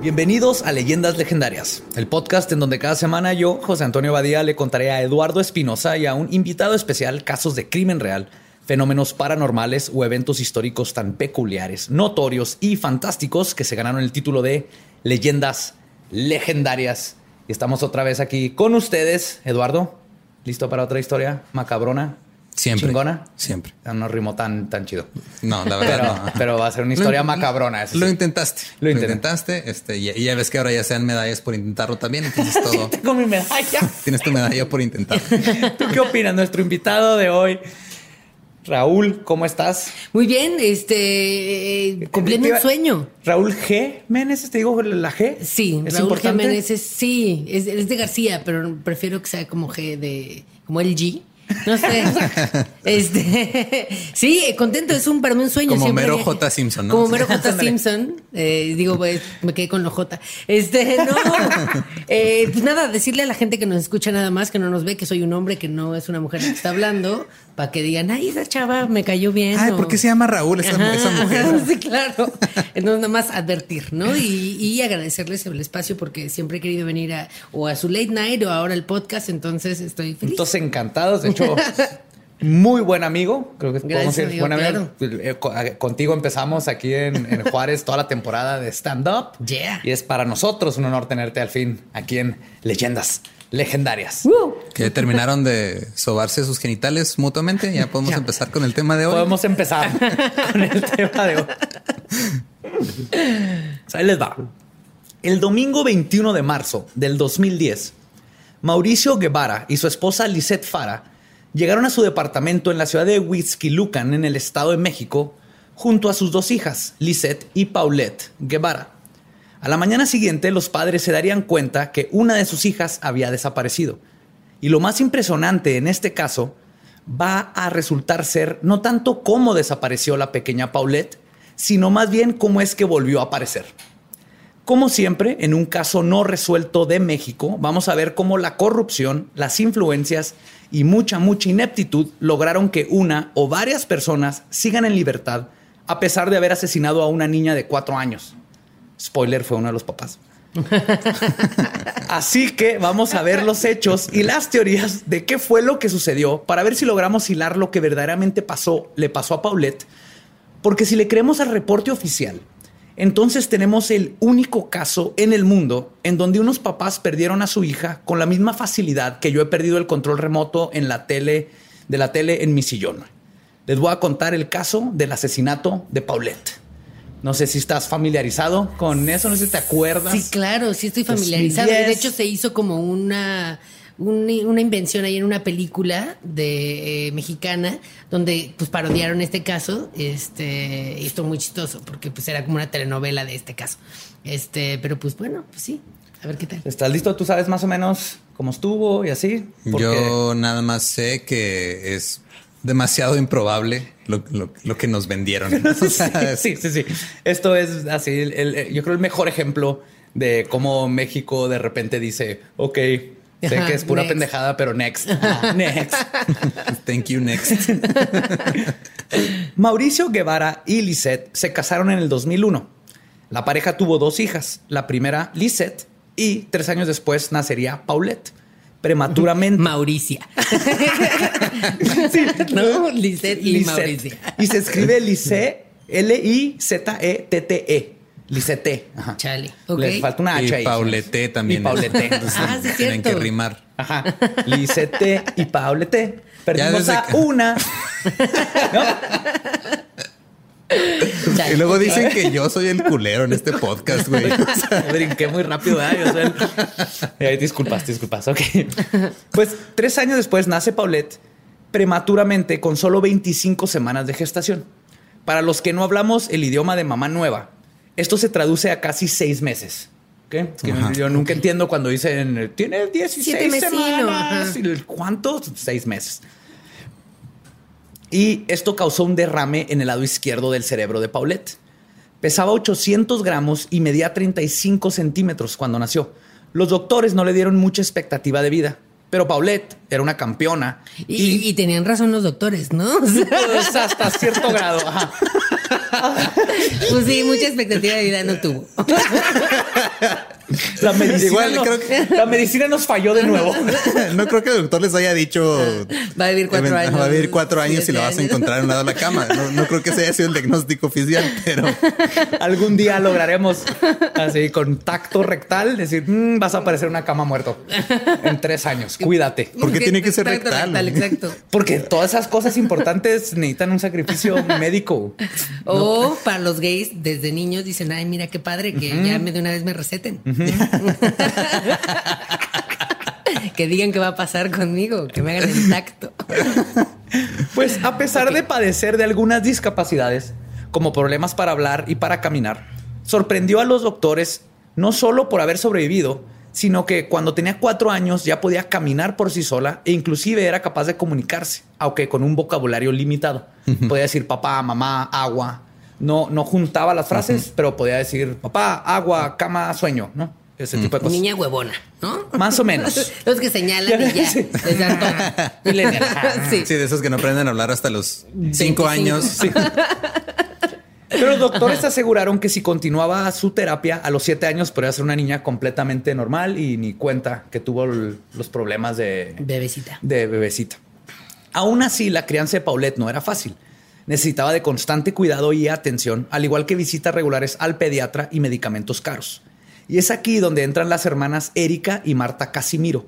Bienvenidos a Leyendas Legendarias, el podcast en donde cada semana yo, José Antonio Badía, le contaré a Eduardo Espinosa y a un invitado especial casos de crimen real, fenómenos paranormales o eventos históricos tan peculiares, notorios y fantásticos que se ganaron el título de Leyendas Legendarias. Y estamos otra vez aquí con ustedes, Eduardo. ¿Listo para otra historia macabrona? Siempre. ¿Chingona? Siempre. No rimó tan, tan chido. No, la Pero, verdad no. pero va a ser una historia Lo- macabrona. eso Lo sí. intentaste. Lo intentaste. Este, y, y ya ves que ahora ya sean medallas por intentarlo también. Entonces todo. Tengo mi medalla. Tienes tu medalla por intentar. ¿Tú qué opinas? Nuestro invitado de hoy, Raúl, ¿cómo estás? Muy bien, este, eh, cumpliendo un sueño. Raúl G. Menes, te digo la G. Sí, ¿Es Raúl importante? Jiménez es, sí, es, es de García, pero prefiero que sea como G de, como el G. No sé. este, sí, contento, es un para mí un sueño. Como siempre Mero J. Simpson, ¿no? Como. Mero J. Simpson. Eh, digo, pues, me quedé con lo J. Este, no. Eh, pues nada, decirle a la gente que nos escucha nada más, que no nos ve, que soy un hombre, que no es una mujer que está hablando, para que digan, ay, esa chava me cayó bien. Ay, o- ¿por qué se llama Raúl esa, Ajá, esa mujer? Sí, claro. Entonces, nada más advertir, ¿no? Y, y agradecerles el espacio porque siempre he querido venir a, o a su late night o ahora al podcast, entonces estoy feliz. Entonces, encantados. De hecho, muy buen amigo. Creo que podemos decir buen amigo. Eh, eh, Contigo empezamos aquí en, en Juárez toda la temporada de stand-up. Yeah. Y es para nosotros un honor tenerte al fin aquí en Leyendas Legendarias. Que terminaron de sobarse sus genitales mutuamente. Ya podemos Ya. empezar con el tema de hoy. Podemos empezar con el tema de hoy. Ahí les va. El domingo 21 de marzo del 2010, Mauricio Guevara y su esposa Lisette Fara llegaron a su departamento en la ciudad de Huizquilucan, en el Estado de México, junto a sus dos hijas, Lisette y Paulette Guevara. A la mañana siguiente, los padres se darían cuenta que una de sus hijas había desaparecido. Y lo más impresionante en este caso va a resultar ser no tanto cómo desapareció la pequeña Paulette, sino más bien cómo es que volvió a aparecer. Como siempre, en un caso no resuelto de México, vamos a ver cómo la corrupción, las influencias y mucha, mucha ineptitud lograron que una o varias personas sigan en libertad a pesar de haber asesinado a una niña de cuatro años. Spoiler, fue uno de los papás. Así que vamos a ver los hechos y las teorías de qué fue lo que sucedió para ver si logramos hilar lo que verdaderamente pasó, le pasó a Paulette. Porque si le creemos al reporte oficial, entonces tenemos el único caso en el mundo en donde unos papás perdieron a su hija con la misma facilidad que yo he perdido el control remoto en la tele de la tele en mi sillón. Les voy a contar el caso del asesinato de Paulette. No sé si estás familiarizado con eso, no sé si te acuerdas. Sí, claro, sí estoy familiarizada. 2010. De hecho, se hizo como una, un- una invención ahí en una película de eh, mexicana donde pues parodiaron este caso. Este, y esto muy chistoso porque pues era como una telenovela de este caso. Este, pero pues bueno, pues sí. A ver qué tal. ¿Estás listo? ¿Tú sabes más o menos cómo estuvo y así? Porque- Yo nada más sé que es demasiado improbable lo, lo- lo que nos vendieron. O sea, sí, sí, sí. Esto es así. el- el- yo creo el mejor ejemplo de cómo México de repente dice, ok, sé que es pura next. pendejada, pero next. next. Thank you next. Mauricio Guevara y Lisette se casaron en el 2001. La pareja tuvo dos hijas. La primera, Lisette, y tres años después nacería Paulette. Prematuramente. Mauricia. no, Lisette y Lisette. Mauricia. Y se escribe Lisette, L-I-Z-E-T-T-E. Lisette. Ajá. Chale. Ok. Les falta una H y ahí. Paulette también. Y Paulette. Entonces, Ah, sí, Tienen que rimar. Ajá. Lisette y Paulette. Perdimos a que- una. Y luego dicen que yo soy el culero en este podcast, güey. Brinqué muy rápido. ¿verdad? Yo soy el- Eh, disculpas, disculpas. Ok. Pues tres años después nace Paulette prematuramente con solo 25 semanas de gestación. Para los que no hablamos el idioma de mamá nueva, esto se traduce a casi seis meses. ¿Qué? Es que yo nunca entiendo cuando dicen, tiene 16 Siete mesino, semanas. ¿Y ¿Cuántos? Seis meses. Y esto causó un derrame en el lado izquierdo del cerebro de Paulette. Pesaba 800 gramos y medía 35 centímetros cuando nació. Los doctores no le dieron mucha expectativa de vida, pero Paulette era una campeona Y, y tenían razón los doctores, ¿no? Pues, hasta cierto grado. ajá. pues sí, mucha expectativa de vida no tuvo. La medicina, Igual, no- creo que- la medicina nos falló de nuevo. no creo que el doctor les haya dicho. Va a vivir cuatro "Event- años, Va a vivir cuatro años y lo vas a años". encontrar en un lado de la cama. No, no creo que ese haya sido el diagnóstico oficial, pero Algún día lograremos así con tacto rectal decir "Mm, vas a aparecer en una cama muerto en tres años. Cuídate. ¿Por qué tiene que ser Exacto, rectal? Exacto. Porque todas esas cosas importantes necesitan un sacrificio médico. O para los gays, desde niños dicen, ay, mira qué padre, que ya me de una vez me receten. que digan qué va a pasar conmigo, que me hagan el tacto. Pues a pesar de padecer de algunas discapacidades, como problemas para hablar y para caminar, sorprendió a los doctores no solo por haber sobrevivido, sino que cuando tenía cuatro años ya podía caminar por sí sola e inclusive era capaz de comunicarse, aunque con un vocabulario limitado. Podía decir papá, mamá, agua. No, no juntaba las frases, pero podía decir papá, agua, cama, sueño, ¿no? Ese tipo de cosas. Niña huevona, ¿no? Más o menos. Los que señalan y ya. Sí. les dan todo. Sí. sí, de esos que no aprenden a hablar hasta los cinco 25. años. Pero los doctores aseguraron que si continuaba su terapia a los siete años podría ser una niña completamente normal y ni cuenta que tuvo los problemas de, Bebecita. de bebecita. Aún así, la crianza de Paulette no era fácil. Necesitaba de constante cuidado y atención, al igual que visitas regulares al pediatra y medicamentos caros. Y es aquí donde entran las hermanas Erika y Marta Casimiro,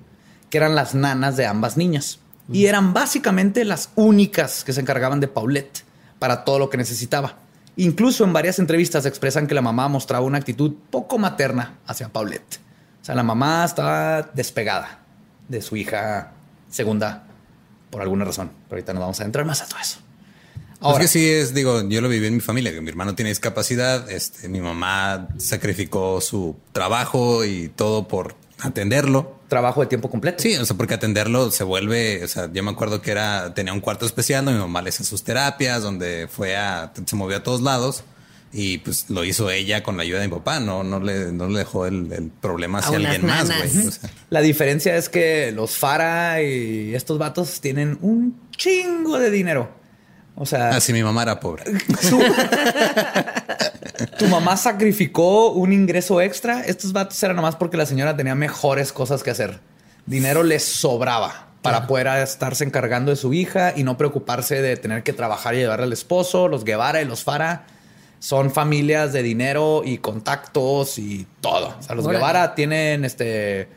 que eran las nanas de ambas niñas. Y eran básicamente las únicas que se encargaban de Paulette para todo lo que necesitaba. Incluso en varias entrevistas expresan que la mamá mostraba una actitud poco materna hacia Paulette. O sea, la mamá estaba despegada de su hija segunda por alguna razón. Pero ahorita nos vamos a entrar más a todo eso. Ahora, Ahora, es que sí es, digo, yo lo viví en mi familia, que mi hermano tiene discapacidad, este, mi mamá sacrificó su trabajo y todo por atenderlo. trabajo de tiempo completo. Sí, o sea, porque atenderlo se vuelve, o sea, yo me acuerdo que era, tenía un cuarto especial donde mi mamá le hacía sus terapias, donde fue a, se movió a todos lados y pues lo hizo ella con la ayuda de mi papá, no, no le, no le dejó el, el problema hacia alguien más, güey. O sea, La diferencia es que los Fara y estos vatos tienen un chingo de dinero. O sea, así mi mamá era pobre. su- tu mamá sacrificó un ingreso extra. Estos vatos eran nomás porque la señora tenía mejores cosas que hacer. Dinero les sobraba para poder estarse encargando de su hija y no preocuparse de tener que trabajar y llevarle al esposo. Los Guevara y los Fara son familias de dinero y contactos y todo. O sea, los Órale. Guevara tienen este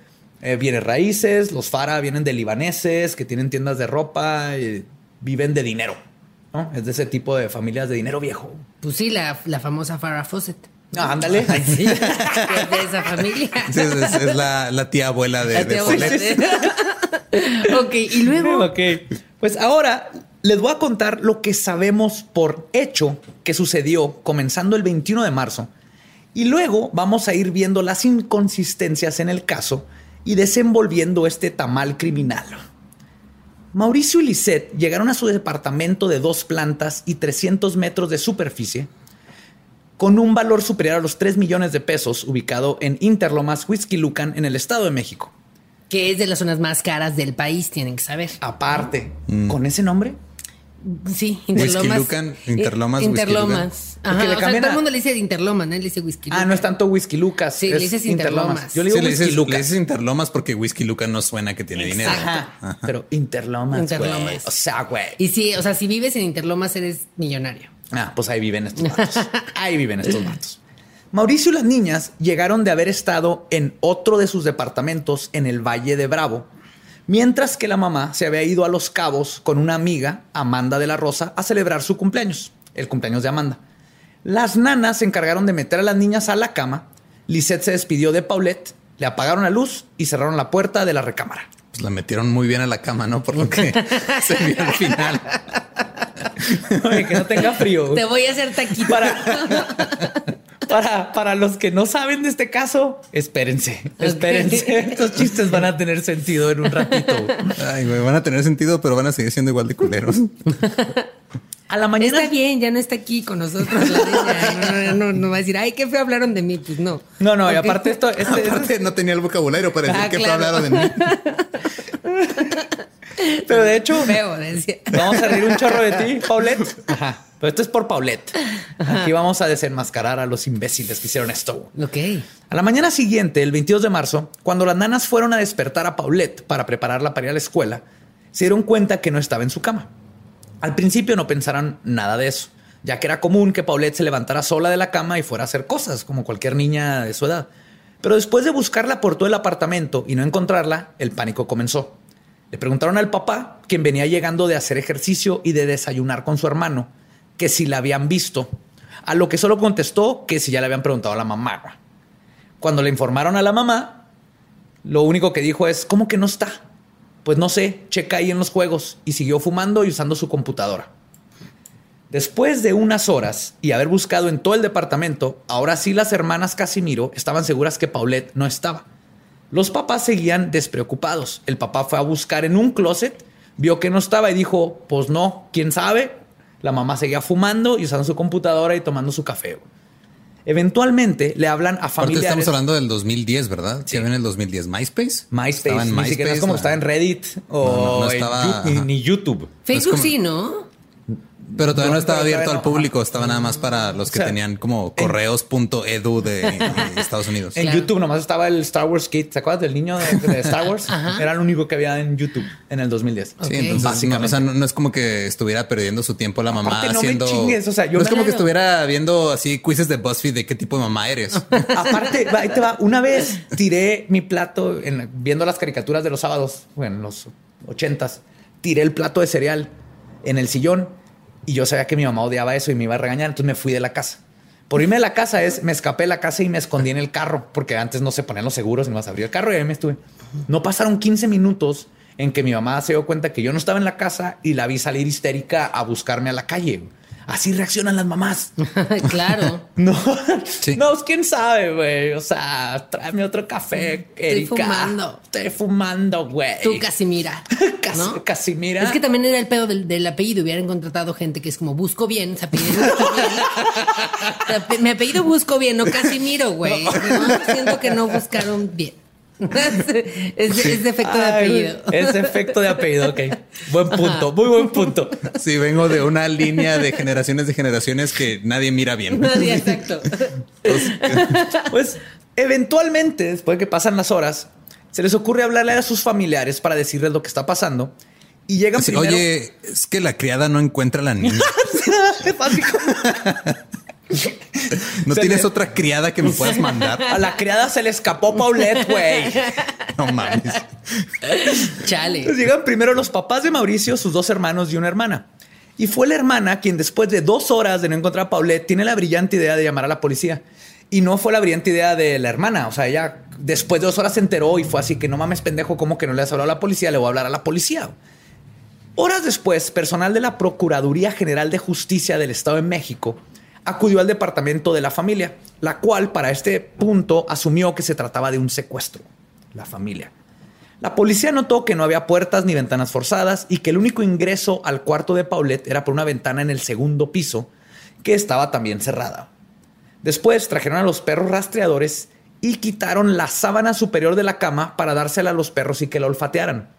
eh, bienes raíces, los Fara vienen de libaneses que tienen tiendas de ropa y viven de dinero. ¿No? Es de ese tipo de familias de dinero viejo. Pues sí, la, la famosa Farrah Fawcett. Ah, ándale. Sí, es de esa familia. Sí, es, es- es la, la tía abuela de, La de tía Paulette. abuela. ok, y luego. ok. Pues ahora les voy a contar lo que sabemos por hecho que sucedió comenzando el 21 de marzo. Y luego vamos a ir viendo las inconsistencias en el caso y desenvolviendo este tamal criminal. Mauricio y Lisette llegaron a su departamento de dos plantas y 300 metros de superficie con un valor superior a los 3 millones de pesos ubicado en Interlomas, Whisky Lucan, en el Estado de México. Que es de las zonas más caras del país, tienen que saber. Aparte, con ese nombre, Sí, Whisky Interlomas. Lucan, Interlomas, Interlomas. Ajá, Porque le o sea, todo el mundo le dice Interlomas, ¿no? Él le dice Whisky Ah, no es tanto Whisky Lucas. Sí, es le dices Interlomas. Yo le digo Sí, le Whisky dices, le Lucas. dices Interlomas porque Whisky Lucan no suena que tiene dinero. Ajá, Pero Interlomas. Interlomas. O sea, güey. Y sí, o sea, si vives en Interlomas eres millonario. Ah, pues ahí viven estos vatos. Ahí viven estos vatos. Mauricio y las niñas llegaron de haber estado en otro de sus departamentos en el Valle de Bravo, mientras que la mamá se había ido a Los Cabos con una amiga, Amanda de la Rosa, a celebrar su cumpleaños, el cumpleaños de Amanda. Las nanas se encargaron de meter a las niñas a la cama. Lisette se despidió de Paulette, le apagaron la luz y cerraron la puerta de la recámara. Pues la metieron muy bien a la cama, ¿no? Por lo que se vio al final. Oye, que no tenga frío. Te voy a hacer taquito. Para, Para, para los que no saben de este caso, espérense, espérense. Estos chistes van a tener sentido en un ratito. Ay, güey, van a tener sentido, pero van a seguir siendo igual de culeros. A la mañana. Está bien, ya no está aquí con nosotros. la niña. No, no, no va a decir, ay, qué feo hablaron de mí. Pues no. No, no, y aparte esto, este- Aparte, no tenía el vocabulario para decir Ah, que claro. hablaron de mí. pero de hecho, Feo, decía. vamos a reír un chorro de ti, Paulette. Ajá. Pero esto es por Paulette. Aquí vamos a desenmascarar a los imbéciles que hicieron esto. Ok. A la mañana siguiente, el 22 de marzo, cuando las nanas fueron a despertar a Paulette para prepararla para ir a la escuela, se dieron cuenta que no estaba en su cama. Al principio no pensaron nada de eso, ya que era común que Paulette se levantara sola de la cama y fuera a hacer cosas, como cualquier niña de su edad. Pero después de buscarla por todo el apartamento y no encontrarla, el pánico comenzó. Le preguntaron al papá, quien venía llegando de hacer ejercicio y de desayunar con su hermano, que si la habían visto, a lo que solo contestó que si ya le habían preguntado a la mamá. Cuando le informaron a la mamá, lo único que dijo es, ¿cómo que no está? Pues no sé, checa ahí en los juegos y siguió fumando y usando su computadora. Después de unas horas y haber buscado en todo el departamento, ahora sí las hermanas Casimiro estaban seguras que Paulette no estaba. Los papás seguían despreocupados. El papá fue a buscar en un closet, vio que no estaba y dijo, pues no, quién sabe. La mamá seguía fumando y usando su computadora y tomando su café. Eventualmente le hablan a Aparte, familiares. estamos hablando del 2010, ¿verdad? Sí, en el 2010. ¿MySpace? MySpace, Estaba en ni siquiera es como ¿no? estaba en Reddit o No, no, no en estaba- Yu- ni, YouTube. Facebook como- sí, ¿no? Pero todavía no, No, estaba abierto al público, estaba nada más para los que O sea, tenían como correos.edu de, de Estados Unidos. En Claro. YouTube nomás estaba el Star Wars Kit. ¿Te acuerdas del niño de, de Star Wars? Era lo único que había en YouTube en el 2010. Sí, entonces no, o sea, no, no es como que estuviera perdiendo su tiempo la mamá Aparte, no me haciendo. chingues, o sea, yo no es como que estuviera viendo así quizzes de BuzzFeed de qué tipo de mamá eres. Aparte, va, ahí te va. Una vez tiré mi plato en- viendo las caricaturas de los sábados, bueno, en los ochentas, tiré el plato de cereal en el sillón y yo sabía que mi mamá odiaba eso y me iba a regañar, entonces me fui de la casa. Por irme de la casa es, me escapé de la casa y me escondí en el carro, porque antes no se ponían los seguros, ni vas a abrir el carro y ahí me estuve. No pasaron 15 minutos en que mi mamá se dio cuenta que yo no estaba en la casa y la vi salir histérica a buscarme a la calle. Así reaccionan las mamás. claro. No, Sí. no, quién sabe, güey. O sea, tráeme otro café, Erika. fumando. Estoy fumando, güey. Tú, Casimira. Cas- ¿no? Casimira. Es que también era el pedo del, del apellido. Hubieran contratado gente que es como busco bien, se apellido busco bien. O sea, pe- Mi apellido busco bien, no Casimiro, güey. No, siento que no buscaron bien. es, es defecto de Ay, apellido. Es efecto de apellido, ok. Buen punto, muy buen punto. Sí, vengo de una línea de generaciones de generaciones que nadie mira bien. Nadie, exacto. Pues eventualmente, después de que pasan las horas, se les ocurre hablarle a sus familiares para decirles lo que está pasando. Y llegan Así, primero. Oye, es que la criada no encuentra a la niña. ¿No Se tienes le- otra criada que me puedas mandar? a la criada se le escapó Paulette, güey. No mames. Chale. Entonces llegan primero los papás de Mauricio, sus dos hermanos y una hermana. Y fue la hermana quien después de dos horas de no encontrar a Paulette tiene la brillante idea de llamar a la policía. Y no fue la brillante idea de la hermana. O sea, ella después de dos horas se enteró y fue así que no mames pendejo, ¿cómo que no le has hablado a la policía? Le voy a hablar a la policía. Horas después, personal de la Procuraduría General de Justicia del Estado de México acudió al departamento de la familia, la cual para este punto asumió que se trataba de un secuestro. La familia. La policía notó que no había puertas ni ventanas forzadas y que el único ingreso al cuarto de Paulette era por una ventana en el segundo piso, que estaba también cerrada. Después trajeron a los perros rastreadores y quitaron la sábana superior de la cama para dársela a los perros y que la olfatearan.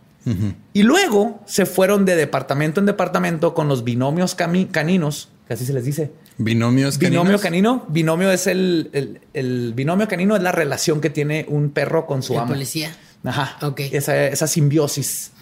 Y luego se fueron de departamento en departamento con los binomios caninos, que así se les dice. Binomios Binomio canino. Binomio es el, el- el binomio canino es la relación que tiene un perro con su El amo. policía. Ajá. Ok. Esa, esa simbiosis.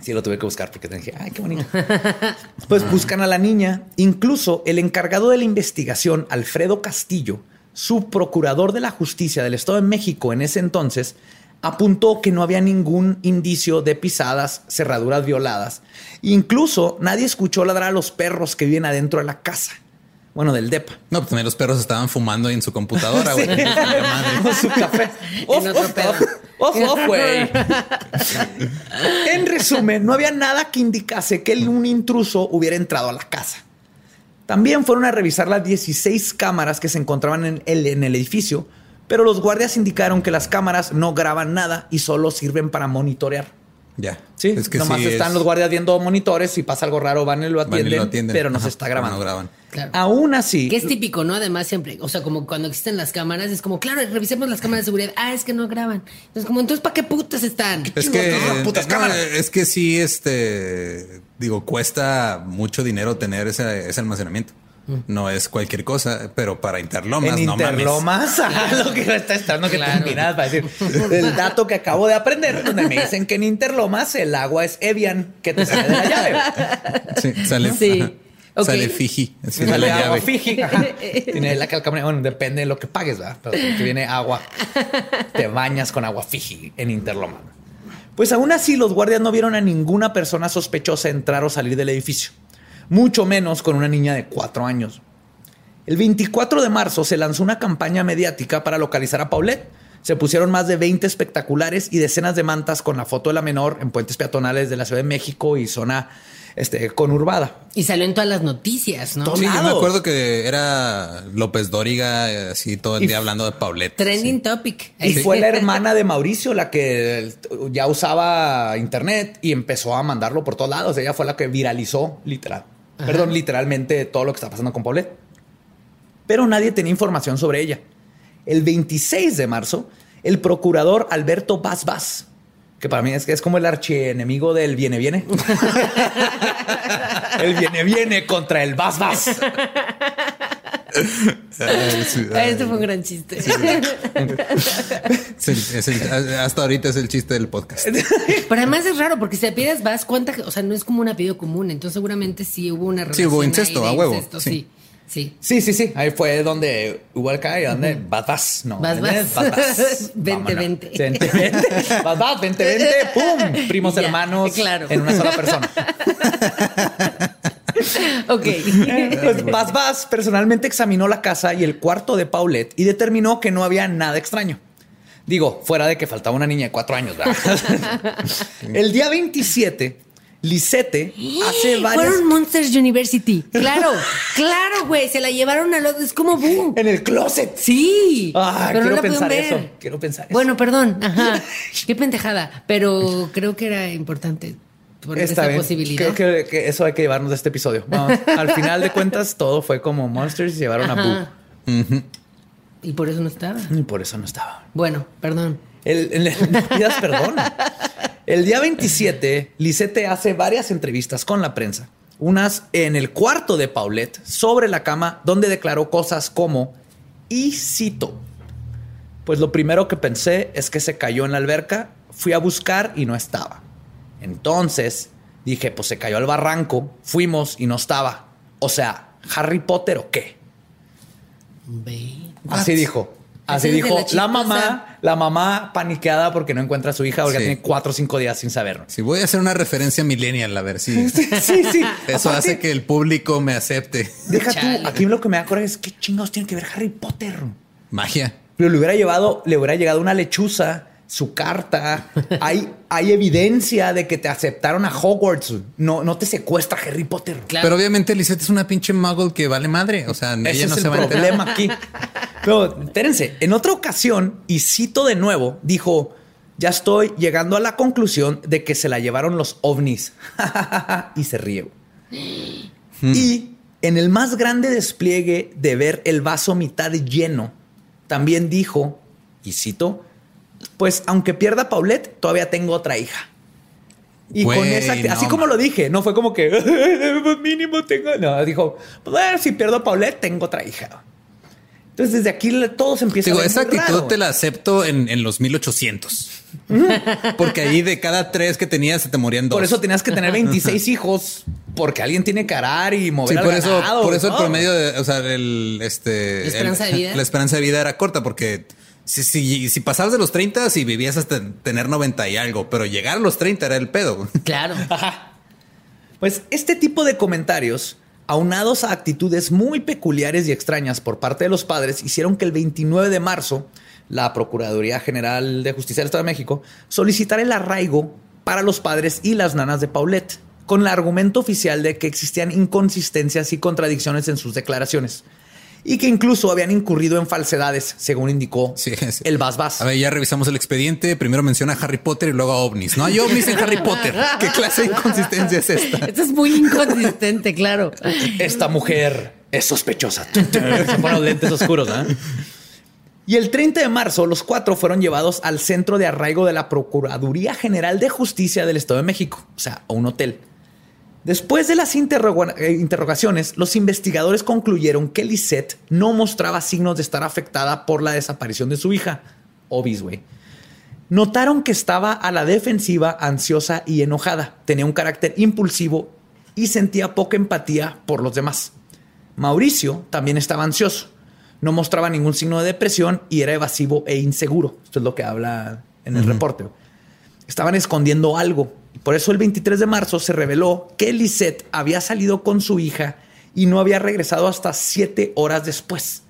Sí, lo tuve que buscar porque te dije, ay, qué bonito. pues buscan a la niña. Incluso el encargado de la investigación, Alfredo Castillo, su procurador de la justicia del Estado de México en ese entonces, apuntó que no había ningún indicio de pisadas, cerraduras violadas. Incluso nadie escuchó ladrar a los perros que viven adentro de la casa. Bueno, del DEPA. No, pues también los perros estaban fumando en su computadora, güey. Su café. Off, En otro off, pedo. off, off, off, güey. En resumen, no había nada que indicase que un intruso hubiera entrado a la casa. También fueron a revisar las 16 cámaras que se encontraban en el, en el edificio, pero los guardias indicaron que las cámaras no graban nada y solo sirven para monitorear. Ya. Sí, es que nomás sí están es- los guardias viendo monitores, si pasa algo raro van y lo y atienden, lo atienden. pero no se está grabando. No graban. Claro. Aún así, Que es típico, ¿no? Además, siempre, o sea, como cuando existen las cámaras, es como, claro, revisemos las cámaras de seguridad. Ah, es que no graban. Entonces, como, entonces, ¿para qué putas están? Es que, Chingados, putas no, cámaras. es que sí, este, digo, cuesta mucho dinero tener ese, ese almacenamiento. No es cualquier cosa, pero para Interlomas, en no mames. Interlomas, ajá, lo que está estando que Claro. terminas para decir el dato que acabo de aprender, donde me dicen que en Interlomas el agua es Evian, que te sale de la llave. Sí, sale, Sí. ajá. Ok. sale Fiji, Sale la agua llave. Fiji. ajá. Tiene la calcamania. Bueno, depende de lo que pagues, ¿verdad? Pero que viene agua. Te bañas con agua Fiji en Interloma. Pues aún así, los guardias no vieron a ninguna persona sospechosa entrar o salir del edificio. Mucho menos con una niña de cuatro años. El 24 de marzo se lanzó una campaña mediática para localizar a Paulette. Se pusieron más de 20 espectaculares y decenas de mantas con la foto de la menor en puentes peatonales de la Ciudad de México y zona este, conurbada. Y salió en todas las noticias, ¿no? Sí, yo me acuerdo que era López Dóriga, así todo el Y- día hablando de Paulette. Trending topic. Y fue la hermana de Mauricio la que ya usaba internet y empezó a mandarlo por todos lados. Ella fue la que viralizó, literal. Perdón, literalmente todo lo que está pasando con Paulette. Pero nadie tenía información sobre ella. El 26 de marzo, el procurador Alberto Vaz Vaz, que para mí es que es como el archienemigo del viene viene. el viene viene contra el Vaz Vaz. Ay, sí. Este fue un gran chiste. Es el- es el- hasta ahorita es el chiste del podcast. Pero además es raro porque si apellidas vas, cuánta, o sea, no es como un apellido común, entonces seguramente sí hubo una Sí, relación. hubo ahí incesto, de a huevo, incesto, sí. sí. Sí. Sí, sí, sí. Ahí fue donde hubo el cae, donde Vaz Vaz. No, Vas, vas. Vas, Vente, Vámonos. vente. Vente, vente. Vas, vas, vente, vente. ¡Pum! Primos Ya, hermanos claro. en una sola persona. Ok. Pues Vas Vas personalmente examinó la casa y el cuarto de Paulette y determinó que no había nada extraño. Digo, fuera de que faltaba una niña de cuatro años, ¿verdad? el día 27, Lisette hace varias... Fueron Monsters University. Claro, claro, güey. Se la llevaron al otro. Es como boom. En el closet. Sí. Ah, pero no quiero la pudieron pensar ver. eso. Quiero pensar eso. Bueno, perdón. Ajá. Qué pendejada. Pero creo que era importante poner Está esta bien. posibilidad. Creo que, que eso hay que llevarnos de este episodio. Vamos, al final de cuentas, todo fue como Monsters y llevaron a. Boo. Y por eso no estaba. Y por eso no estaba. Bueno, perdón. El, el- no pidas perdón. El día 27, Lisette hace varias entrevistas con la prensa. Unas en el cuarto de Paulette, sobre la cama, donde declaró cosas como, y cito, pues lo primero que pensé es que se cayó en la alberca, fui a buscar y no estaba. Entonces dije, pues se cayó al barranco, fuimos y no estaba. O sea, ¿Harry Potter o qué? Ve. Así dijo. Así dijo la mamá, la mamá paniqueada porque no encuentra a su hija porque Sí. tiene cuatro o cinco días sin saberlo. Si voy a hacer una referencia millennial, a ver si Sí, sí. eso Aparte, hace que el público me acepte. Deja Chale. tú, aquí lo que me da coraje es qué chingados tiene que ver Harry Potter. Magia. Pero le hubiera llevado, le hubiera llegado una lechuza, su carta. Hay, hay evidencia de que te aceptaron a Hogwarts. No, no te secuestra Harry Potter. Claro. Pero obviamente Lisette es una pinche muggle que vale madre. O sea, Ese ella no es se el va a enterar. problema aquí. Pero espérense, en otra ocasión, y cito de nuevo, dijo: Ya estoy llegando a la conclusión de que se la llevaron los ovnis. y se ríe. Y en el más grande despliegue de ver el vaso mitad lleno, también dijo, y cito: Pues aunque pierda Paulette, todavía tengo otra hija. Y con Güey, esa, no, así como lo dije, no fue como que pues mínimo tengo. No, dijo, pues bueno, si pierdo a Paulette, tengo otra hija. Entonces, desde aquí todo se empieza Digo, a ver esa actitud raro. te la acepto en, en los 1800. Porque ahí de cada tres que tenías se te morían dos. Por eso tenías que tener 26 hijos, porque alguien tiene que arar y mover Sí, al por eso, ganado, por eso el ¿no? promedio de, o sea, el, este, ¿La esperanza el- de vida? la esperanza de vida era corta porque si, si, si pasabas de los 30, si vivías hasta tener 90 y algo, pero llegar a los 30 era el pedo. Claro. Pues este tipo de comentarios, aunados a actitudes muy peculiares y extrañas por parte de los padres, hicieron que el 29 de marzo la Procuraduría General de Justicia del Estado de México solicitara el arraigo para los padres y las nanas de Paulette, con el argumento oficial de que existían inconsistencias y contradicciones en sus declaraciones y que incluso habían incurrido en falsedades, según indicó Sí, sí. el Bas Bas. A ver, ya revisamos el expediente. Primero menciona a Harry Potter y luego a ovnis. No hay ovnis en Harry Potter. ¿Qué clase de inconsistencia es esta? Esto es muy inconsistente, claro. Esta mujer es sospechosa. Se ponen los lentes oscuros, ¿ah? Y el 30 de marzo, los cuatro fueron llevados al centro de arraigo de la Procuraduría General de Justicia del Estado de México, o sea, a un hotel. Después de las eh, interrogaciones, los investigadores concluyeron que Lisette no mostraba signos de estar afectada por la desaparición de su hija, Obis, güey. Notaron que estaba a la defensiva, ansiosa y enojada. Tenía un carácter impulsivo y sentía poca empatía por los demás. Mauricio también estaba ansioso. No mostraba ningún signo de depresión y era evasivo e inseguro. Esto es lo que habla en el reporte. Estaban escondiendo algo. Por eso el 23 de marzo se reveló que Lisette había salido con su hija y no había regresado hasta siete horas después.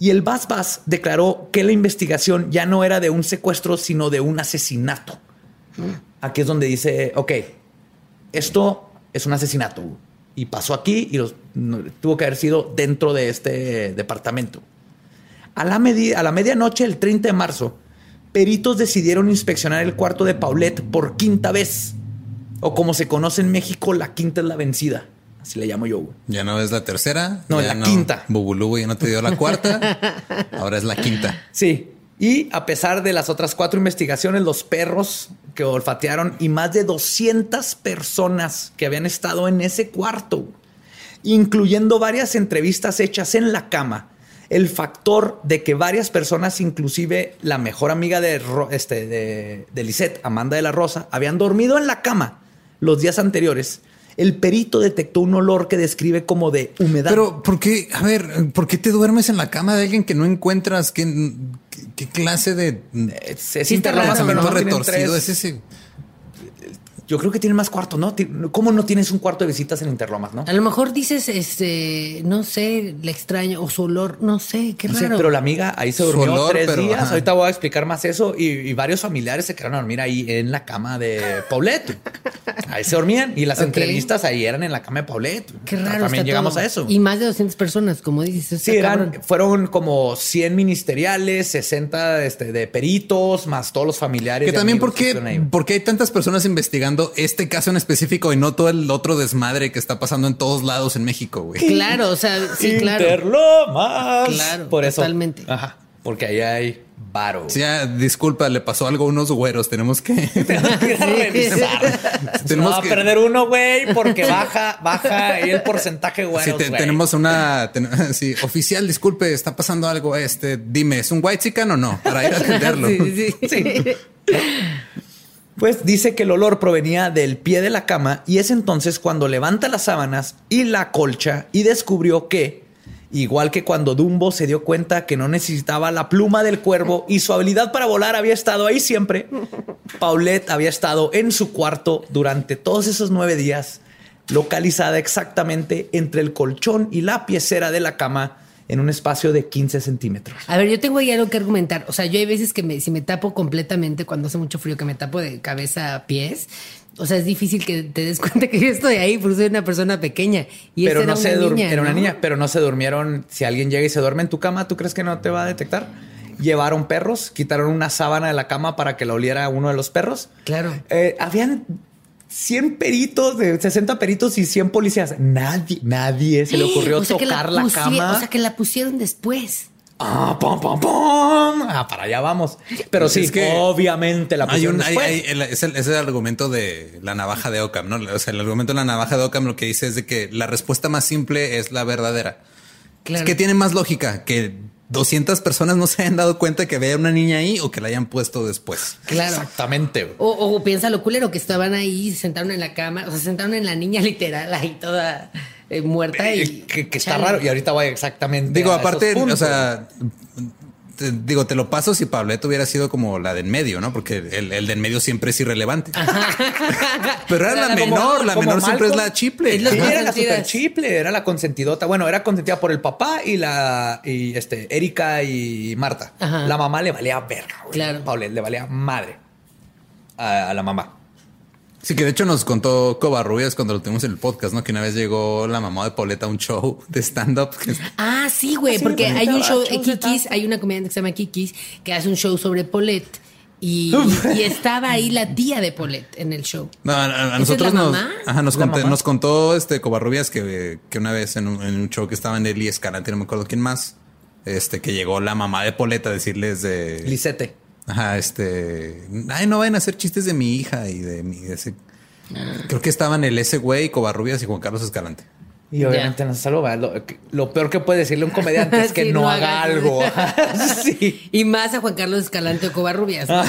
Y el Bas Bas declaró que la investigación ya no era de un secuestro, sino de un asesinato. Aquí es donde dice, ok, esto es un asesinato y pasó aquí y los- no- tuvo que haber sido dentro de este departamento. A la, medi- a la medianoche del 30 de marzo, peritos decidieron inspeccionar el cuarto de Paulette por quinta vez. O como se conoce en México, la quinta es la vencida. Así le llamo yo. güey. Ya no es la tercera. No, ya la quinta. Bubulú, güey, ya no te dio la cuarta. Ahora es la quinta. Sí. Y a pesar de las otras cuatro investigaciones, los perros que olfatearon y más de 200 personas que habían estado en ese cuarto, incluyendo varias entrevistas hechas en la cama, el factor de que varias personas, inclusive la mejor amiga de, este, de, de Lisette, Amanda de la Rosa, habían dormido en la cama los días anteriores, el perito detectó un olor que describe como de humedad. Pero, ¿por qué? A ver, ¿por qué te duermes en la cama de alguien que no encuentras? ¿Qué, qué- clase de es, es Sí pero no tienen retorcido es ese? Yo creo que tiene más cuartos, ¿no? ¿Cómo no tienes un cuarto de visitas en Interlomas, no? A lo mejor dices, este, no sé, le extraño, o su olor, no sé, qué No sé, raro. pero la amiga ahí se durmió olor, tres pero, días. ajá. Ahorita voy a explicar más eso. Y, y varios familiares se quedaron a dormir ahí en la cama de Paulette. Ahí se dormían. Y las entrevistas ahí eran en la cama de Paulette. Qué raro. También llegamos todo. a eso. Y más de 200 personas, como dices. Sí, eran, cabrón. fueron como 100 ministeriales, 60 este, de peritos, más todos los familiares. Que también, ¿por que qué, estuvieron ahí. por qué hay tantas personas investigando este caso en específico y no todo el otro desmadre que está pasando en todos lados en México, güey? Claro, o sea, sí, claro. Interlomas. Claro, Por eso. totalmente. Ajá. Porque ahí hay varo. Sí, ah, disculpa, le pasó algo a unos güeros. Tenemos que. Tenemos que revisar. Tenemos no va que- a perder uno, güey, porque baja, baja ahí el porcentaje, güey. Sí, te- tenemos una. ten- sí, oficial, disculpe, está pasando algo. Este, dime, ¿es un white chican o no? Para ir a atenderlo. Sí, sí, sí. Pues dice que el olor provenía del pie de la cama y es entonces cuando levanta las sábanas y la colcha y descubrió que, igual que cuando Dumbo se dio cuenta que no necesitaba la pluma del cuervo y su habilidad para volar había estado ahí siempre, Paulette había estado en su cuarto durante todos esos nueve días, localizada exactamente entre el colchón y la piecera de la cama en un espacio de 15 centímetros. A ver, yo tengo ahí algo que argumentar. O sea, yo hay veces que me, si me tapo completamente cuando hace mucho frío, que me tapo de cabeza a pies. O sea, es difícil que te des cuenta que yo estoy ahí porque soy una persona pequeña. Y pero no era se una niña. era una ¿no? niña, pero no se durmieron. Si alguien llega y se duerme en tu cama, ¿tú crees que no te va a detectar? Llevaron perros, quitaron una sábana de la cama para que la oliera uno de los perros. Claro. Eh, habían 100 peritos, de 60 peritos y 100 policías. Nadie, nadie se le ocurrió O sea, que tocar la, pusie- cama. O sea, que la pusieron después. Ah, pum, pum, pum. Ah, para allá vamos. Pero Pues sí, es que obviamente la Hay pusieron un, hay- después. hay- el- es, el, es el argumento de la navaja de Ockham, ¿no? O sea, el argumento de la navaja de Ockham lo que dice es de que la respuesta más simple es la verdadera. Claro. Es que tiene más lógica que 200 personas no se hayan dado cuenta que había una niña ahí o que la hayan puesto después. Claro. Exactamente. O, o piensa lo culero que estaban ahí, se sentaron en la cama, o sea, se sentaron en la niña literal ahí toda eh, muerta y. Eh, que, que está raro. Y ahorita voy exactamente. Digo, a esos aparte, o sea, te- digo, te lo paso si Pablette hubiera sido como la de en medio, ¿no? Porque el, el de en medio siempre es irrelevante. Pero era la Como- menor, la como menor siempre es la chiple. Es Sí, Las era la super chiple, era la consentidota. Bueno, era consentida por el papá y la y este Erika y Marta. Ajá. La mamá le valía verga, güey. Claro. Paulette le valía madre a, a la mamá. Sí, que de hecho nos contó Covarrubias cuando lo tuvimos en el podcast, ¿no? Que una vez llegó la mamá de Pauleta a un show de stand-up. Ah, sí, güey, Sí, porque hay un show, shows de Kikis, hay una comediante que se llama Kikis que hace un show sobre Paulette. Y, y estaba ahí la tía de Paulette en el show. No, a, a- a ¿Esa es nosotros nos, ajá, nos, ¿La conté- nos contó este Covarrubias que, que una vez en un, en un show que estaba en Eli Escalante, no me acuerdo quién más, este, que llegó la mamá de Pauleta a decirles de... Lisete. Ajá, este. Ay, no vayan a hacer chistes de mi hija y de mi. Ese, creo que estaban el ese güey, Covarrubias y Juan Carlos Escalante. Y obviamente no se lo. Lo, lo peor que puede decirle a un comediante es que Sí, no, no haga algo. sí. Y más a Juan Carlos Escalante o Covarrubias. ¿no?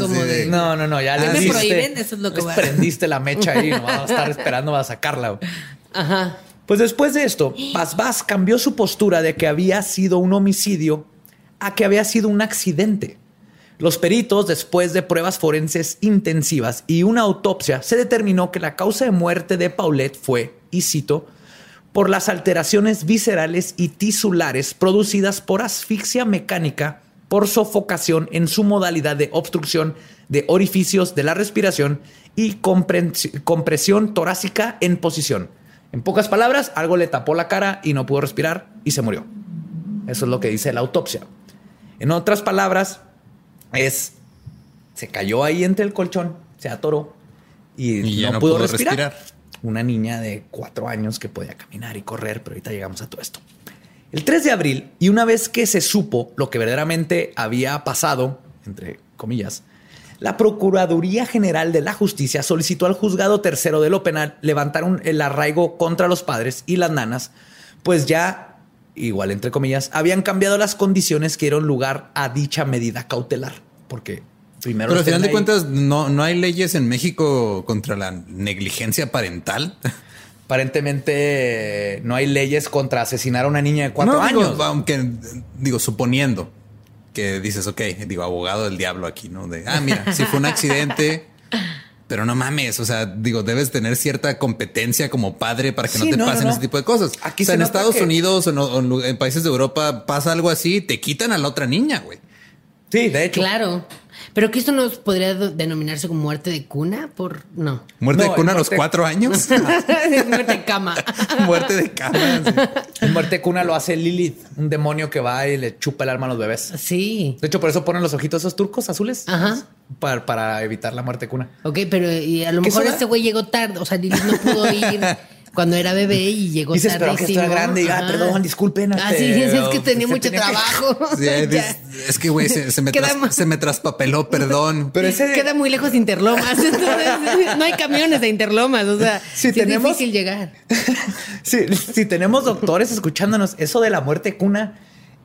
Como sí. de- No, no, no, ya le ¿Qué me diste- prohíben? Eso es lo que les prendiste la mecha ahí, no vas a estar esperando a sacarla. Ajá. Pues después de esto, Bas cambió su postura de que había sido un homicidio a que había sido un accidente. Los peritos, después de pruebas forenses intensivas y una autopsia, se determinó que la causa de muerte de Paulette fue, y cito, por las alteraciones viscerales y tisulares producidas por asfixia mecánica por sofocación en su modalidad de obstrucción de orificios de la respiración y compresión torácica en posición. En pocas palabras, algo le tapó la cara y no pudo respirar y se murió. Eso es lo que dice la autopsia. En otras palabras, es se cayó ahí entre el colchón, se atoró y, no, no pudo, pudo respirar. respirar. Una niña de cuatro años que podía caminar y correr, pero ahorita llegamos a todo esto. El 3 de abril, y una vez que se supo lo que verdaderamente había pasado, entre comillas, la Procuraduría General de la Justicia solicitó al juzgado tercero de lo penal levantar un- el arraigo contra los padres y las nanas, pues ya, igual entre comillas, habían cambiado las condiciones que dieron lugar a dicha medida cautelar. Porque primero... Pero al final de ahí- cuentas, no, no hay leyes en México contra la negligencia parental. Aparentemente no hay leyes contra asesinar a una niña de cuatro No, digo, años. aunque, digo, suponiendo que dices, ok, digo, abogado del diablo aquí, ¿no? De, ah, mira, si fue un accidente, pero no mames, o sea, digo, debes tener cierta competencia como padre para que Sí, no te no, pasen no. ese tipo de cosas. Aquí o sea, se en Estados que- Unidos o en, o en países de Europa pasa algo así, te quitan a la otra niña, güey. Sí, de hecho. Claro. Pero que esto no podría denominarse como muerte de cuna por. No. Muerte No, de cuna a los cuatro años. muerte de cama. Muerte de cama. sí. Muerte cuna lo hace Lilith, un demonio que va y le chupa el alma a los bebés. Sí. De hecho, por eso ponen los ojitos esos turcos azules. Ajá. Para, para evitar la muerte cuna. Ok, pero y a lo ¿Qué mejor este güey llegó tarde. O sea, Lilith no pudo ir cuando era bebé y llegó Dices, tarde. pero que estoy grande y, ah, perdón, disculpen, Ah, este, sí, es, es que tenía mucho tenía que- trabajo. Sí, es, es que, güey, se, se me tras- se me traspapeló, perdón. Pero ese Queda muy lejos Interlomas. Entonces, no hay camiones de Interlomas. O sea, sí tenemos- es difícil llegar. Sí, si tenemos doctores escuchándonos, eso de la muerte cuna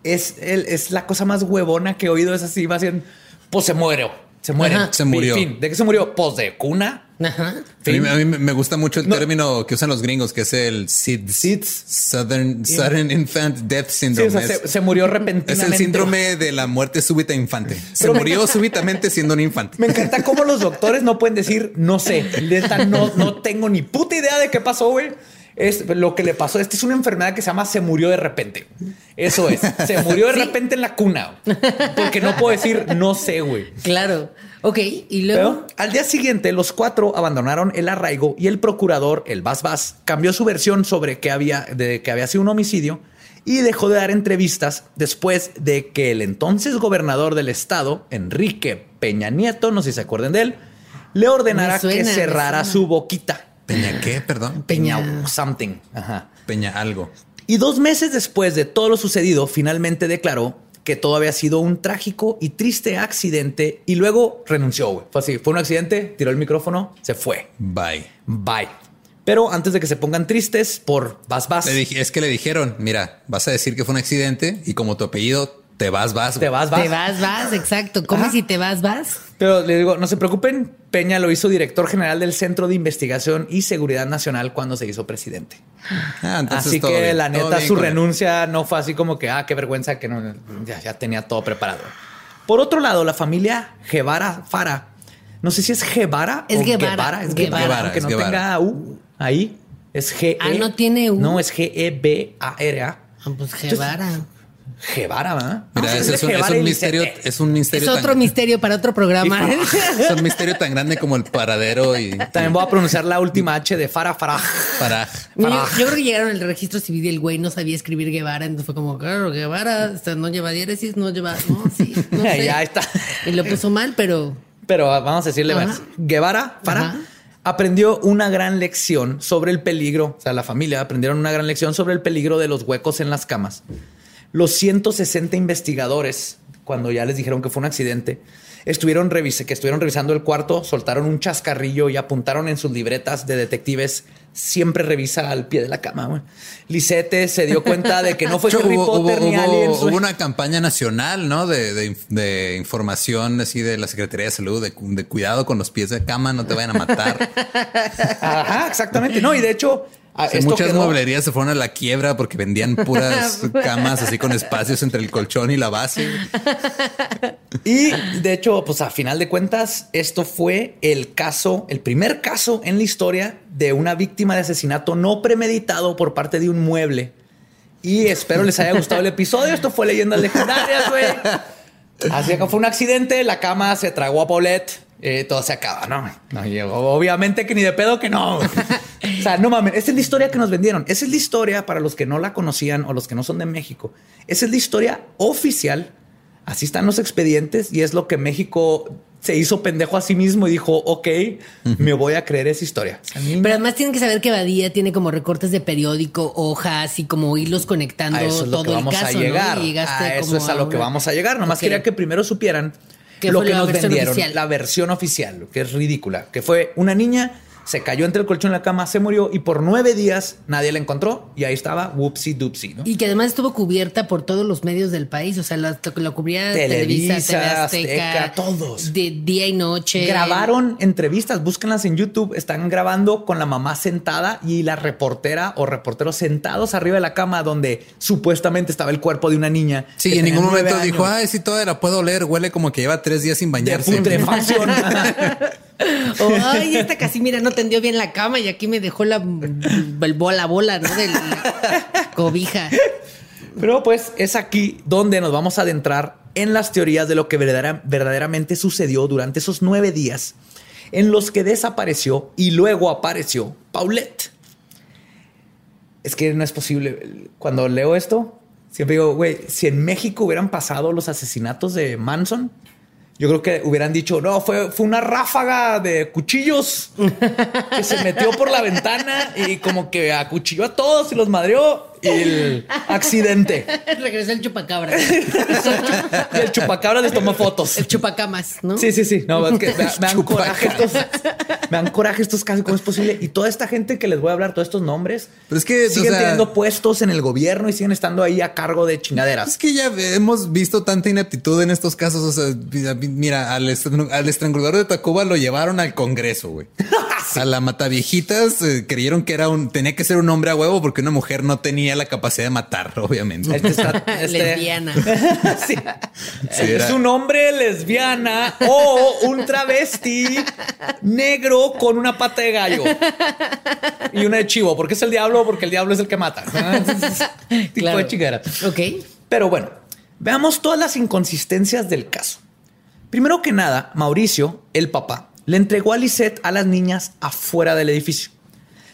es, el- es la cosa más huevona que he oído. Es así, va haciendo, pues se muere. Se muere. Ajá. Se murió. Fin. ¿De qué se murió? Pues de cuna. Ajá. A mí, Fin. a mí me gusta mucho el No. término que usan los gringos, que es el SIDS. SIDS. Southern, Sudden Infant Death Sí, Syndrome. o sea, es, se, se murió es repentinamente. el síndrome de la muerte súbita infante. Se Pero me- murió súbitamente siendo un infante. Me encanta cómo los doctores no pueden decir, no sé, neta, no, no tengo ni puta idea de qué pasó, güey. Es lo que le pasó. Esta es una enfermedad que se llama se murió de repente. Eso es. Se murió de Sí. repente en la cuna. Porque no puedo decir, no sé, güey. Claro. Ok, y luego. Pero al día siguiente, los cuatro abandonaron el arraigo y el procurador, el Bas Bas, cambió su versión sobre que había, de que había sido un homicidio y dejó de dar entrevistas después de que el entonces gobernador del estado, Enrique Peña Nieto, no sé si se acuerdan de él, le ordenara suena, que cerrara su boquita. Peña, ¿qué? Perdón. Peña, Peña. something. Ajá. Peña, algo. Y dos meses después de todo lo sucedido, finalmente declaró que todo había sido un trágico y triste accidente y luego renunció. Fue así, fue un accidente, tiró el micrófono, se fue. Bye. Bye. Pero antes de que se pongan tristes por vas, vas, es que le dijeron, mira, vas a decir que fue un accidente y como tu apellido te vas, vas. te vas, vas. Te vas, vas, exacto. ¿Cómo Ajá. si te vas, vas? Pero le digo, no se preocupen, Peña lo hizo director general del Centro de Investigación y Seguridad Nacional cuando se hizo presidente. Ah, así que bien, la neta, su renuncia no fue así como que, ah, qué vergüenza que no, ya, ya tenía todo preparado. Por otro lado, la familia Guevara Fara, no sé si es Guevara Es o Guevara, es Guevara. Es no Guevara. tenga U ahí, es G. E Ah, no tiene U. No, es G-E-B-A-R-A. Ah, pues Guevara. Guevara, ¿verdad? Mira, es un, es misterio, es un misterio Es otro tan, misterio para otro programa. es un misterio tan grande como el paradero y También voy a pronunciar la última H de Farah Farah. yo, yo creo que llegaron al registro civil y el güey no sabía escribir Guevara, entonces fue como, claro, Guevara, o sea, no lleva diéresis, no lleva, no, sí, no sé. Ya está. Y lo puso mal, pero Pero vamos a decirle más. Guevara, Farah, Ajá. aprendió una gran lección sobre el peligro. O sea, la familia aprendieron una gran lección sobre el peligro de los huecos en las camas. Los 160 investigadores, cuando ya les dijeron que fue un accidente, estuvieron, revise- que estuvieron revisando el cuarto, soltaron un chascarrillo y apuntaron en sus libretas de detectives. Siempre revisa al pie de la cama. güey. Lisette se dio cuenta de que no fue Harry hubo, Potter hubo- ni hubo- una campaña nacional, ¿no? De, de inf- de información así de la Secretaría de Salud, de cuidado con los pies de cama, no te vayan a matar. Ajá, exactamente. No, y de hecho, a- Sí, esto muchas quedó- mueblerías se fueron a la quiebra porque vendían puras camas así con espacios entre el colchón y la base. Y de hecho, pues a final de cuentas, esto fue el caso, el primer caso en la historia de una víctima de asesinato no premeditado por parte de un mueble. Y espero les haya gustado el episodio. Esto fue Leyendas Legendarias, güey. Así que fue un accidente, la cama se tragó a Paulette, eh, todo se acaba, ¿no? no y obviamente que ni de pedo que no. O sea, no mames, esa es la historia que nos vendieron. Esa es la historia para los que no la conocían o los que no son de México. Esa es la historia oficial. Así están los expedientes y es lo que México se hizo pendejo a sí mismo y dijo, ok, me voy a creer esa historia. A mí me- Pero además tienen que saber que Badía tiene como recortes de periódico, hojas y como hilos conectando a eso es lo todo que vamos el caso. a llegar. ¿no? A eso como es a lo que vamos a llegar. Nomás Ok. quería que primero supieran ¿Qué lo que la nos versión vendieron, oficial? la versión oficial, que es ridícula, que fue una niña, se cayó entre el colchón y la cama, se murió y por nueve días nadie la encontró y ahí estaba whoopsie doopsie, ¿no? Y que además estuvo cubierta por todos los medios del país. O sea, la, la cubría Televisa, Televisa, TV Azteca, Azteca, todos. De día y noche. Grabaron entrevistas, búsquenlas en YouTube. Están grabando con la mamá sentada y la reportera o reporteros sentados arriba de la cama donde supuestamente estaba el cuerpo de una niña. Sí, en ningún momento dijo, años. ay, sí, todavía la puedo oler, huele como que lleva tres días sin de bañarse. putrefacción. Ay, esta Casimira no tendió bien la cama y aquí me dejó la, bola bola, ¿no? De la cobija. Pero pues es aquí donde nos vamos a adentrar en las teorías de lo que verdadera- verdaderamente sucedió durante esos nueve días en los que desapareció y luego apareció Paulette. Es que no es posible. Cuando leo esto, siempre digo, güey, si en México hubieran pasado los asesinatos de Manson, yo creo que hubieran dicho, no, fue, fue una ráfaga de cuchillos que se metió por la ventana y como que acuchilló a todos y los madreó y el accidente. Regresó el chupacabra. El chupacabra les tomó fotos. El chupacamas, ¿no? Sí, sí, sí. No, es que me, me dan coraje estos. Me dan coraje estos casos. ¿Cómo es posible? Y toda esta gente que les voy a hablar, todos estos nombres, Pero es que, o siguen sea- teniendo puestos en el gobierno y siguen estando ahí a cargo de chingaderas. Es que ya hemos visto tanta ineptitud en estos casos. O sea, mira, al, al estrangulador de Tacuba lo llevaron al Congreso, güey. A la mataviejitas eh, creyeron que era un, tenía que ser un hombre a huevo porque una mujer no tenía la capacidad de matar, obviamente. Este está- este- Lesbiana. sí. Sí, es un hombre lesbiana o un travesti negro con una pata de gallo y una de chivo, porque es el diablo, porque el diablo es el que mata. tipo Claro. de. Ok. Pero bueno, veamos todas las inconsistencias del caso. Primero que nada, Mauricio, el papá, le entregó a Lisette a las niñas afuera del edificio.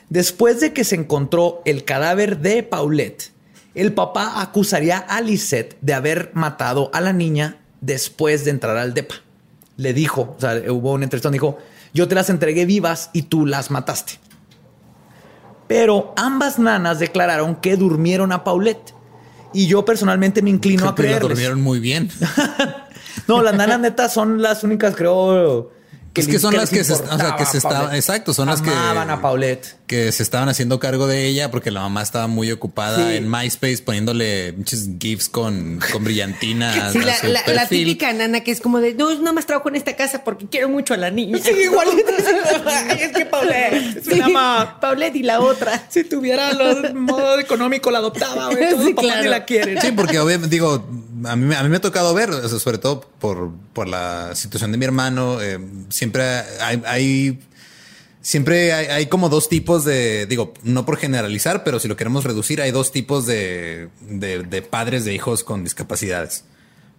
Después de que se encontró el cadáver de Paulette, el papá acusaría a Lisette de haber matado a la niña después de entrar al DEPA. Le dijo, o sea, hubo una entrevista donde dijo, yo te las entregué vivas y tú las mataste. Pero ambas nanas declararon que durmieron a Paulette. Y yo personalmente me inclino a Pero creerles. durmieron muy bien. No, las nanas netas son las únicas, creo. Es que son las que se- o sea, que se estaban- exacto, son las que- Amaban a Paulette. que se estaban haciendo cargo de ella porque la mamá estaba muy ocupada Sí. en MySpace poniéndole muchos GIFs con, con brillantina. Sí, la, típica nana que es como de, no, nada más trabajo en esta casa porque quiero mucho a la niña. Sí, igualito. es que Paulette es Sí, una ma- Paulette y la otra. Si tuviera los modo económico, la adoptaba. güey. Todos Sí, claro. la quieren. Sí, porque obviamente digo, a mí, me- a mí me ha tocado ver, o sea, sobre todo por, por la situación de mi hermano, eh, siempre hay, hay Siempre hay, hay como dos tipos de, digo, no por generalizar, pero si lo queremos reducir, hay dos tipos de, de- de padres de hijos con discapacidades.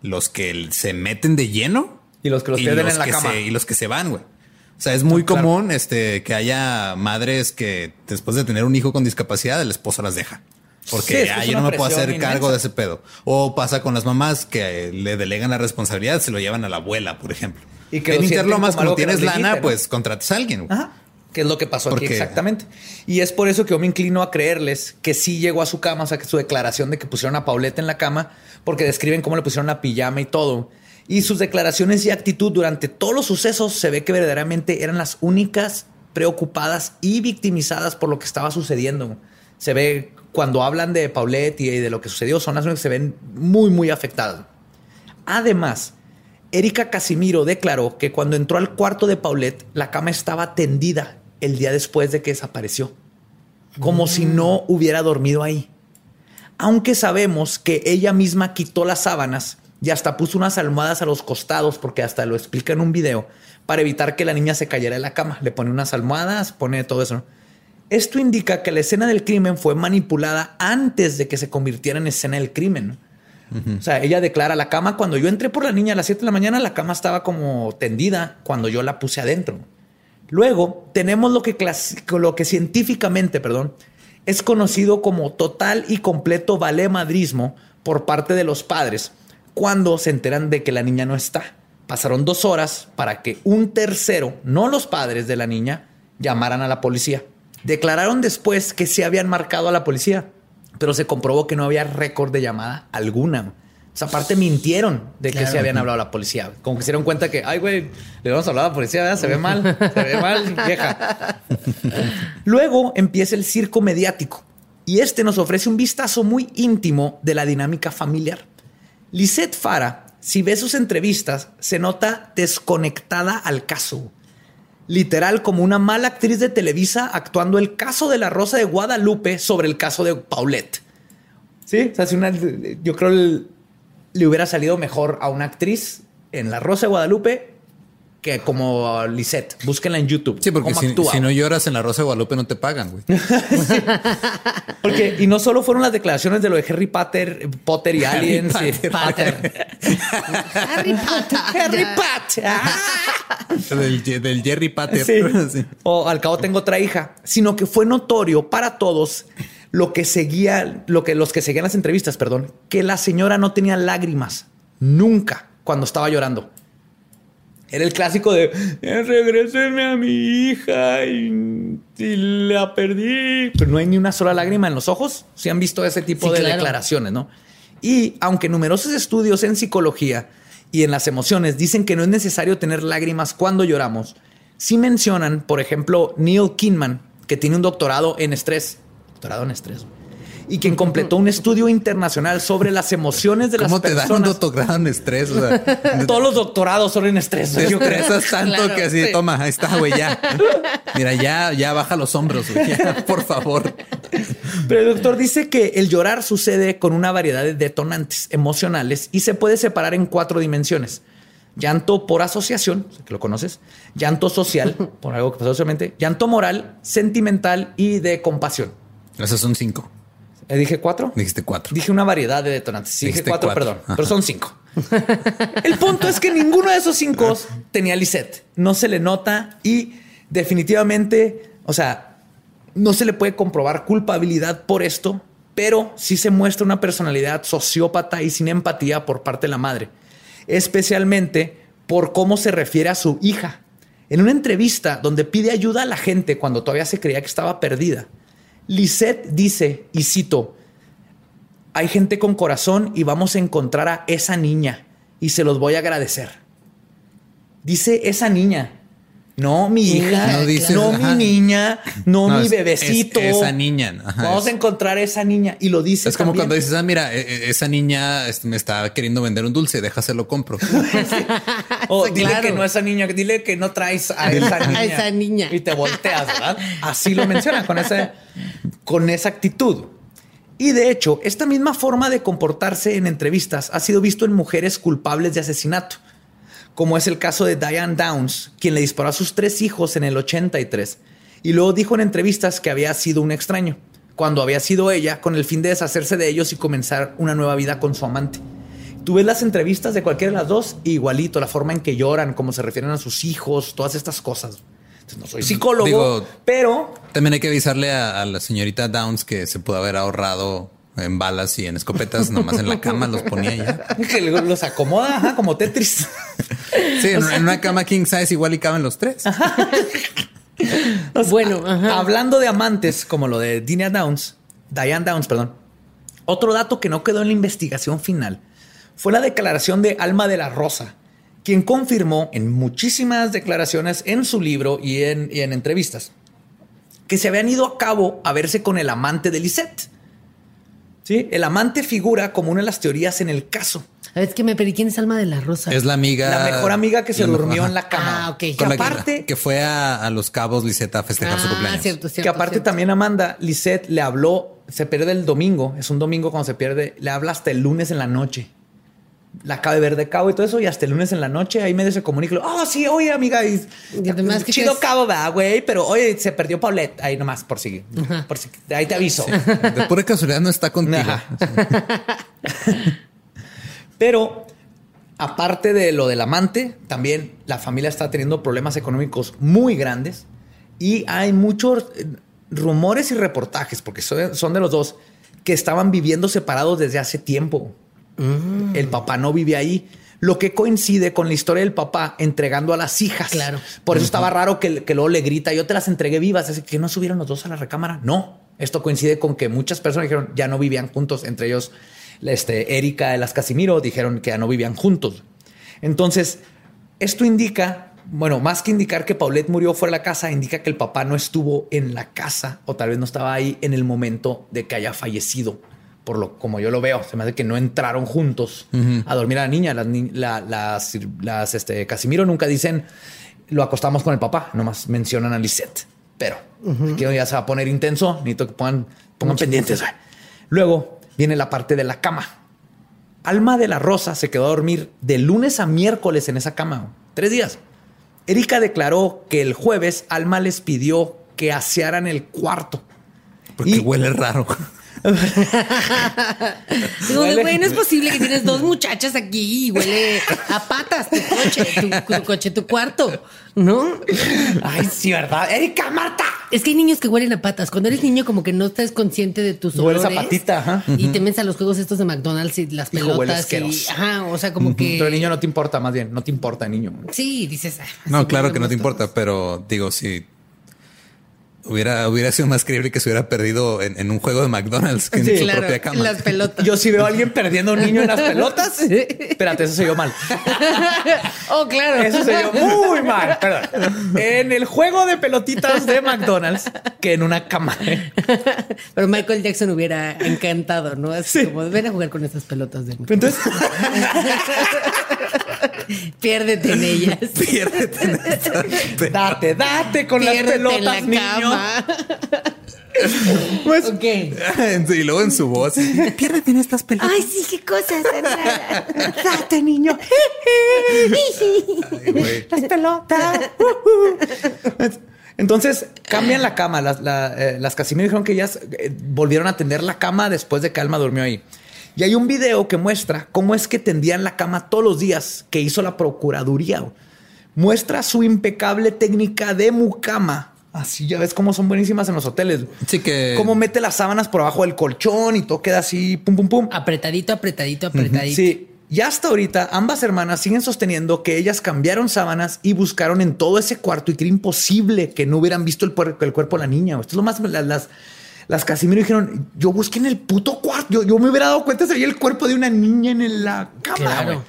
Los que se meten de lleno Y los que los pierden en la cama. se- y los que se van, güey. O sea, es muy Claro. común este, que haya madres que después de tener un hijo con discapacidad, el esposo las deja. Sí, Porque que "Ah, yo no me puedo hacer cargo de ese pedo. O pasa con las mamás que le delegan la responsabilidad, se lo llevan a la abuela, por ejemplo. Y que lo en Interlomas, como que tienes lana, pues contratas a alguien. Ajá. Que es lo que pasó aquí exactamente. Y es por eso que yo me inclino a creerles que sí llegó a su cama, o sea, que su declaración de que pusieron a Paulette en la cama, porque describen cómo le pusieron la pijama y todo. Y sus declaraciones y actitud durante todos los sucesos se ve que verdaderamente eran las únicas preocupadas y victimizadas por lo que estaba sucediendo. Se ve cuando hablan de Paulette y de lo que sucedió, son las únicas que se ven muy, muy afectadas. Además, Erika Casimiro declaró que cuando entró al cuarto de Paulette, la cama estaba tendida el día después de que desapareció, como si no hubiera dormido ahí. Aunque sabemos que ella misma quitó las sábanas y hasta puso unas almohadas a los costados, porque hasta lo explica en un video, para evitar que la niña se cayera de la cama. Le pone unas almohadas, pone todo eso. Esto indica que la escena del crimen fue manipulada antes de que se convirtiera en escena del crimen. O sea, ella declara la cama. Cuando yo entré por la niña a las 7 de la mañana, la cama estaba como tendida cuando yo la puse adentro. Luego tenemos lo que, lo que científicamente, perdón, es conocido como total y completo valemadrismo por parte de los padres cuando se enteran de que la niña no está. Pasaron dos horas para que un tercero, no los padres de la niña, llamaran a la policía. Declararon después que se habían marcado a la policía, pero se comprobó que no había récord de llamada alguna. O sea, aparte mintieron de que Claro. se habían hablado a la policía. Como que se dieron cuenta que, ay, güey, le vamos a hablar a la policía, ¿verdad? se ve mal, se ve mal, vieja. Luego empieza el circo mediático y este nos ofrece un vistazo muy íntimo de la dinámica familiar. Lisette Fara, si ves sus entrevistas, se nota desconectada al caso. Literal, como una mala actriz de Televisa actuando el caso de la Rosa de Guadalupe sobre el caso de Paulette. Sí, o sea, si una, yo creo el- le hubiera salido mejor a una actriz en La Rosa de Guadalupe que como Lisette. Búsquenla en YouTube. Sí, porque cómo si, actúa. si no lloras en la Rosa de Guadalupe no te pagan, güey. Porque, y no solo fueron las declaraciones de lo de Harry Potter, Potter y Harry Aliens. y- Potter. Potter. Harry Potter. Harry. Potter. Ah. del, del Jerry. Sí. Sí. O al cabo tengo otra hija, sino que fue notorio para todos lo que seguía, lo que los que seguían las entrevistas, perdón, que la señora no tenía lágrimas nunca cuando estaba llorando. Era el clásico de "Eh, regrésenme a mi hija y, y la perdí. Pero no hay ni una sola lágrima en los ojos. Si han visto ese tipo Sí, de claro. declaraciones, ¿no? Y aunque numerosos estudios en psicología y en las emociones dicen que no es necesario tener lágrimas cuando lloramos, sí mencionan, por ejemplo, Neil Kinman, que tiene un doctorado en estrés, doctorado en estrés, y quien completó un estudio internacional sobre las emociones de las ¿Cómo te dan un personas. doctorado en estrés? O sea, Todos los doctorados son en estrés. te yo creo. tanto Claro, que así, sí. toma, ahí está, güey, ya. Mira, ya, ya baja los hombros, güey. ya, por favor. Pero el doctor dice que el llorar sucede con una variedad de detonantes emocionales y se puede separar en cuatro dimensiones. Llanto por asociación, que lo conoces, llanto social, por algo que pasó socialmente, llanto moral, sentimental y de compasión. Esos son cinco. ¿Eh, ¿Dije cuatro? Dijiste cuatro. Dije una variedad de detonantes. Sí, dije cuatro, cuatro. perdón, Ajá. pero son cinco. El punto es que ninguno de esos cinco tenía Lisette. No se le nota y definitivamente, o sea, no se le puede comprobar culpabilidad por esto, pero sí se muestra una personalidad sociópata y sin empatía por parte de la madre, especialmente por cómo se refiere a su hija. En una entrevista donde pide ayuda a la gente cuando todavía se creía que estaba perdida, Lisette dice, y cito, hay gente con corazón y vamos a encontrar a esa niña y se los voy a agradecer. Dice esa niña. No, mi hija. No dices, mi niña. No, No, mi es- bebecito. es esa niña, ajá, vamos es- a encontrar a esa niña. Y lo dice. Es como también. cuando dices, ah, mira, e- e- esa niña este, me está queriendo vender un dulce, déjaselo compro. O Sí, dile claro. que no esa niña, dile que no traes a esa A niña. esa niña. Y te volteas, ¿verdad? Así lo menciona con esa, con esa actitud. Y de hecho, esta misma forma de comportarse en entrevistas ha sido visto en mujeres culpables de asesinato, como es el caso de Diane Downs, quien le disparó a sus tres hijos en el 83 y luego dijo en entrevistas que había sido un extraño, cuando había sido ella, con el fin de deshacerse de ellos y comenzar una nueva vida con su amante. Tú ves las entrevistas de cualquiera de las dos, igualito, la forma en que lloran, cómo se refieren a sus hijos, todas estas cosas. Entonces, no soy psicólogo, Digo, pero También hay que avisarle a, a la señorita Downs que se pudo haber ahorrado en balas y en escopetas, nomás en la cama los ponía ya. que los acomoda ajá, como Tetris. Sí, en, en una cama king size igual y caben los tres. Bueno, ajá. Hablando de amantes, como lo de Diana Downs, Diane Downs, perdón. Otro dato que no quedó en la investigación final fue la declaración de Alma de la Rosa, quien confirmó en muchísimas declaraciones en su libro y en, y en entrevistas que se habían ido a cabo a verse con el amante de Lisette. ¿Sí? El amante figura como una de las teorías en el caso. A ver, es que me perdí. ¿Quién es Alma de la Rosa? Es la amiga. La mejor amiga que se durmió ajá. en la cama. Ah, ok. Que aparte, que, fue a, a Los Cabos Liseta a festejar su Ah, cumpleaños. cierto, cierto. que aparte cierto. también Amanda, Lisette le habló, se pierde el domingo, es un domingo cuando se pierde, le habla hasta el lunes en la noche. La acaba de ver de cabo y todo eso, y hasta el lunes en la noche ahí medio se comunica. Oh, sí, oye, amiga. Y, Y además, ¿qué chido cabo, va, güey. Pero oye, se perdió Paulette. Ahí nomás, por si. Por si ahí te aviso. De pura casualidad no está contigo. Ajá. Pero aparte de lo del amante, también la familia está teniendo problemas económicos muy grandes y hay muchos eh, rumores y reportajes, porque son son de los dos, que estaban viviendo separados desde hace tiempo. El papá no vive ahí. Lo que coincide con la historia del papá entregando a las hijas. Claro. Por eso estaba raro que, que luego le grita, yo te las entregué vivas. Así que no subieron los dos a la recámara. No. Esto coincide con que muchas personas dijeron ya no vivían juntos. Entre ellos, este, Erika de las Casimiro dijeron que ya no vivían juntos. Entonces, esto indica, bueno, más que indicar que Paulette murió fuera de la casa, indica que el papá no estuvo en la casa o tal vez no estaba ahí en el momento de que haya fallecido. Por lo como yo lo veo, se me hace que no entraron juntos a dormir a la niña. Las, la- las, las, este, Casimiro nunca dicen lo acostamos con el papá, nomás mencionan a Lisette. Pero aquí ya se va a poner intenso. Necesito que pongan, pongan pendientes. Luego viene la parte de la cama. Alma de la Rosa se quedó a dormir de lunes a miércoles en esa cama. Tres días. Erika declaró que el jueves Alma les pidió que asearan el cuarto. Porque Y- huele raro. Digo, Huele- güey, no es posible que tienes dos muchachas aquí y huele a patas tu coche, tu, tu coche, tu cuarto, ¿no? Ay, sí, ¿verdad? Erika, Marta. Es que hay niños que huelen a patas. Cuando eres niño, como que no estás consciente de tus Hueles a olores. patita, ajá. Y te metes a los juegos estos de McDonald's y las Hijo, pelotas. y, ajá, o sea, como que. Pero el niño no te importa, más bien, no te importa, niño. Sí, dices. ah, No, claro que no te importa, todos. pero digo, si hubiera, hubiera sido más creíble que se hubiera perdido en, en un juego de McDonald's que en su Claro, propia cama. las pelotas. Yo si veo a alguien perdiendo a un niño en las pelotas, espérate, eso se yo mal. oh, claro. Eso se yo muy mal. Perdón. En el juego de pelotitas de McDonald's que en una cama. Pero Michael Jackson hubiera encantado, ¿no? Así Sí. como ven a jugar con estas pelotas de Entonces, Piérdete en ellas. Piérdete en esta pe- date, date con las pelotas, en la niño. cama. Pues, ok. y luego en su voz. Piérdete en estas pelotas. Ay, sí, qué cosas. date, niño. Ay. Las pelotas. Entonces cambian la cama. Las, la- eh, las Casimiro dijeron que ellas eh, volvieron a tender la cama después de que Alma durmió ahí. Y hay un video que muestra cómo es que tendían la cama todos los días que hizo la Procuraduría. Muestra su impecable técnica de mucama. Así ya ves cómo son buenísimas en los hoteles. Sí que- Cómo mete las sábanas por abajo del colchón y todo queda así, pum, pum, pum. Apretadito, apretadito, apretadito. Sí. Y hasta ahorita ambas hermanas siguen sosteniendo que ellas cambiaron sábanas y buscaron en todo ese cuarto y que era imposible que no hubieran visto el, cuerpo de la niña. Esto es lo más... Las, las, las Casimiro dijeron, yo busqué en el puto cuarto. Yo, yo me hubiera dado cuenta si había el cuerpo de una niña en la cama. Claro.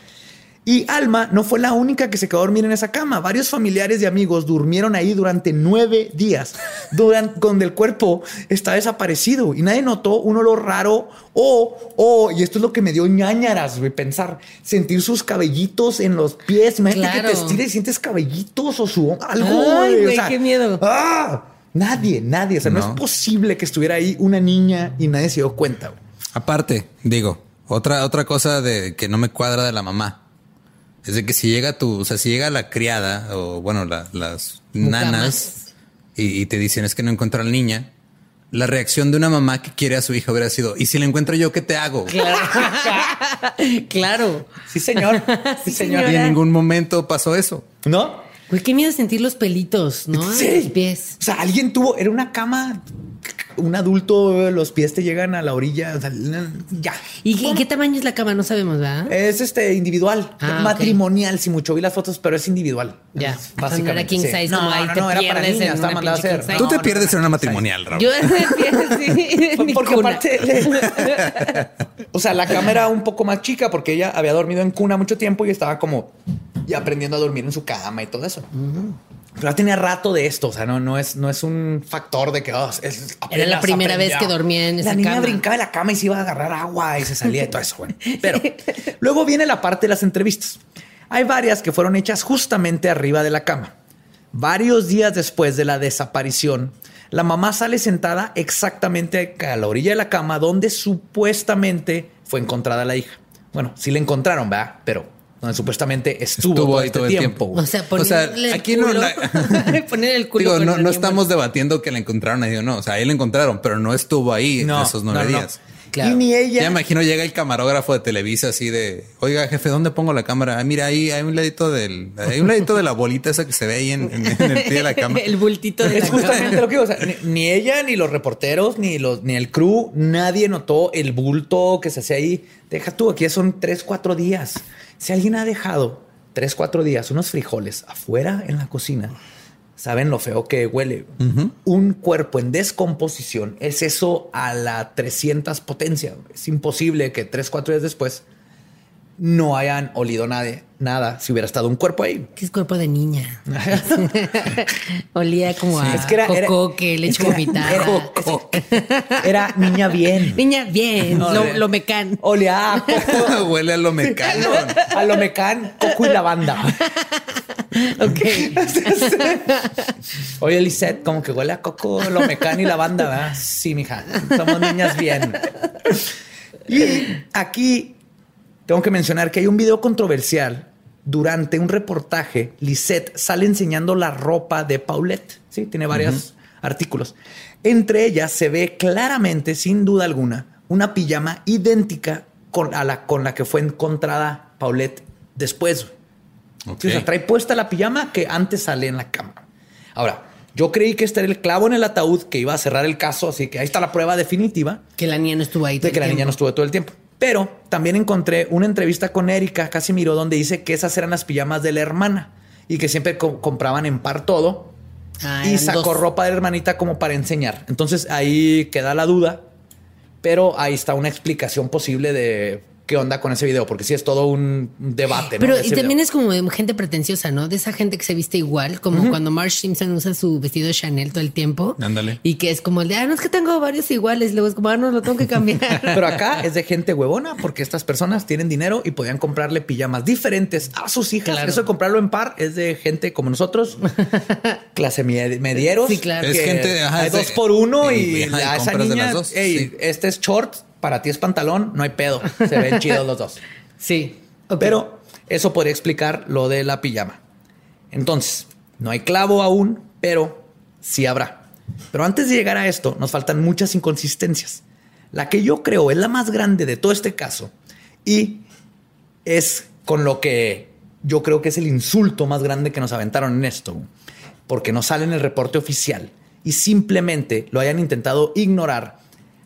Y Alma no fue la única que se quedó a dormir en esa cama. Varios familiares y amigos durmieron ahí durante nueve días, durante, donde el cuerpo está desaparecido y nadie notó un olor raro o, o, y esto es lo que me dio ñañaras, güey, pensar, sentir sus cabellitos en los pies. Imagínate que Claro. te estires y sientes cabellitos o su algo. Ay, güey. O sea, qué miedo. ¡ah! Nadie, nadie. O sea, no. No. es posible que estuviera ahí una niña y nadie se dio cuenta. güey. Aparte, digo, otra, otra cosa de que no me cuadra de la mamá es de que si llega tu, o sea, si llega la criada o bueno, la- las nanas y, y te dicen es que no encuentro a la niña, la reacción de una mamá que quiere a su hija hubiera sido, ¿y si la encuentro yo, qué te hago? Claro. claro. Sí, señor. Sí, Sí, señor. Y en ningún momento pasó eso. ¿No? Güey, qué miedo sentir los pelitos, ¿no? Sí. Los pies. O sea, alguien tuvo, era una cama, un adulto, los pies te llegan a la orilla, o sea, ya. ¿Y qué, qué tamaño es la cama? No sabemos, ¿verdad? Es este individual, Ah, matrimonial, si mucho vi las fotos, pero es individual. Ya. Es sea, no era king sí. size, No, ahí no, te no, era para niñas, estaba a hacer. Tú te pierdes en una matrimonial, Raúl. Yo sí, mi Porque aparte, o sea, la cama era un poco más chica porque ella había dormido en cuna mucho tiempo y estaba como ya aprendiendo a dormir en su cama y todo eso. Pero ya tenía rato de esto, o sea, no, no es, no es un factor de que oh, es- Era la primera vez que dormía en La esa niña cama. brincaba de la cama y se iba a agarrar agua y se salía y todo eso. Bueno, pero luego viene la parte de las entrevistas. Hay varias que fueron hechas justamente arriba de la cama. Varios días después de la desaparición, la mamá sale sentada exactamente a la orilla de la cama donde supuestamente fue encontrada la hija. Bueno, sí la encontraron, ¿verdad? Pero donde supuestamente estuvo, Estuvo todo ahí este todo el tiempo. tiempo. O sea, O sea, el aquí no culo. la- poner el culo. Digo, no, el no estamos debatiendo que la encontraron ahí o no. O sea, ahí la encontraron, pero no estuvo ahí No, esos no, nueve no. días. Claro. Y ni ella. Ya imagino llega el camarógrafo de Televisa así de, oiga jefe, ¿dónde pongo la cámara? Ah, mira, ahí hay un ladito del, hay un ladito de la bolita esa que se ve ahí en, en- en el pie de la cama. el bultito de Es la cama. justamente lo que digo. O sea, ni, ni ella, ni los reporteros, ni los, ni el crew, nadie notó el bulto que se hacía ahí. Deja tú, aquí son tres, cuatro días. Si alguien ha dejado tres, cuatro días unos frijoles afuera en la cocina, saben lo feo que huele. Un cuerpo en descomposición es eso a la 300 potencia. Es imposible que tres, cuatro días después no hayan olido nada, nada si hubiera estado un cuerpo ahí. Que es cuerpo de niña. Olía como a Es que era- era- cocoque, leche es que era- vomitada. era- Era niña bien. Niña, bien. No, lo, lo mecan. Olía a coco, Huele a lo mecano. a lo mecán, coco y lavanda. Ok. Oye, Lisette, como que huele a coco, lo mecán y lavanda, ¿verdad? Sí, mija. Somos niñas bien. Y aquí tengo que mencionar que hay un video controversial. Durante un reportaje, Lisette sale enseñando la ropa de Paulette. Sí, tiene varios artículos. Entre ellas se ve claramente, sin duda alguna, una pijama idéntica con, a la, con la que fue encontrada Paulette después. Ok. Sí, o sea, trae puesta la pijama que antes sale en la cama. Ahora, yo creí que este era el clavo en el ataúd que iba a cerrar el caso, así que ahí está la prueba definitiva Que la niña no estuvo ahí. todo de el que la niña no estuvo todo el tiempo. Pero también encontré una entrevista con Erika Casimiro donde dice que esas eran las pijamas de la hermana y que siempre co- compraban en par todo Ah, y sacó dos. ropa de la hermanita como para enseñar. Entonces ahí queda la duda, pero ahí está una explicación posible de qué onda con ese video, porque sí es todo un debate. ¿no? Pero de y también video. es como de gente pretenciosa, ¿no? De esa gente que se viste igual, como cuando Marge Simpson usa su vestido Chanel todo el tiempo. Ándale. Y que es como el de, ah, no es que tengo varios iguales. Luego es como, ah, no, lo tengo que cambiar. Pero acá es de gente huevona porque estas personas tienen dinero y podían comprarle pijamas diferentes a sus hijas. Claro. Eso de comprarlo en par es de gente como nosotros, clase med- medieros. Sí, claro. Es que gente, ajá, hay es de- dos por uno y, y, ajá, y a esa de niña, las dos, "Ey, sí. este es short, para ti es pantalón, no hay pedo. Se ven chidos los dos. sí. Pero eso podría explicar lo de la pijama. Entonces, no hay clavo aún, pero sí habrá. Pero antes de llegar a esto, nos faltan muchas inconsistencias. La que yo creo es la más grande de todo este caso y es con lo que yo creo que es el insulto más grande que nos aventaron en esto, porque no sale en el reporte oficial y simplemente lo hayan intentado ignorar.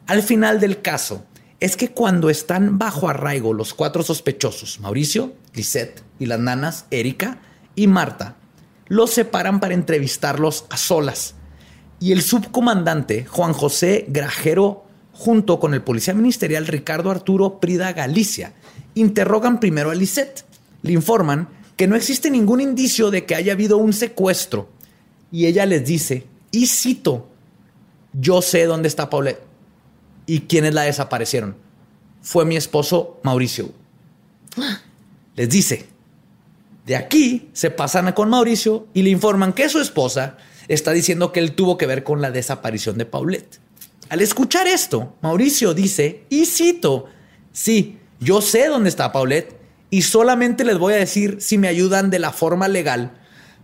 Al final del caso, es que cuando están bajo arraigo los cuatro sospechosos, Mauricio, Lisette y las nanas, Erika y Marta, los separan para entrevistarlos a solas. Y el subcomandante Juan José Grajero, junto con el policía ministerial Ricardo Arturo Prida Galicia, interrogan primero a Lisette. Le informan que no existe ningún indicio de que haya habido un secuestro. Y ella les dice, y cito, yo sé dónde está Paulette y quiénes la desaparecieron. Fue mi esposo Mauricio. Les dice, de aquí se pasan con Mauricio y le informan que su esposa está diciendo que él tuvo que ver con la desaparición de Paulette. Al escuchar esto, Mauricio dice, y cito, sí, yo sé dónde está Paulette y solamente les voy a decir si me ayudan de la forma legal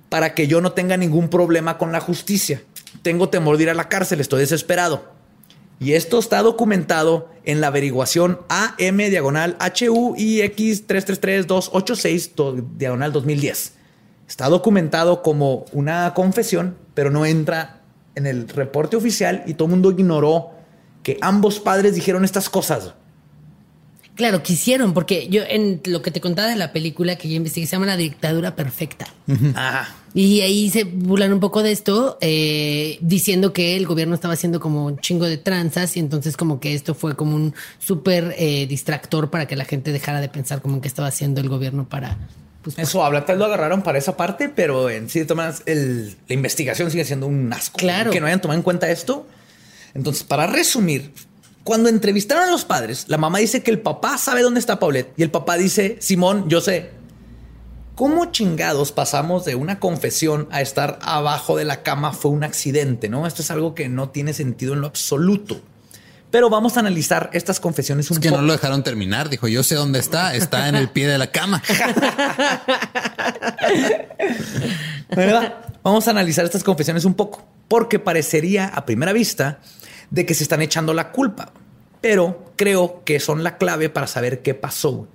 para que yo no tenga ningún problema con la justicia. tengo temor de ir a la cárcel, estoy desesperado. Y esto está documentado en la averiguación AM diagonal HUIX 333286 diagonal 2010. Está documentado como una confesión, pero no entra en el reporte oficial y todo el mundo ignoró que ambos padres dijeron estas cosas. Claro, quisieron, porque yo en lo que te contaba de la película que yo investigué se llama La dictadura perfecta. Ah, Y ahí se burlan un poco de esto, eh, diciendo que el gobierno estaba haciendo como un chingo de tranzas y entonces como que esto fue como un súper eh, distractor para que la gente dejara de pensar como que estaba haciendo el gobierno para... Pues, eso habla, tal lo agarraron para esa parte, pero en sí, maneras, el- la investigación sigue siendo un asco. Claro. Que no hayan tomado en cuenta esto. Entonces, para resumir, cuando entrevistaron a los padres, la mamá dice que el papá sabe dónde está Paulette y el papá dice, Simón, yo sé. ¿Cómo chingados pasamos de una confesión a estar abajo de la cama fue un accidente, no? Esto es algo que no tiene sentido en lo absoluto. Pero vamos a analizar estas confesiones un Es que poco. no lo dejaron terminar. Dijo, yo sé dónde está. Está en el pie de la cama. ¿verdad? Vamos a analizar estas confesiones un poco, porque parecería a primera vista de que se están echando la culpa, pero creo que son la clave para saber qué pasó.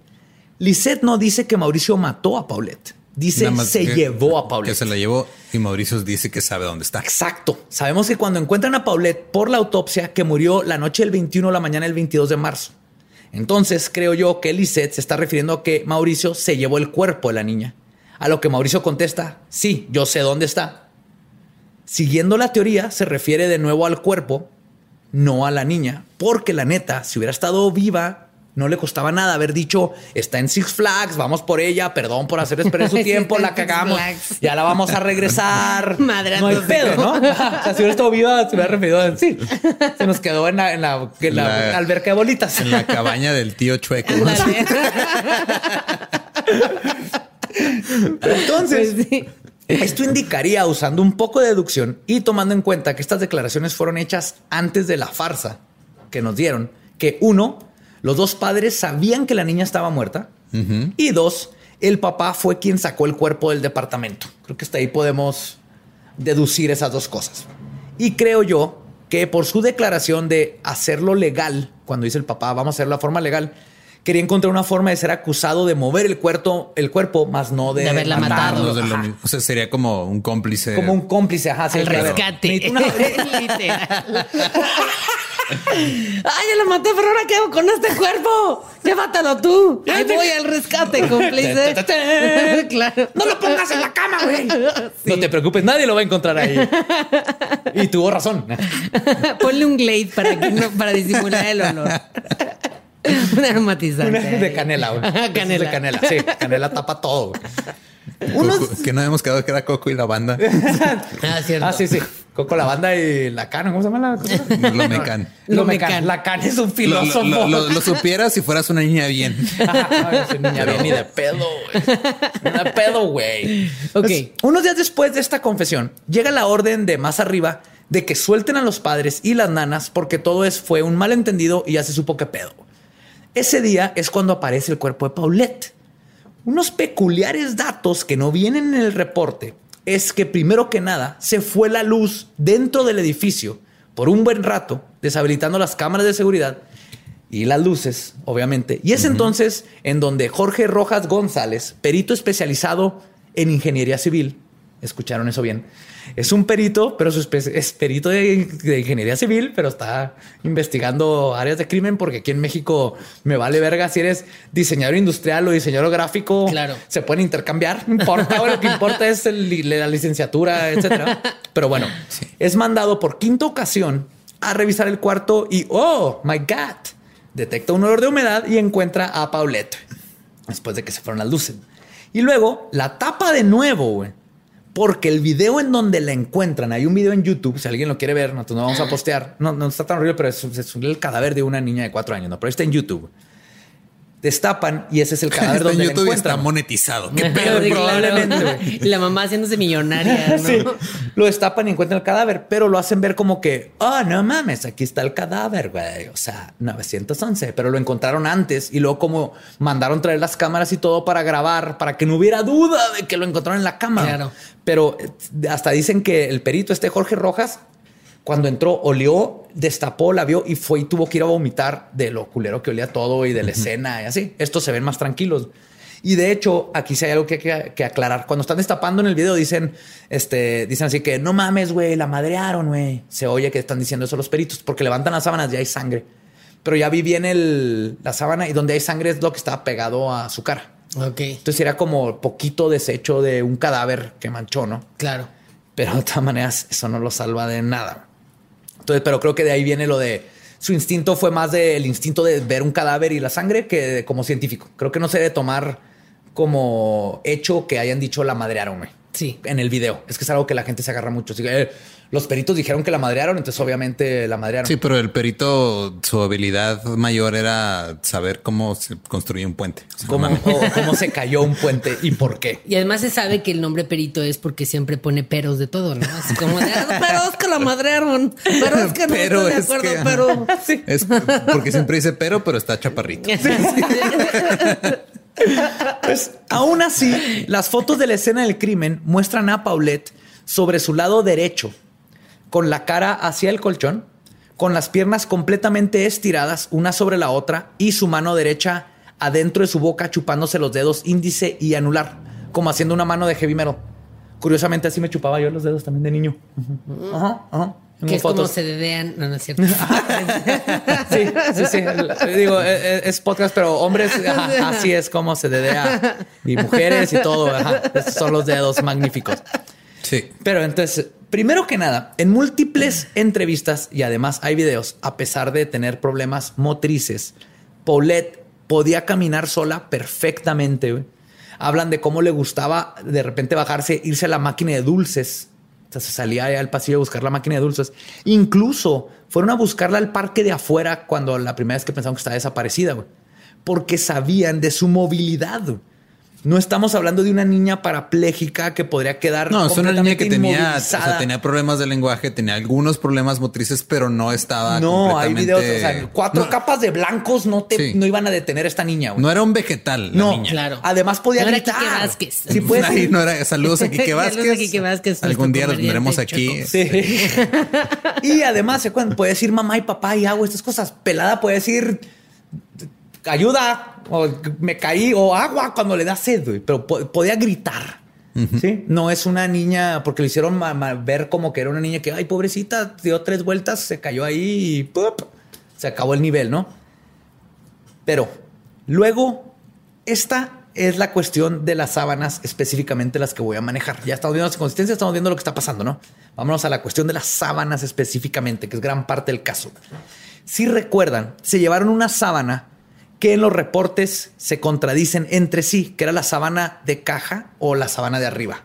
Lisette no dice que Mauricio mató a Paulette, dice se que- llevó a Que Paulette. se la llevó y Mauricio dice que sabe dónde está. Exacto. Sabemos que cuando encuentran a Paulette por la autopsia que murió la noche del 21 o la mañana del 22 de marzo. Entonces creo yo que Lisette se está refiriendo a que Mauricio se llevó el cuerpo de la niña. A lo que Mauricio contesta, sí, yo sé dónde está. Siguiendo la teoría, se refiere de nuevo al cuerpo, no a la niña, porque la neta, si hubiera estado viva, no le costaba nada haber dicho, está en Six Flags, vamos por ella, perdón por hacer esperar su tiempo, la en cagamos, ya la vamos a regresar. Madreándose. No hay pedo, ¿no? o sea, si hubiera estado viva, se hubiera referido a sí. Se nos quedó en la, en la, en la La- alberca de bolitas. En la cabaña del tío Chueco. ¿no? Entonces, Pues sí. esto indicaría, usando un poco de deducción y tomando en cuenta que estas declaraciones fueron hechas antes de la farsa que nos dieron, que uno, los dos padres sabían que la niña estaba muerta y dos, el papá fue quien sacó el cuerpo del departamento. Creo que hasta ahí podemos deducir esas dos cosas. Y creo yo que por su declaración de hacerlo legal, cuando dice el papá, vamos a hacerlo de forma legal, quería encontrar una forma de ser acusado de mover el cuerpo, el cuerpo, más no de, De haberla matado. De lo. O sea, sería como un cómplice. Como un cómplice, ajá. sí, ver, rescate. necesito una- Literal. Ay, ya lo maté, pero ahora qué hago con este cuerpo. Llévatelo tú. Ahí voy al rescate, cómplice. claro. No lo pongas en la cama, güey. No te preocupes, nadie lo va a encontrar ahí. Y tuvo razón. Ponle un glade para, que no, para disimular el olor. Un aromatizante. Una de canela, güey. Canela. De canela, sí. Canela tapa todo. güey. Coco- que no habíamos quedado que era Coco y la banda. Ah, cierto. Ah, sí, sí. Coco la banda y la cana. ¿Cómo se llama la cosa? Lo mecan. Lo Mecan. mecan. La cana es un Lo, filósofo. lo- lo- lo supieras si fueras una niña bien. Ajá, ay, soy niña bien, ni de pedo, güey. Ni de pedo, güey. Ok. Pues, unos días después de esta confesión, llega la orden de más arriba de que suelten a los padres y las nanas porque todo es, fue un malentendido y ya se supo qué pedo. Ese día es cuando aparece el cuerpo de Paulette. Unos peculiares datos que no vienen en el reporte es que primero que nada se fue la luz dentro del edificio por un buen rato, deshabilitando las cámaras de seguridad y las luces, obviamente. Y es entonces en donde Jorge Rojas González, perito especializado en ingeniería civil, escucharon eso bien, es un perito, pero su es perito de, de ingeniería civil, pero está investigando áreas de crimen porque aquí en México me vale verga si eres diseñador industrial o diseñador gráfico. Claro. Se pueden intercambiar, no importa, lo que importa es el- la licenciatura, etcétera. Pero bueno, es mandado por quinta ocasión a revisar el cuarto y, oh, my God, detecta un olor de humedad y encuentra a Paulette después de que se fueron las luces. Y luego la tapa de nuevo, güey. Porque el video en donde la encuentran, hay un video en YouTube, si alguien lo quiere ver, nosotros no vamos a postear. No, no está tan horrible, pero es, es el cadáver de una niña de cuatro años, ¿no? Pero está en YouTube. Destapan y ese es el cadáver Está en donde la YouTube y está encuentran. monetizado. Qué pedo. probablemente, la mamá haciéndose millonaria, ¿no? Sí, lo destapan y encuentran el cadáver, pero lo hacen ver como que, oh, no mames, aquí está el cadáver, güey. O sea, 911, pero lo encontraron antes y luego como mandaron traer las cámaras y todo para grabar, para que no hubiera duda de que lo encontraron en la cama. Claro. Pero eh, hasta dicen que el perito, este Jorge Rojas, Cuando entró, olió, destapó, la vio y fue y tuvo que ir a vomitar de lo culero que olía todo y de la escena y así. Estos se ven más tranquilos. Y de hecho, aquí sí hay algo que hay que, que aclarar. Cuando están destapando en el video, dicen, este, dicen así que no mames, güey, la madrearon, güey. Se oye que están diciendo eso los peritos porque levantan las sábanas y hay sangre. Pero ya vi bien el, la sábana y donde hay sangre es lo que estaba pegado a su cara. Ok, Entonces era como poquito desecho de un cadáver que manchó, ¿no? claro. Pero de todas maneras, eso no lo salva de nada. Entonces, pero creo que de ahí viene lo de su instinto fue más del instinto de ver un cadáver y la sangre que de- como científico. Creo que no se debe tomar como hecho que hayan dicho la madrearon, güey. Sí. En el video. Es que es algo que la gente se agarra mucho. Así que, eh, los peritos dijeron que la madrearon, entonces obviamente la madrearon. Sí, pero el perito, su habilidad mayor era saber cómo se construye un puente. O sea, Cómo, o cómo se cayó un puente y por qué. Y además se sabe que el nombre perito es porque siempre pone peros de todo, ¿no? Así como de, "Ah, pero es que la madrearon, pero es que no Pero estoy de es acuerdo, que- pero... Es porque siempre dice pero, pero está chaparrito. Pues aún así, las fotos de la escena del crimen muestran a Paulette sobre su lado derecho, con la cara hacia el colchón, con las piernas completamente estiradas una sobre la otra y su mano derecha adentro de su boca chupándose los dedos índice y anular, como haciendo una mano de heavy metal. Curiosamente así me chupaba yo los dedos también de niño. Ajá, ajá. Que es como se dedean. No, no es cierto. Sí, sí, sí. Digo, e- e- es podcast, pero hombres, ajá, así es como se dedea. Y mujeres y todo. ajá. Estos son los dedos magníficos. Sí. Pero entonces, primero que nada, en múltiples entrevistas y además hay videos, a pesar de tener problemas motrices, Paulette podía caminar sola perfectamente. Hablan de cómo le gustaba de repente bajarse, irse a la máquina de dulces. Entonces salía ahí al pasillo a buscar la máquina de dulces. Incluso fueron a buscarla al parque de afuera cuando la primera vez que pensaron que estaba desaparecida. Porque sabían de su movilidad. No estamos hablando de una niña parapléjica que podría quedar. No, es una niña que tenía, o inmovilizada. sea, tenía problemas de lenguaje, tenía algunos problemas motrices, pero no estaba No, hay videos, o sea, cuatro no, capas de blancos no te Sí. no iban a detener a esta niña. güey. no era un vegetal la No, niña. Claro. Además podía No era gritar. Quique Vázquez. Sí, pues. Ay, no era, saludos a Quique Saludos a Vázquez. Quique Vázquez, Algún día los tendremos aquí. Sí. y además, puede decir mamá y papá y hago estas cosas. Pelada puede decir ayuda o me caí o agua cuando le da sed, güey. pero po- podía gritar. Sí, no es una niña porque lo hicieron ver como que era una niña que, ay, pobrecita, dio tres vueltas, se cayó ahí y ¡pup! se acabó el nivel, ¿no? Pero luego, esta es la cuestión de las sábanas, específicamente las que voy a manejar. Ya estamos viendo las consistencias, estamos viendo lo que está pasando, ¿no? Vámonos a la cuestión de las sábanas específicamente, que es gran parte del caso. Si recuerdan, se llevaron una sábana que en los reportes se contradicen entre sí, que era la sábana de caja o la sábana de arriba.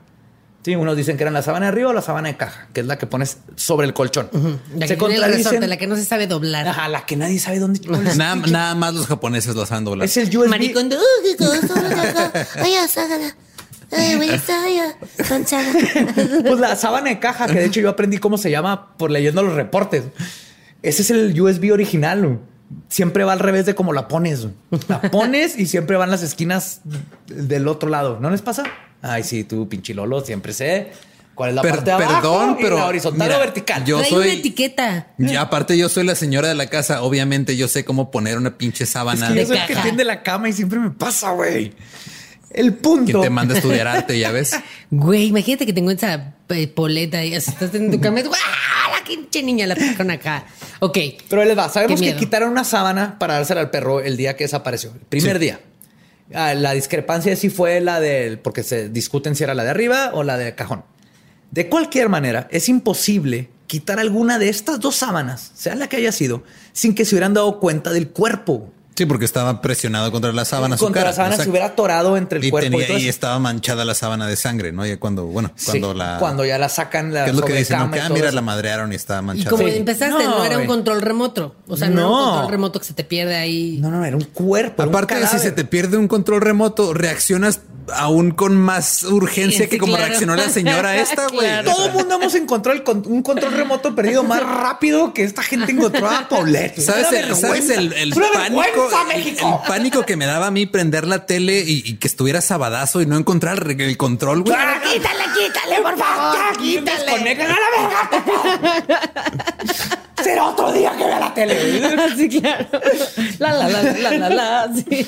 Sí, unos dicen que era la sábana de arriba o la sábana de caja, que es la que pones sobre el colchón. La se que resorte, la que no se sabe doblar. Ajá, la que nadie sabe dónde. Nada, nada más los japoneses lo saben doblar. Es el USB. Maricón de... Pues la sábana de caja, que de hecho yo aprendí cómo se llama por leyendo los reportes. Ese es el USB original. Siempre va al revés de cómo la pones. La pones y siempre van las esquinas del otro lado. ¿No les pasa? Ay, sí, tú, pinche Lolo, siempre sé cuál es la Per- parte de abajo perdón, y pero la horizontal mira, o vertical. yo- Trae soy- una etiqueta. Y aparte yo soy la señora de la casa, obviamente yo sé cómo poner una pinche es sábana. que yo de soy el que caja. tiende la cama y siempre me pasa, güey. El punto. ¿Quién te manda a estudiar arte, ya ves? Güey, imagínate que tengo esa eh, poleta y así estás en tu cama ¡ah! La pinche niña la con acá. Ok. Pero les va. Sabemos que quitaron una sábana para dársela al perro el día que desapareció. El primer Sí. día. Ah, la discrepancia sí fue la del. Porque se discuten si era la de arriba o la de cajón. De cualquier manera, es imposible quitar alguna de estas dos sábanas, sea la que haya sido, sin que se hubieran dado cuenta del cuerpo. Sí, porque estaba presionado contra la sábana. su Contra cara. la sábana se hubiera atorado entre el y, cuerpo tenía- y todo y estaba manchada la sábana de sangre, ¿no? Ya cuando, bueno, Sí, cuando la. cuando ya la sacan la ¿Qué es lo que dicen? No, que y ah, mira, eso. la madrearon y estaba Y manchada. como Sí. empezaste, No, no, era un control remoto. O sea, no, era un control remoto que se te pierde ahí. No, no, era un cuerpo. era un Aparte, si se te pierde un control remoto, reaccionas aún con más urgencia Sí, que como claro. reaccionó la señora esta, güey. Claro. Todo el mundo hemos encontrado el con- un control remoto perdido más rápido que esta gente encontró a Paulette. ¿Sabes el, ¿sabes el, pánico? El- México. El, pánico que me daba a mí prender la tele y, y que estuviera sabadazo y no encontrar el, control, güey. quítale, quítale, por favor. Ya, quítale. Desconecta a la verga. tele. güey. sí, claro. La, la, la, la, la, la. Sí.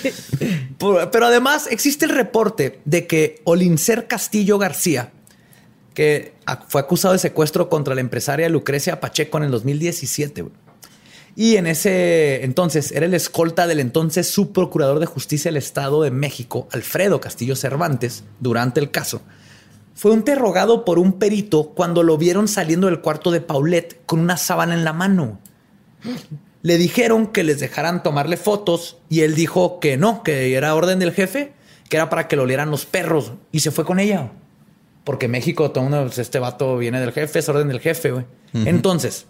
Por- Pero además existe el reporte de que Olincer Castillo García, que fue acusado de secuestro contra la empresaria Lucrecia Pacheco en el 2017. güey. Y en ese entonces era el escolta del entonces subprocurador de justicia del Estado de México, Alfredo Castillo Cervantes, durante el caso. Fue interrogado por un perito cuando lo vieron saliendo del cuarto de Paulette con una sábana en la mano. Le dijeron que les dejaran tomarle fotos y él dijo que no, que era orden del jefe, que era para que lo olieran los perros y se fue con ella. Porque México, todo pues, este vato viene del jefe, es orden del jefe, güey. Entonces,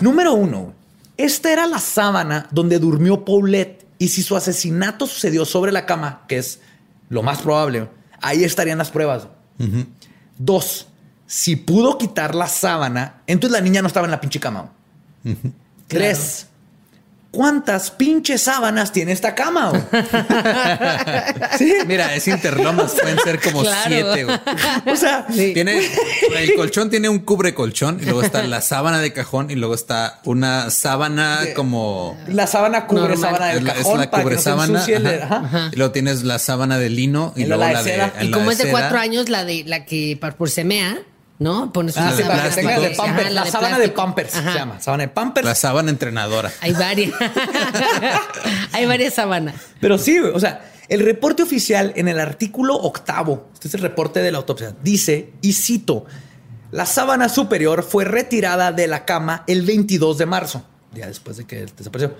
número uno, esta era la sábana donde durmió Paulette y si su asesinato sucedió sobre la cama, que es lo más probable, ahí estarían las pruebas. Dos, si pudo quitar la sábana, entonces la niña no estaba en la pinche cama. Tres. ¿Cuántas pinches sábanas tiene esta cama? güey? sí. Mira, es interlomas, pueden ser como Claro. siete, güey. O sea, Tiene, el colchón tiene un cubre colchón y luego está la sábana de cajón y luego está una sábana como la sábana cubre Normal. sábana del es la, es cajón la para que cubre no se sábana. el- ajá. Y luego tienes la sábana de lino y Y la luego de la de, Y como es de cuatro años, la de la que por semea, ¿no? Pones Ah, una sí, para que sábana tenga de. Pampers. Ajá, La, sábana de plástico. Pampers Ajá. se llama. Sábana de Pampers. La sábana entrenadora. Hay varias. Hay varias sábanas. Pero sí, o sea, el reporte oficial en el artículo octavo, este es el reporte de la autopsia, dice, y cito, la sábana superior fue retirada de la cama el 22 de marzo, ya después de que desapareció,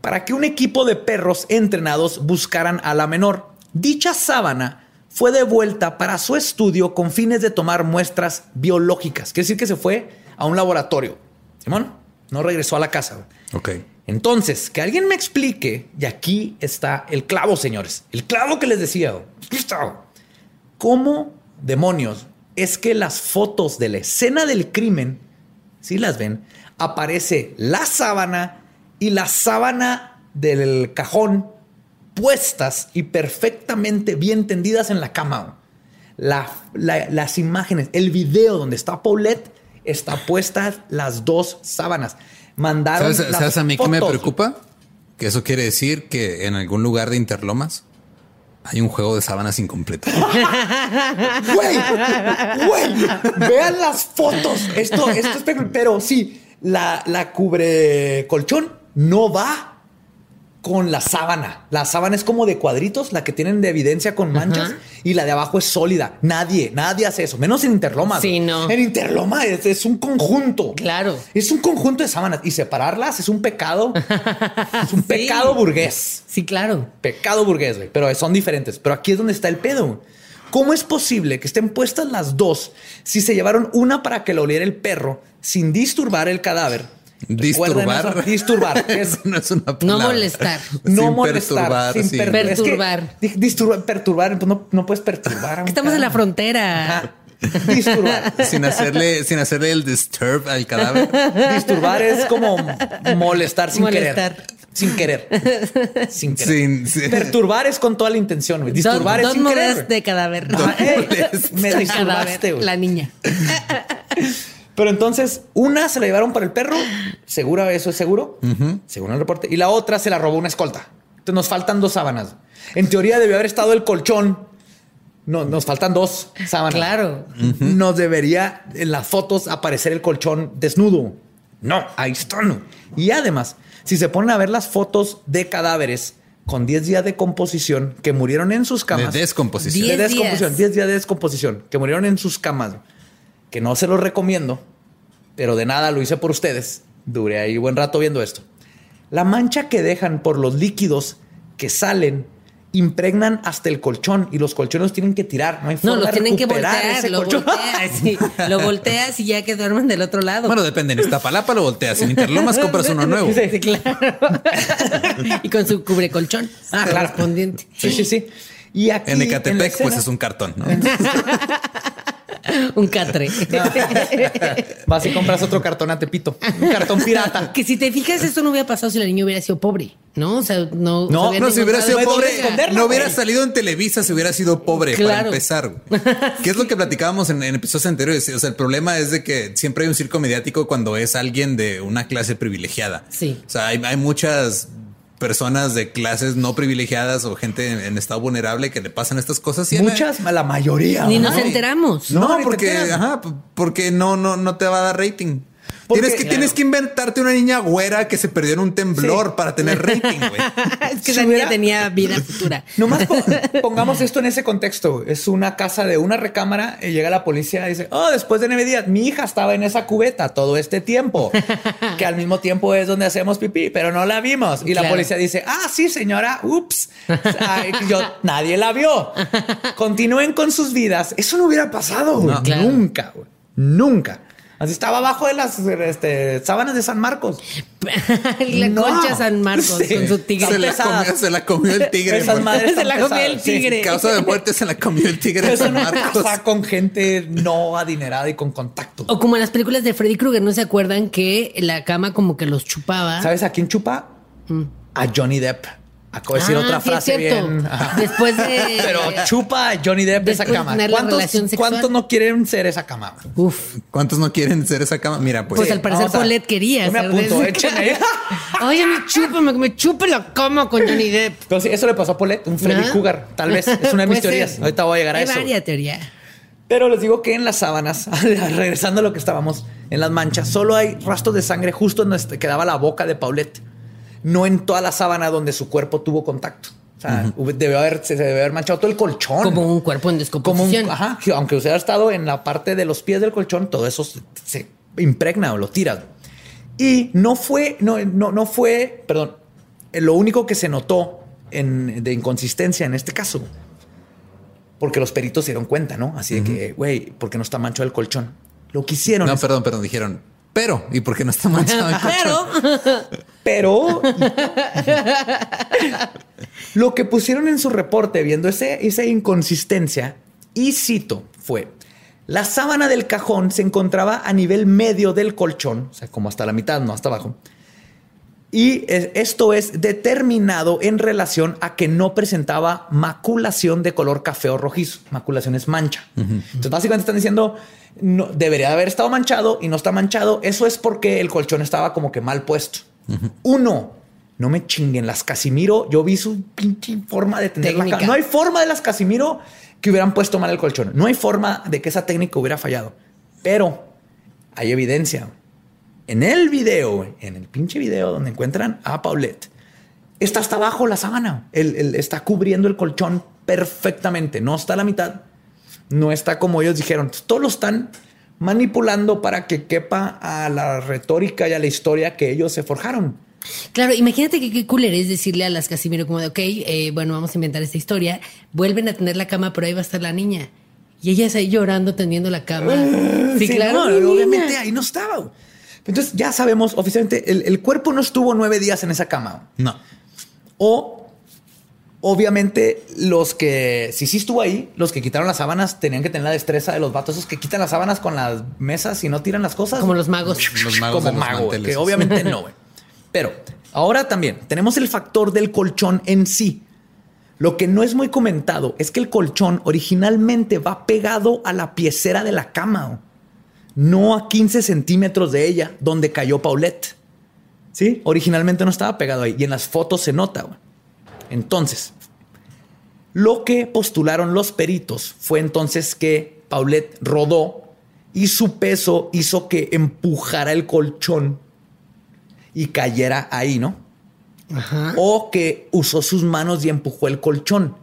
para que un equipo de perros entrenados buscaran a la menor. Dicha sábana fue devuelta para su estudio con fines de tomar muestras biológicas, quiere decir que se fue a un laboratorio. Simón, no regresó a la casa. Ok. Entonces, que alguien me explique, y aquí está el clavo, señores, el clavo que les decía. ¿Cómo demonios es que las fotos de la escena del crimen, si las ven, aparece la sábana y la sábana del cajón puestas y perfectamente bien tendidas en la cama? güey? La- la- las imágenes, el video donde está Paulette, está puestas las dos sábanas. Mandaron ¿Sabes, las sabes a mí qué me preocupa? Que eso quiere decir que en algún lugar de Interlomas hay un juego de sábanas incompleto. Güey, güey, vean las fotos. Esto, esto es pe- pero sí, la, la cubre colchón no va con la sábana. La sábana es como de cuadritos, la que tienen de evidencia con manchas, Ajá. y la de abajo es sólida. Nadie, nadie hace eso, menos en Interloma. Sí, no. En Interloma es, es un conjunto. Claro. Es un conjunto de sábanas y separarlas es un pecado. es un pecado burgués. Sí, claro. Pecado burgués, güey. Pero son diferentes. Pero aquí es donde está el pedo. ¿Cómo es posible que estén puestas las dos si se llevaron una para que lo oliera el perro sin disturbar el cadáver? Disturbar. eso, Disturbar. Es Eso no es una No palabra. molestar. no Sin molestar. perturbar, sin sí. per- es que Perturbar. di- disturbar, perturbar. Pues no, no puedes perturbar. Estamos en la frontera. Ajá. Disturbar. Sin hacerle, sin hacerle el disturb al cadáver. Disturbar es como molestar sin Molestar. querer. Sin querer. Sin querer. Sin- sin- Perturbar es con toda la intención. güey. Disturbar es Dos sin querer. de cadáver. Ajá, eh, me disturbaste, cadáver, güey. La niña. Pero entonces, una se la llevaron para el perro, seguro, eso es seguro, según el reporte, y la otra se la robó una escolta. Entonces nos faltan dos sábanas. En teoría debió haber estado el colchón. No, nos faltan dos sábanas. Claro. Nos debería en las fotos aparecer el colchón desnudo. No, ahí está. no. Y además, si se ponen a ver las fotos de cadáveres con 10 días de composición que murieron en sus De camas. descomposición. De 10 descomposición, días. 10 días de descomposición, que murieron en sus camas, que no se los recomiendo, pero de nada lo hice por ustedes. Duré ahí buen rato viendo esto. La mancha que dejan por los líquidos que salen impregnan hasta el colchón y los colchones tienen que tirar. No hay No, forma lo de tienen que voltear. ese Lo volteas, sí. Lo volteas y ya que duermen del otro lado. Bueno, depende. En Iztapalapa lo volteas. En Interlomas compras uno nuevo. Sí, claro. y con su cubrecolchón Ah, claro. correspondiente. Sí, sí, sí. Y aquí En Ecatepec, escena- pues es un cartón, ¿no? Un catre. Vas y compras otro cartón a Tepito. Un cartón pirata. que si te fijas, esto no hubiera pasado si la niña hubiera sido pobre, ¿no? O sea, no. No, se No, si hubiera sido pobre, no hubiera salido en Televisa si hubiera sido pobre para empezar. ¿Qué es lo que platicábamos en, en episodios anteriores? O sea, el problema es de que siempre hay un circo mediático cuando es alguien de una clase privilegiada. Sí. O sea, hay, hay muchas personas de clases no privilegiadas o gente en, en estado vulnerable que le pasan estas cosas. y la- Muchas, la mayoría. Ni ¿no? nos enteramos. No, porque, ajá, porque no, no, no te va a dar rating. Porque- tienes que, Claro. tienes que inventarte una niña güera que se perdió en un temblor Sí. para tener rating, güey. es que Si esa niña hubiera- tenía vida futura. Nomás po- pongamos esto en ese contexto. Es una casa de una recámara y llega la policía y dice, oh, después de nueve días, mi hija estaba en esa cubeta todo este tiempo, que al mismo tiempo es donde hacemos pipí, pero no la vimos. Y la policía dice, ah, sí, señora, ups, Ay, yo, nadie la vio. Continúen con sus vidas. Eso no hubiera pasado. güey. No. Claro. Nunca, güey. Nunca. Así estaba abajo de las este, sábanas de San Marcos. la No. concha San Marcos Sí. con su tigre. Se la, comió, se la comió el tigre. Esas güey. madres Se la comió el pesadas. Sí. tigre. Causa de muerte se la comió el tigre de San Marcos. con gente no adinerada y con contacto. O como en las películas de Freddy Krueger, ¿no se acuerdan que la cama como que los chupaba? ¿Sabes a quién chupa? A Johnny Depp. Acabo de decir Ah, otra sí, es frase cierto. bien. Ajá. Después de. Pero chupa a Johnny Depp esa de cama. tener la ¿Cuántos, relación sexual. cuántos no quieren ser esa cama? Uf. ¿Cuántos no quieren ser esa cama? Mira, pues. Pues al parecer a- Paulette quería. Yo me apunto, esa cama. Oye, me chúpame, que me chupe la cama con Johnny Depp. Pero sí, eso le pasó a Paulette, un Freddy ¿Ah? Cougar. Tal vez es una de mis teorías. Ahorita voy a llegar a Hay eso. varias teorías. Pero les digo que en las sábanas, regresando a lo que estábamos, en las manchas, solo hay rastros de sangre justo en donde quedaba la boca de Paulette. No en toda la sábana donde su cuerpo tuvo contacto. O sea, debió haber, se debe haber manchado todo el colchón. Como un cuerpo en como un, descomposición. ajá, aunque hubiera estado en la parte de los pies del colchón, todo eso se, se impregna o lo tiras. Y no fue, no, no, no fue, perdón, lo único que se notó en, de inconsistencia en este caso, porque los peritos se dieron cuenta, ¿no? Así de que, güey, ¿por qué no está manchado el colchón? Lo que hicieron No, es- perdón, perdón. Dijeron, pero, ¿y por qué no está manchado el colchón? Pero Pero lo que pusieron en su reporte, viendo ese, esa inconsistencia, y cito, fue, la sábana del cajón se encontraba a nivel medio del colchón, o sea, como hasta la mitad, no hasta abajo. Y es- esto es determinado en relación a que no presentaba maculación de color café o rojizo. Maculación es mancha. Entonces, básicamente están diciendo, no, debería haber estado manchado y no está manchado. Eso es porque el colchón estaba como que mal puesto. Uno, no me chinguen las Casimiro. Yo vi su pinche forma de tener la Técnica. cama. No hay forma de las Casimiro que hubieran puesto mal el colchón. No hay forma de que esa técnica hubiera fallado. Pero hay evidencia. En el video, en el pinche video donde encuentran a Paulette, está hasta abajo la sábana. Él está cubriendo el colchón perfectamente. No está a la mitad. No está como ellos dijeron. Todos lo están manipulando para que quepa a la retórica y a la historia que ellos se forjaron. Claro, imagínate que qué cooler es decirle a las Casimiro como de, ok, eh, bueno, vamos a inventar esta historia, vuelven a tener la cama, pero ahí va a estar la niña. Y ella está ahí llorando, tendiendo la cama. Sí, claro. no, obviamente ahí no estaba. Entonces ya sabemos oficialmente, el, el cuerpo no estuvo nueve días en esa cama. No. O obviamente los que, si sí estuvo ahí, los que quitaron las sábanas tenían que tener la destreza de los vatos esos que quitan las sábanas con las mesas y no tiran las cosas. Como los magos. Los magos como mago, güey, manteles. que obviamente no, güey. Pero ahora también tenemos el factor del colchón en sí. Lo que no es muy comentado es que el colchón originalmente va pegado a la piecera de la cama, güey. no a 15 centímetros de ella, donde cayó Paulette. Sí, originalmente no estaba pegado ahí y en las fotos se nota. Entonces, lo que postularon los peritos fue entonces que Paulette rodó y su peso hizo que empujara el colchón y cayera ahí, ¿no? Ajá. O que usó sus manos y empujó el colchón.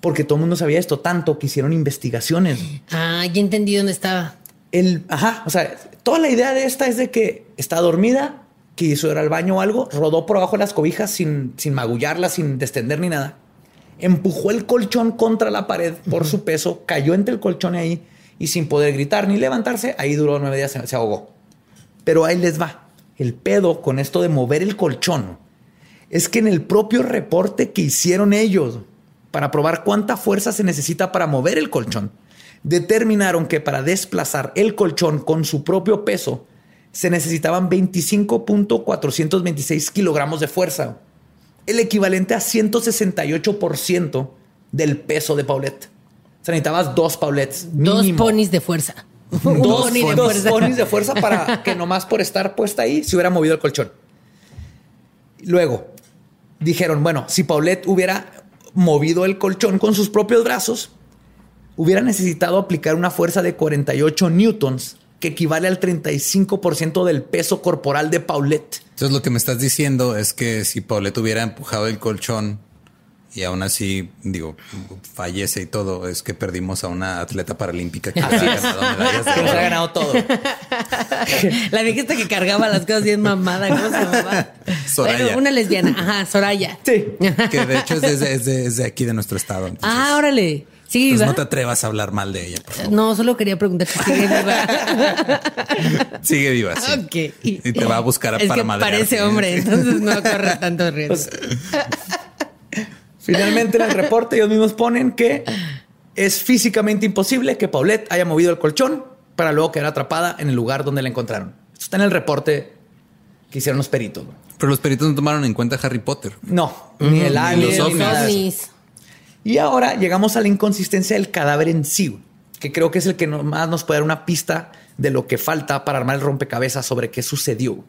Porque todo el mundo sabía esto, tanto que hicieron investigaciones. Ah, ya entendí dónde estaba. El, ajá, o sea, toda la idea de esta es de que está dormida, quiso ir al baño o algo, rodó por abajo de las cobijas sin, sin magullarla, sin destender ni nada. Empujó el colchón contra la pared por su peso, cayó entre el colchón ahí y sin poder gritar ni levantarse, ahí duró nueve días, se, se ahogó. Pero ahí les va. El pedo con esto de mover el colchón es que en el propio reporte que hicieron ellos para probar cuánta fuerza se necesita para mover el colchón, determinaron que para desplazar el colchón con su propio peso se necesitaban 25.426 kilogramos de fuerza, el equivalente a 168% del peso de Paulette. O sea, necesitabas dos Paulettes. Dos mínimo. ponis de fuerza. Dos, pony de dos fuerza. ponis de fuerza para que nomás por estar puesta ahí se hubiera movido el colchón. Luego dijeron, bueno, si Paulette hubiera movido el colchón con sus propios brazos, hubiera necesitado aplicar una fuerza de 48 newtons, que equivale al 35% del peso corporal de Paulette. Entonces lo que me estás diciendo es que si Paulette hubiera empujado el colchón y aún así, digo, fallece y todo, es que perdimos a una atleta paralímpica que Así es. ganado medallas de Que nos ha ganado todo. La viejita que cargaba las cosas bien mamada. ¿Cómo se llamaba? Soraya. Bueno, una lesbiana. Ajá, Soraya. Sí. Que de hecho es de, es de- es de aquí de nuestro estado. entonces, Ah, órale. ¿Sigue pues no te atrevas a hablar mal de ella. por favor. No, solo quería preguntar si sigue viva. Sigue viva, sí. ok. Y te va a buscar es para que parece hombre, entonces no corre tanto riesgo. Finalmente en el reporte ellos mismos ponen que es físicamente imposible que Paulette haya movido el colchón para luego quedar atrapada en el lugar donde la encontraron. Esto está en el reporte que hicieron los peritos. Pero los peritos no tomaron en cuenta a Harry Potter. No, ni el los ni eso. ovnis. Y ahora llegamos a la inconsistencia del cadáver en sí, que creo que es el que más nos puede dar una pista de lo que falta para armar el rompecabezas sobre qué sucedió.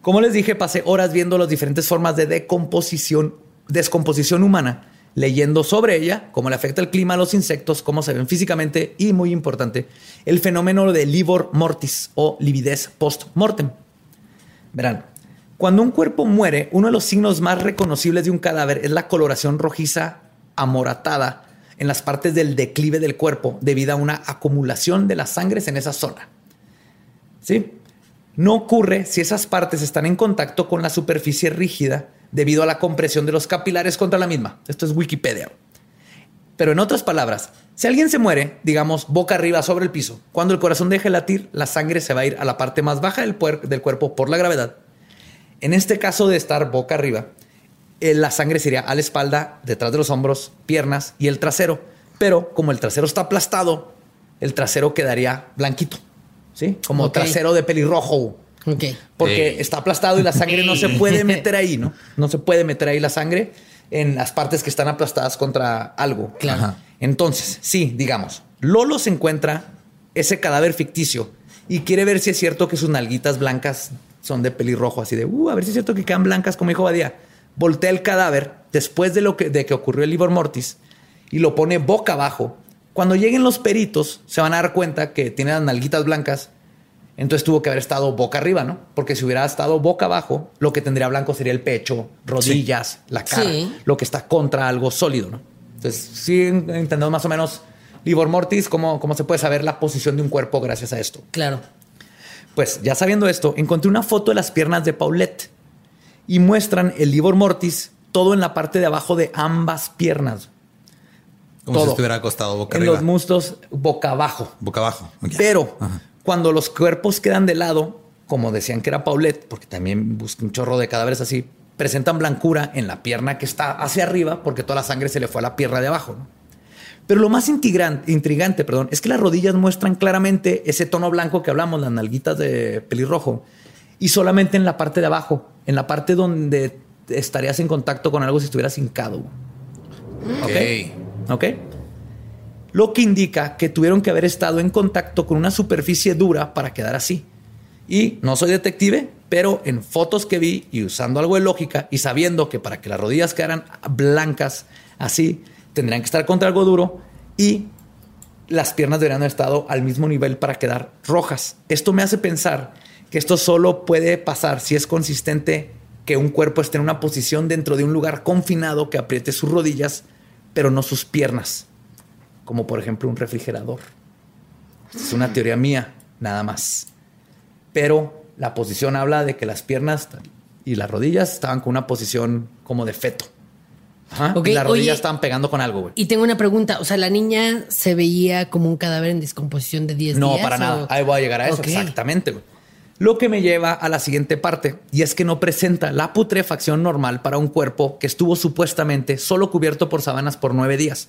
Como les dije, pasé horas viendo las diferentes formas de descomposición humana, leyendo sobre ella, cómo le afecta el clima a los insectos, cómo se ven físicamente y, muy importante, el fenómeno de livor mortis o lividez post-mortem. Verán, cuando un cuerpo muere, uno de los signos más reconocibles de un cadáver es la coloración rojiza amoratada en las partes del declive del cuerpo debido a una acumulación de las sangres en esa zona. ¿Sí? No ocurre si esas partes están en contacto con la superficie rígida debido a la compresión de los capilares contra la misma. Esto es Wikipedia. Pero en otras palabras, si alguien se muere, digamos, boca arriba sobre el piso, cuando el corazón deje de latir, la sangre se va a ir a la parte más baja del, del cuerpo por la gravedad. En este caso de estar boca arriba, la sangre se iría a la espalda, detrás de los hombros, piernas y el trasero. Pero como el trasero está aplastado, el trasero quedaría blanquito, ¿sí? Como Ok. trasero de pelirrojo. Ok. Porque está aplastado y la sangre no se puede meter ahí, ¿no? No se puede meter ahí la sangre en las partes que están aplastadas contra algo. Claro. Ajá. Entonces, sí, digamos, Lolo se encuentra ese cadáver ficticio y quiere ver si es cierto que sus nalguitas blancas son de pelirrojo, así de, uh, a ver si es cierto que quedan blancas, como dijo Badía. Voltea el cadáver después de lo que, de que ocurrió el Livor Mortis y lo pone boca abajo. Cuando lleguen los peritos, se van a dar cuenta que tiene las nalguitas blancas entonces tuvo que haber estado boca arriba, ¿no? Porque si hubiera estado boca abajo, lo que tendría blanco sería el pecho, rodillas, la cara, Sí. lo que está contra algo sólido, ¿no? Entonces, sí entendemos más o menos, Livor Mortis, cómo, cómo se puede saber la posición de un cuerpo gracias a esto. Claro. Pues ya sabiendo esto, encontré una foto de las piernas de Paulette y muestran el Livor Mortis todo en la parte de abajo de ambas piernas, Como si estuviera acostado boca en arriba. los muslos boca abajo. boca abajo. Pero Ajá. cuando los cuerpos quedan de lado, como decían que era Paulette, porque también busqué un chorro de cadáveres así, presentan blancura en la pierna que está hacia arriba, porque toda la sangre se le fue a la pierna de abajo. ¿no? Pero lo más intrigante, intrigante perdón, es que las rodillas muestran claramente ese tono blanco que hablamos, las nalguitas de pelirrojo, y solamente en la parte de abajo, en la parte donde estarías en contacto con algo si estuvieras hincado. Ok. ¿Ok? Lo que indica que tuvieron que haber estado en contacto con una superficie dura para quedar así. Y no soy detective, pero en fotos que vi y usando algo de lógica y sabiendo que para que las rodillas quedaran blancas así, tendrían que estar contra algo duro y las piernas deberían haber estado al mismo nivel para quedar rojas. Esto me hace pensar que esto solo puede pasar si es consistente que un cuerpo esté en una posición dentro de un lugar confinado que apriete sus rodillas, pero no sus piernas, como por ejemplo un refrigerador. Es una teoría mía, nada más. Pero la posición habla de que las piernas y las rodillas estaban con una posición como de feto. Ajá. Y las rodillas oye. estaban pegando con algo, güey. Y tengo una pregunta. O sea, ¿la niña se veía como un cadáver en descomposición de 10 No, días? para o- nada. Ahí voy a llegar a eso. Exactamente. güey. Lo que me lleva a la siguiente parte, y es que no presenta la putrefacción normal para un cuerpo que estuvo supuestamente solo cubierto por sábanas por nueve días.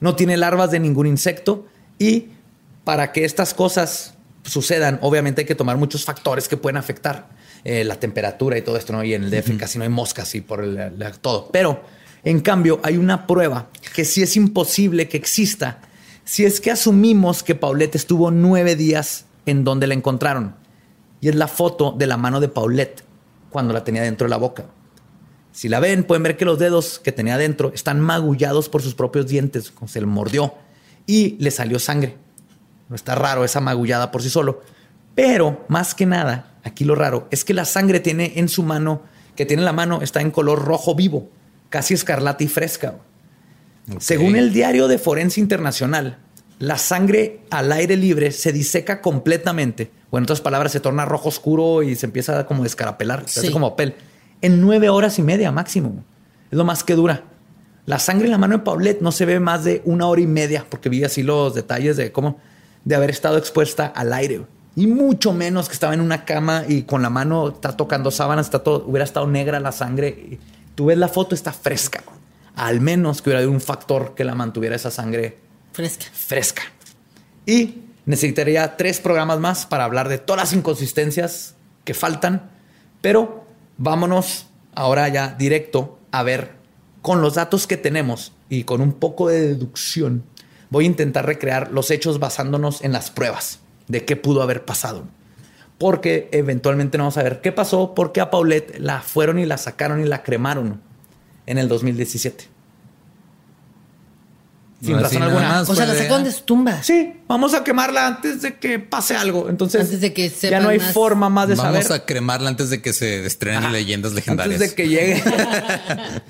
No tiene larvas de ningún insecto Y para que estas cosas sucedan, obviamente hay que tomar muchos factores que pueden afectar eh, la temperatura y todo esto, ¿no? Y en el DF casi no hay moscas y por el, el- todo. Pero, en cambio, hay una prueba que sí es imposible que exista si es que asumimos que Paulette estuvo nueve días en donde la encontraron. Y es la foto de la mano de Paulette cuando la tenía dentro de la boca. Si la ven, pueden ver que los dedos que tenía dentro están magullados por sus propios dientes, como se le mordió, y le salió sangre. No está raro esa magullada por sí solo. Pero, más que nada, aquí lo raro es que la sangre tiene en su mano, que tiene en la mano, está en color rojo vivo, casi escarlata y fresca. Según el diario de Forense Internacional, la sangre al aire libre se diseca completamente, o en otras palabras, se torna rojo oscuro y se empieza a como descarapelar, se hace Sí. como papel, en nueve horas y media máximo. Es lo más que dura. La sangre en la mano de Paulette no se ve más de una hora y media, porque vi así los detalles de cómo, de haber estado expuesta al aire. Y mucho menos que estaba en una cama y con la mano está tocando sábanas, está todo, hubiera estado negra la sangre. Tú ves la foto, está fresca. Al menos que hubiera habido un factor que la mantuviera esa sangre Fresca. fresca. Y necesitaría tres programas más para hablar de todas las inconsistencias que faltan, pero vámonos ahora ya directo a ver con los datos que tenemos y con un poco de deducción. Voy a intentar recrear los hechos basándonos en las pruebas de qué pudo haber pasado. Porque eventualmente vamos a ver qué pasó, porque a Paulette la fueron y la sacaron y la cremaron en el 2017. Sin razón alguna. más O sea, la sacaron de su tumba. Sí, vamos a quemarla antes de que pase algo. Entonces, Antes de que ya no hay más. forma más de Vamos saber. a cremarla antes de que se estrenen leyendas legendarias. Antes de que llegue.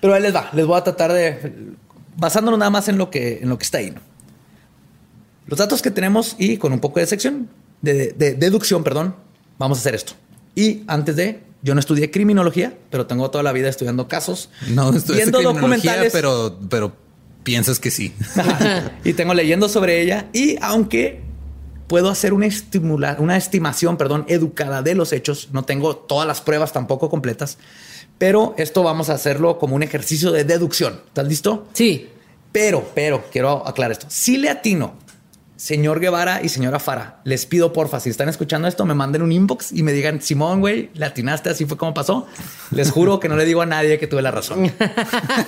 Pero ahí les va. Les voy a tratar de. Basándonos nada más en lo que, en lo que está ahí. ¿no? Los datos que tenemos y con un poco de sección, de, de deducción, perdón, vamos a hacer esto. Y antes de. Yo no estudié criminología, pero tengo toda la vida estudiando casos. No, esto es viendo documentales. pero, pero piensas que sí. y tengo leyendo sobre ella. Y aunque puedo hacer una, estimula- una estimación, perdón, educada de los hechos, no tengo todas las pruebas tampoco completas, pero esto vamos a hacerlo como un ejercicio de deducción. ¿Estás listo? Sí. Pero, pero, quiero aclarar esto. Si le atino, señor Guevara y señora Fara, les pido porfa, si están escuchando esto, me manden un inbox y me digan, Simón, güey, le atinaste, así fue como pasó. Les juro que no le digo a nadie que tuve la razón.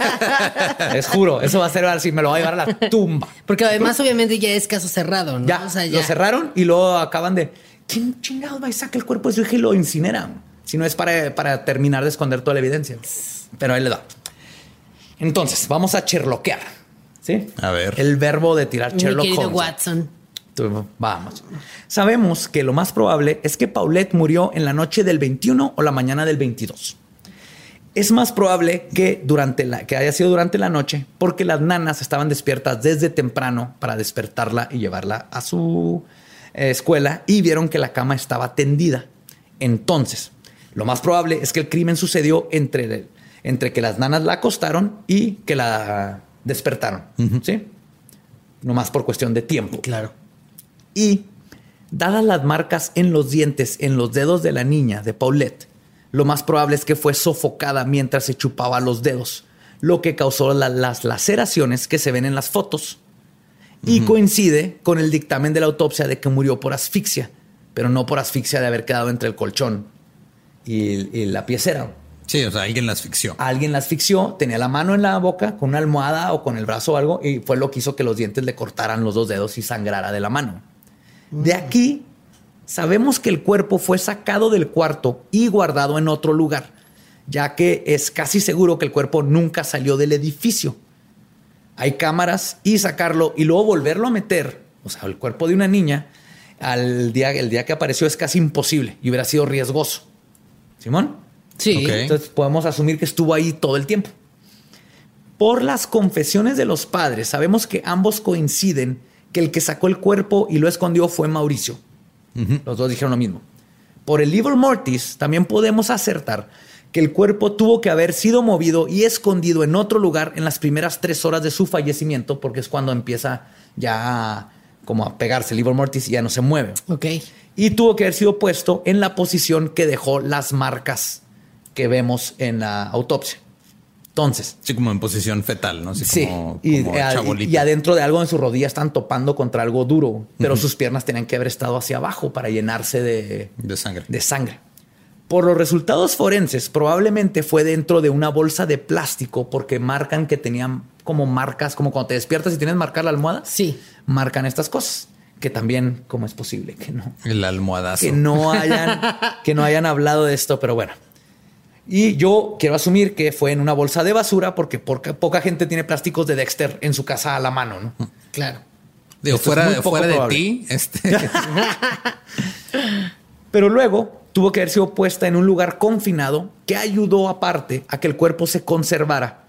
les juro, eso va a ser así, me lo va a llevar a la tumba. Porque además, obviamente, ya es caso cerrado, ¿no? Ya, O sea, ya. lo cerraron y luego acaban de. ¿Quién chingados va y saca el cuerpo de su hija y lo incinera? Si no es para, para terminar de esconder toda la evidencia. Pero ahí le da. Entonces, vamos a cherloquear. ¿Sí? A ver. El verbo de tirar Mi Sherlock Holmes. Watson. Tú, Vamos. Sabemos que lo más probable es que Paulette murió en la noche del 21 o la mañana del 22. Es más probable que, durante la, que haya sido durante la noche porque las nanas estaban despiertas desde temprano para despertarla y llevarla a su eh, escuela y vieron que la cama estaba tendida. Entonces, lo más probable es que el crimen sucedió entre, entre que las nanas la acostaron y que la despertaron. ¿Sí? Nomás por cuestión de tiempo. Claro. Y dadas las marcas en los dientes, en los dedos de la niña, de Paulette, lo más probable es que fue sofocada mientras se chupaba los dedos, lo que causó la- las laceraciones que se ven en las fotos. Y coincide con el dictamen de la autopsia de que murió por asfixia, pero no por asfixia de haber quedado entre el colchón y, y la piecera. Sí, o sea, alguien la asfixió. Alguien la asfixió, tenía la mano en la boca con una almohada o con el brazo o algo y fue lo que hizo que los dientes le cortaran los dos dedos y sangrara de la mano. De aquí sabemos que el cuerpo fue sacado del cuarto y guardado en otro lugar, ya que es casi seguro que el cuerpo nunca salió del edificio. Hay cámaras y sacarlo y luego volverlo a meter, o sea, el cuerpo de una niña, al día, el día que apareció es casi imposible y hubiera sido riesgoso. Simón. Sí. Entonces podemos asumir que estuvo ahí todo el tiempo. Por las confesiones de los padres, sabemos que ambos coinciden que el que sacó el cuerpo y lo escondió fue Mauricio. Los dos dijeron lo mismo. Por el libro Mortis, también podemos acertar que el cuerpo tuvo que haber sido movido y escondido en otro lugar en las primeras tres horas de su fallecimiento, porque es cuando empieza ya a- como a pegarse el libro Mortis y ya no se mueve Ok. y tuvo que haber sido puesto en la posición que dejó las marcas que vemos en la autopsia. Entonces, Sí, como en posición fetal, ¿no? Así sí, como, y, como y adentro de algo en su rodilla están topando contra algo duro, pero sus piernas tenían que haber estado hacia abajo para llenarse de, De sangre. de sangre. Por los resultados forenses, probablemente fue dentro de una bolsa de plástico porque marcan que tenían como marcas, como cuando te despiertas y tienes marcar la almohada. Sí. Marcan estas cosas. Que también, ¿cómo es posible que no? El almohadazo. Que no hayan, que no hayan hablado de esto, pero bueno. Y yo quiero asumir que fue en una bolsa de basura porque poca, poca gente tiene plásticos de Dexter en su casa a la mano, ¿no? Claro. Digo, Esto es fuera, de ti, este, Pero luego tuvo que haber sido puesta en un lugar confinado que ayudó aparte a que el cuerpo se conservara,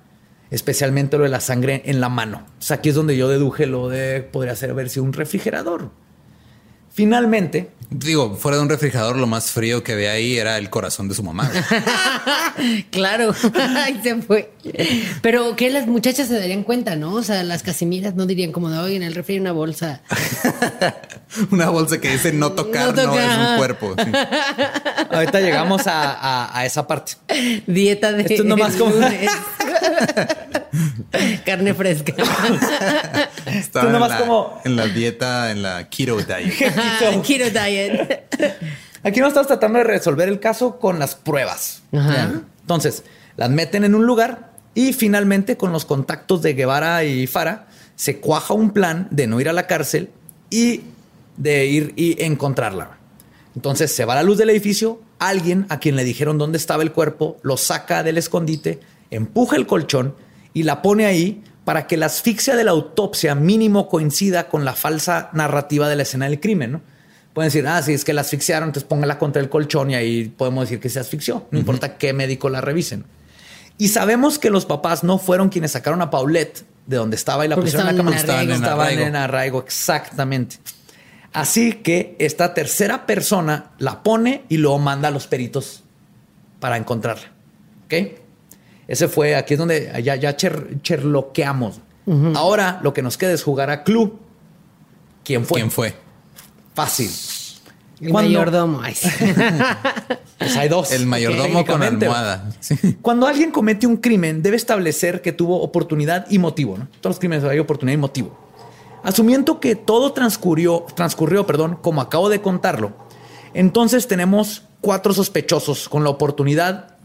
especialmente lo de la sangre en la mano. O sea, aquí es donde yo deduje lo de podría ser haber sido un refrigerador. Finalmente, digo, fuera de un refrigerador, lo más frío que había ahí era el corazón de su mamá. Claro, ahí se fue. Pero que las muchachas se darían cuenta, ¿no? O sea, las casimiras no dirían como de hoy en el refri hay una bolsa. Una bolsa que dice no tocar, No es un cuerpo. sí. ahorita llegamos a, a- a esa parte. Dieta de Esto es nomás como-. Carne fresca. Estaba en, nomás la, como- en la dieta, en la keto diet. Keto diet. Aquí no estamos tratando de resolver el caso con las pruebas. Ajá. Entonces, las meten en un lugar y finalmente con los contactos de Guevara y Fara se cuaja un plan de no ir a la cárcel y de ir y encontrarla. Entonces se va a la luz del edificio, alguien a quien le dijeron dónde estaba el cuerpo, lo saca del escondite, empuja el colchón y la pone ahí para que la asfixia de la autopsia mínimo coincida con la falsa narrativa de la escena del crimen, ¿no? Pueden decir, ah, si es que la asfixiaron, entonces póngala contra el colchón y ahí podemos decir que se asfixió. No importa qué médico la revisen. Y sabemos que los papás no fueron quienes sacaron a Paulette de donde estaba y la Porque pusieron en la cama. estaban en arraigo. Estaban Arraigo. en arraigo, exactamente. Así que esta tercera persona la pone y luego manda a los peritos para encontrarla. ¿Ok? Ese fue, aquí es donde ya, ya cher- cherloqueamos. Ahora lo que nos queda es jugar a Clue. ¿Quién fue? ¿Quién fue? Fácil. El ¿Cuándo? mayordomo. Pues hay dos. El mayordomo con almohada. Sí. Cuando alguien comete un crimen, debe establecer que tuvo oportunidad y motivo. ¿no? Todos los crímenes hay oportunidad y motivo. Asumiendo que todo transcurrió, transcurrió perdón, como acabo de contarlo, entonces tenemos cuatro sospechosos con la oportunidad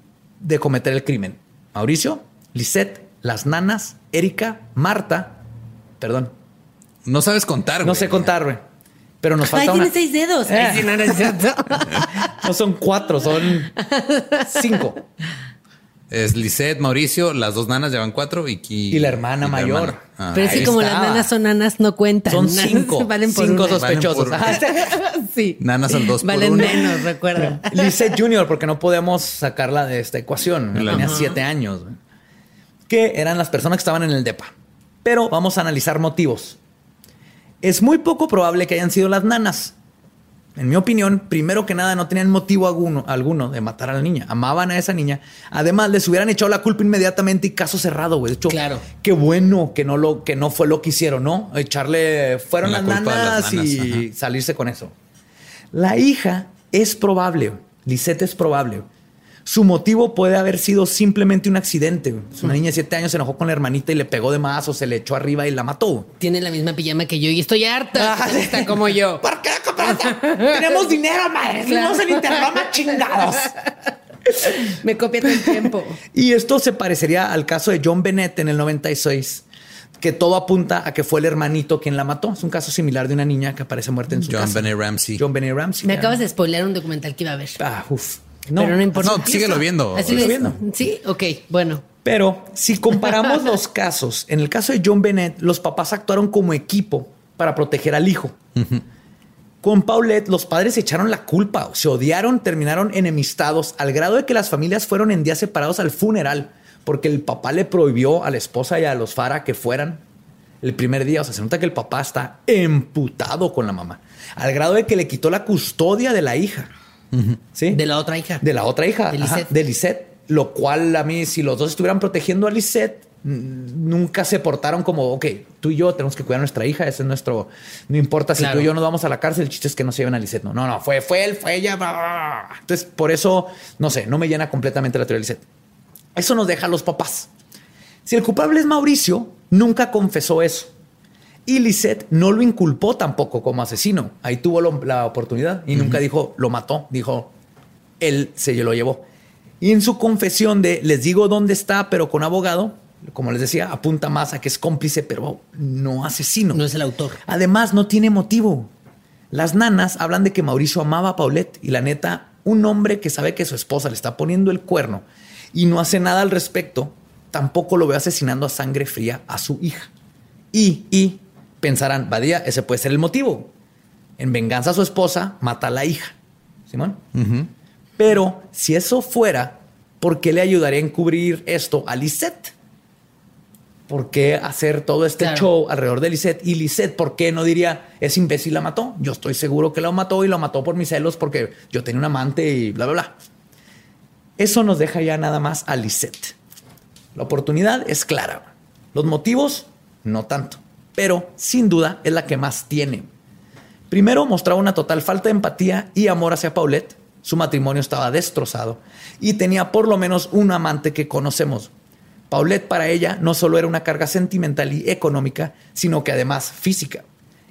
de cometer el crimen. Mauricio, Lisette, las nanas, Erika, Marta, perdón, No sabes contar, güey. no sé contar, güey. Pero nos Ay, falta tiene una. seis dedos. Ay, Eh. sí, no, no es cierto. No son cuatro, son cinco. Es Lisette, Mauricio, las dos nanas llevan cuatro y, Y la hermana mayor. hermana. Ah. Pero es que como estaba. las nanas son nanas, no cuentan. Son cinco. Valen por cinco una. sospechosos. Valen por-. Sí. Nanas al dos por Valen uno. menos, recuerda. Lisette Junior, porque no podemos sacarla de esta ecuación. Claro. Tenía siete años. Que eran las personas que estaban en el DEPA. Pero vamos a analizar motivos. Es muy poco probable que hayan sido las nanas. En mi opinión, primero que nada, no tenían motivo alguno, alguno de matar a la niña. Amaban a esa niña. Además, les hubieran echado la culpa inmediatamente y caso cerrado, güey. De hecho, Claro. qué bueno que no, lo, que no fue lo que hicieron, ¿no? Echarle, fueron La las nanas, las nanas, y salirse con eso. La hija es probable. Lisette es probable. Su motivo puede haber sido simplemente un accidente. güey. Una niña de siete años se enojó con la hermanita y le pegó de más o se le echó arriba y la mató. Tiene la misma pijama que yo y estoy harta. Ah, Está como yo. ¿Por qué compraste? Tenemos dinero, madre. Fuimos en Interroma chingados. Me copia todo el tiempo. Y esto se parecería al caso de John Bennett en el 96, que todo apunta a que fue el hermanito quien la mató. Es un caso similar de una niña que aparece muerta en su John casa. Benet Ramsey. John Bennett Ramsey. Me acabas de spoilear un documental que iba a ver. Ah, uf. Pero no importa. No, síguelo viendo. Así viendo. Sí, ok, bueno. Pero si comparamos los casos, en el caso de John Bennett, los papás actuaron como equipo para proteger al hijo. Con Paulette, los padres se echaron la culpa, se odiaron, terminaron enemistados, al grado de que las familias fueron en días separados al funeral, porque el papá le prohibió a la esposa y a los Fara que fueran el primer día. O sea, se nota que el papá está emputado con la mamá, al grado de que le quitó la custodia de la hija. ¿Sí? De la otra hija. De la otra hija. De ajá, Lisette. de Lisette. Lo cual a mí, si los dos estuvieran protegiendo a Lisette, nunca se portaron como, ok, tú y yo tenemos que cuidar a nuestra hija, ese es nuestro, no importa si Claro. tú y yo nos vamos a la cárcel, el chiste es que no se lleven a Lisette. No, no, no, fue, fue él, fue ella. bla, bla, bla. Entonces, por eso, no sé, no me llena completamente la teoría de Lisette. Eso nos deja a los papás. Si el culpable es Mauricio, nunca confesó eso. Y Lisette no lo inculpó tampoco como asesino. Ahí tuvo lo- la oportunidad y nunca dijo lo mató. Dijo él se lo llevó. Y en su confesión de les digo dónde está, pero con abogado, como les decía, apunta más a que es cómplice, pero no asesino. No es el autor. Además, no tiene motivo. Las nanas hablan de que Mauricio amaba a Paulette y la neta, un hombre que sabe que su esposa le está poniendo el cuerno y no hace nada al respecto, tampoco lo ve asesinando a sangre fría a su hija. Y, y pensarán, Badía, ese puede ser el motivo. En venganza a su esposa, mata a la hija. Simón. Pero si eso fuera, ¿por qué le ayudaría a encubrir esto a Lisette? ¿Por qué hacer todo este Claro. show alrededor de Lisette? Y Lisette, ¿por qué no diría, ese imbécil la mató? Yo estoy seguro que la mató y la mató por mis celos porque yo tenía un amante y bla, bla, bla. Eso nos deja ya nada más a Lisette. La oportunidad es clara. Los motivos, no tanto. Pero, sin duda, es la que más tiene. Primero, mostraba una total falta de empatía y amor hacia Paulette. Su matrimonio estaba destrozado y tenía por lo menos un amante que conocemos. Paulette para ella no solo era una carga sentimental y económica, sino que además física.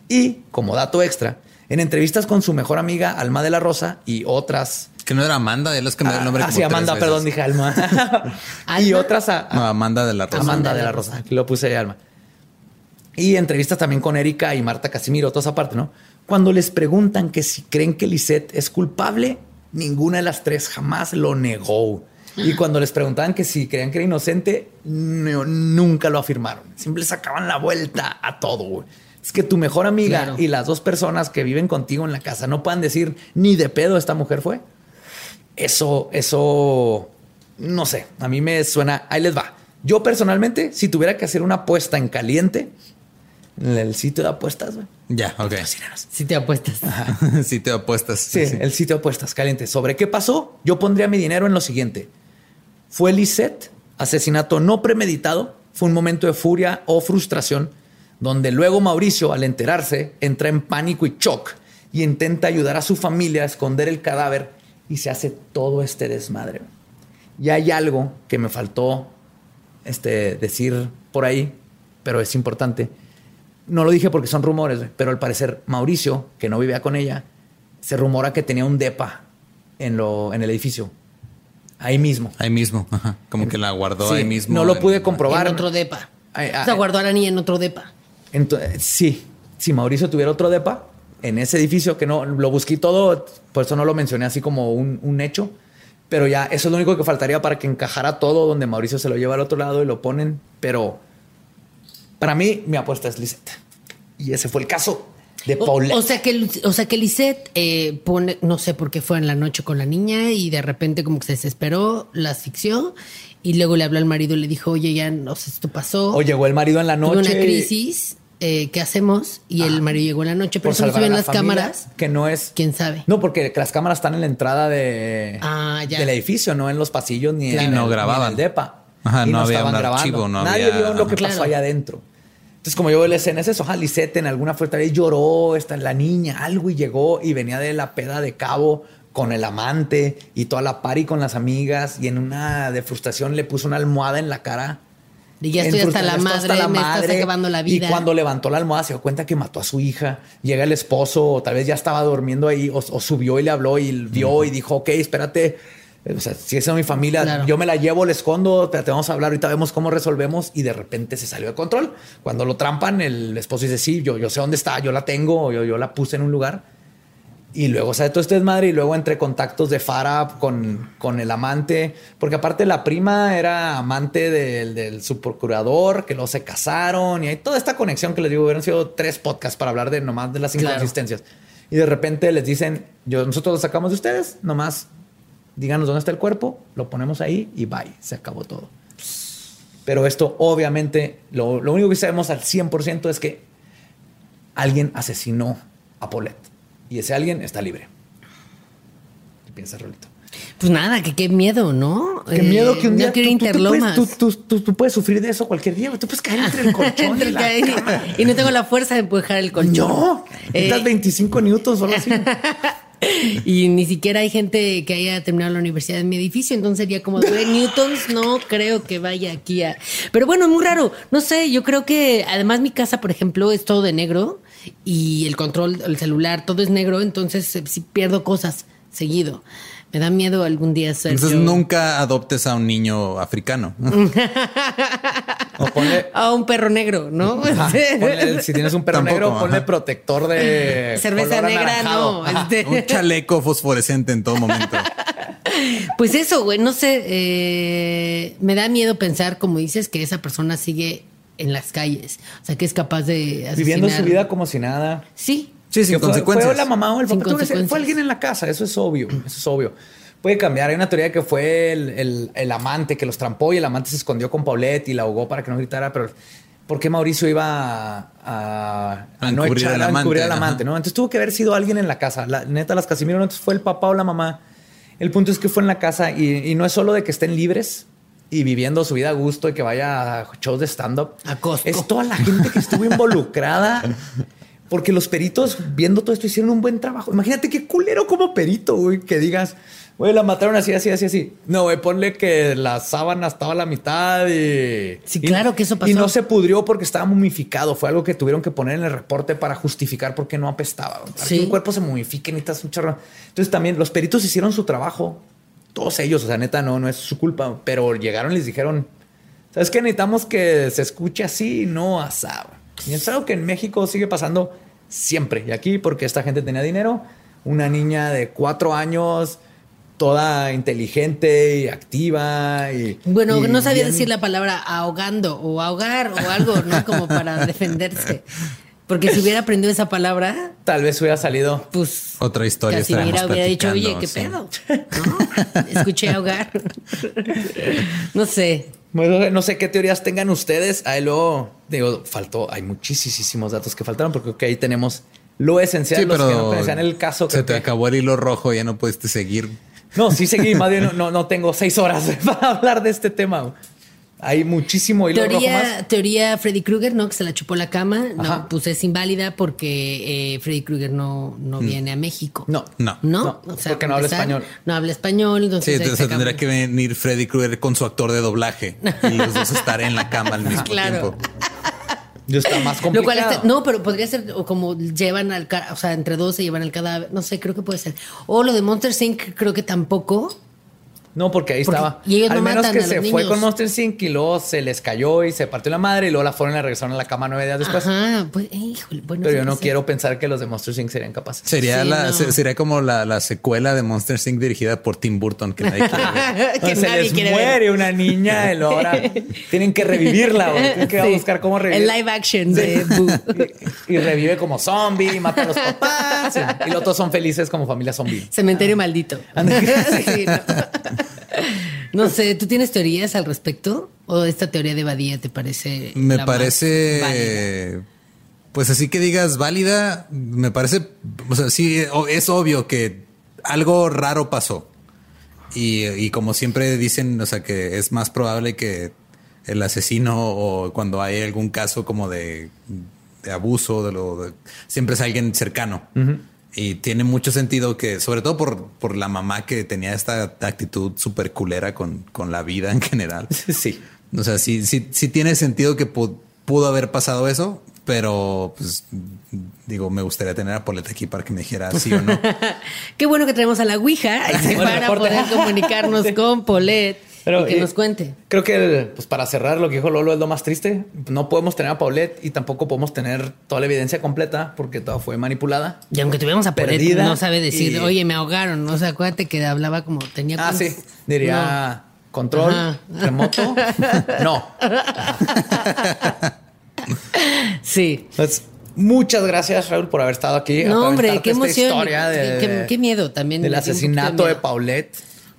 Y, como dato extra, en entrevistas con su mejor amiga Alma de la Rosa y otras... Que no era Amanda, él es que me dio el nombre Ah, como sí, tres Amanda, veces. perdón, dije Alma. y otras... a- No, Amanda de la Rosa. Amanda de la Rosa. Aquí lo puse de Alma. Y entrevistas también con Erika y Marta Casimiro, toda esa parte, ¿no? Cuando les preguntan que si creen que Lisette es culpable, ninguna de las tres jamás lo negó. Y cuando les preguntaban que si creían que era inocente, no- nunca lo afirmaron. Siempre sacaban la vuelta a todo. güey. Es que tu mejor amiga Claro. y las dos personas que viven contigo en la casa no puedan decir ni de pedo esta mujer fue. Eso, eso, no sé, a mí me suena, ahí les va. Yo personalmente, si tuviera que hacer una apuesta en caliente, en el sitio de apuestas, güey. Ya, ok. Si te apuestas. sí te apuestas. Sí, el sitio de apuestas caliente. ¿Sobre qué pasó? Yo pondría mi dinero en lo siguiente. Fue Lisette, asesinato no premeditado, fue un momento de furia o frustración, donde luego Mauricio, al enterarse, entra en pánico y shock y intenta ayudar a su familia a esconder el cadáver y se hace todo este desmadre. Y hay algo que me faltó este, decir por ahí, pero es importante. No lo dije porque son rumores, pero al parecer Mauricio, que no vivía con ella, se rumora que tenía un depa en, lo, en el edificio. Ahí mismo. Ahí mismo, ajá. Como que la guardó Sí, ahí mismo. No lo en- pude comprobar. En otro depa. Ay, o ay. sea, guardó a la niña en otro depa. Entonces, sí, si Mauricio tuviera otro depa en ese edificio, que no lo busqué todo, por eso no lo mencioné así como un, un hecho, pero ya eso es lo único que faltaría para que encajara todo donde Mauricio se lo lleva al otro lado y lo ponen. Pero para mí, mi apuesta es Lisette. Y ese fue el caso de Paulette. o sea que o sea que Lisette eh, pone, no sé por qué fue en la noche con la niña y de repente como que se desesperó, la asfixió y luego le habló al marido y le dijo, oye, ya no sé, esto pasó. o llegó el marido en la Tuve noche. una crisis, eh, ¿qué hacemos? Y el marido llegó en la noche, pero no se ven la las familia, cámaras. Que no es. ¿Quién sabe? No, porque las cámaras están en la entrada de, Ah, ya. del edificio, no en los pasillos ni, Claro. en, Y no el, ni en grababan. el depa. Ajá, Y no había estaban un grabando. archivo, no Nadie había- vio lo que pasó Claro. allá adentro. Entonces, como yo veo la escena, es eso. En alguna fue tal vez lloró, está la niña, algo y llegó y venía de la peda de cabo con el amante y toda la party con las amigas y en una de frustración le puso una almohada en la cara. Y ya estoy hasta la madre, está me estás acabando la vida. Y cuando levantó la almohada se dio cuenta que mató a su hija. Llega el esposo, o tal vez ya estaba durmiendo ahí, o, o subió y le habló y vio y dijo, ok, espérate. O sea, si esa es mi familia, Claro. yo me la llevo, le escondo, espérate, vamos a hablar, ahorita vemos cómo resolvemos. Y de repente se salió de control. Cuando lo trampan, el esposo dice, sí, yo, yo sé dónde está, yo la tengo, yo, yo la puse en un lugar. Y luego sale todo este desmadre y luego entre contactos de Farah con, con el amante, porque aparte la prima era amante del, del subprocurador, que luego se casaron y hay toda esta conexión que les digo, hubieran sido tres podcasts para hablar de nomás de las Claro. inconsistencias. Y de repente les dicen, yo, nosotros lo sacamos de ustedes, nomás díganos dónde está el cuerpo, lo ponemos ahí y bye, se acabó todo. Pero esto obviamente, lo, lo único que sabemos al 100% es que alguien asesinó a Paulette. Y ese alguien está libre. ¿Qué piensas, Rolito? Pues nada, que qué miedo, ¿no? Qué Eh, miedo que un día No tú, interlomas. tú, tú- tú- tú puedes sufrir de eso cualquier día. Tú puedes caer entre el colchón y la no tengo la fuerza de empujar el colchón. No, Eh, necesitas 25 minutos o algo así. y ni siquiera hay gente que haya terminado la universidad en mi edificio, entonces sería como de Newtons, no creo que vaya aquí a... Pero bueno, muy raro, no sé, yo creo que además mi casa, por ejemplo, es todo de negro y el control, el celular, todo es negro, entonces eh, sí pierdo cosas seguido. Me da miedo algún día ser Entonces yo- nunca adoptes a un niño africano. O ponle, a un perro negro, ¿no? ponle- si tienes un perro Tampoco, negro, ponle ajá. protector de Cerveza color negra, anaranjado. no. Este- un chaleco fosforescente en todo momento. Pues eso, güey, no sé, eh, me da miedo pensar, como dices, que esa persona sigue en las calles, o sea, que es capaz de asesinar. Viviendo su vida como si nada. Sí, Sí, sin Que fue- consecuencias. Fue la mamá o el papá. Consecuencias. Fue alguien en la casa, eso es obvio. Eso es obvio. Puede cambiar. Hay una teoría que fue el, el- el amante que los trampó y el amante se escondió con Paulette y la ahogó para que no gritara. Pero ¿por qué Mauricio iba a, a, A encubrir echar- al a encubrir al amante, amante? ajá. ¿no? Entonces tuvo que haber sido alguien en la casa. La, neta, las Casimiro, ¿no? entonces fue el papá o la mamá. El punto es que fue en la casa y, y no es solo de que estén libres y viviendo su vida a gusto y que vaya a shows de stand-up. A Costco. Es toda la gente que estuvo involucrada. Porque los peritos, viendo todo esto, hicieron un buen trabajo. Imagínate qué culero como perito, güey, que digas, güey, la mataron así, así, así, así. No, güey, ponle que la sábana estaba a la mitad y. Sí, y- claro que eso pasó. Y no se pudrió porque estaba momificado. Fue algo que tuvieron que poner en el reporte para justificar por qué no apestaba. Para Sí. que un cuerpo se momifique, necesitas un chorro. Entonces también los peritos hicieron su trabajo. Todos ellos, o sea, neta, no, no es su culpa. Pero llegaron y les dijeron, ¿Sabes qué? Necesitamos que se escuche así, no asado. Y es algo que en México sigue pasando siempre. Y aquí, porque esta gente tenía dinero, una niña de cuatro años, toda inteligente y activa. Y, Bueno, y no sabía bien- decir la palabra ahogando o ahogar o algo, ¿no? Como para defenderse. Porque si hubiera aprendido esa palabra, Tal vez hubiera salido. pues. Otra historia Casi mira, estaremos hubiera dicho, oye, ¿qué sí. pedo? ¿No? Escuché ahogar. No sé. Bueno, No sé qué teorías tengan ustedes. Ahí luego, digo, faltó, hay muchísimos datos que faltaron, porque ahí tenemos lo esencial, Sí, los que no pero conocían el caso. se te que- acabó el hilo rojo, ya no pudiste seguir. No, sí seguí, más bien no, no, no tengo seis horas para hablar de este tema. Hay muchísimo hilo rojo Teoría, más. teoría Freddy Krueger, ¿no? Que se la chupó la cama. No, Ajá. pues es inválida porque eh, Freddy Krueger no, no viene a México. Mm. No. No. ¿No? No, porque no habla español. No habla español, Sí, entonces. ahí entonces tendría que venir Freddy Krueger con su actor de doblaje y los dos estar en la cama al mismo Claro. tiempo. Yo está más complicado. Lo cual está- no, pero podría ser o como llevan al o sea, entre dos se llevan el cadáver, no sé, creo que puede ser. O lo de Monster Inc. creo que tampoco. No, porque ahí Porque- estaba. y ellos Al no menos matan que a se fue niños. con Monster Inc. y luego se les cayó y se partió la madre y luego la fueron y la regresaron a la cama nueve días después. Ajá, pues, híjole, bueno. Pero yo no quiero pensar que los de Monster Inc. serían capaces. Sería, Sí, la, no. se- sería como la, la secuela de Monster Inc. dirigida por Tim Burton, que nadie quiere ver. que se nadie les quiere muere ver. una niña y luego ahora tienen que revivirla. güey. Tienen que Sí. buscar cómo revivir. El live action de Boo. y, y revive como zombie, mata a los papás. Y, y los otros son felices como familia zombie. Cementerio maldito. Sí, no. No sé, ¿tú tienes teorías al respecto? ¿O esta teoría de Badía te parece? Me la más válida? parece. Pues así que digas válida, me parece. O sea, sí, es obvio que algo raro pasó. Y, y como siempre dicen, o sea, que es más probable que el asesino o cuando hay algún caso como de, de abuso, de lo de- siempre es alguien cercano. Y tiene mucho sentido que, sobre todo por, por la mamá que tenía esta actitud súper culera con, con la vida en general. Sí. O sea, sí, sí, sí tiene sentido que pu- pudo haber pasado eso, pero pues digo, me gustaría tener a Poleta aquí para que me dijera sí o no. Qué bueno que traemos a la Ouija para poder comunicarnos con Polet Pero, y que nos cuente. Creo que el- pues para cerrar lo que dijo Lolo es lo más triste. No podemos tener a Paulette y tampoco podemos tener toda la evidencia completa porque toda fue manipulada. Y aunque tuviéramos a perdida no sabe decir, y- oye, me ahogaron. O sea, acuérdate que hablaba como tenía. Ah, sí. Diría control, Ajá. remoto. no. Sí. Pues, muchas gracias, Raúl, por haber estado aquí. No, hombre, qué esta emoción. historia de- Qué- qué miedo también. Del de asesinato de, miedo. Paulette.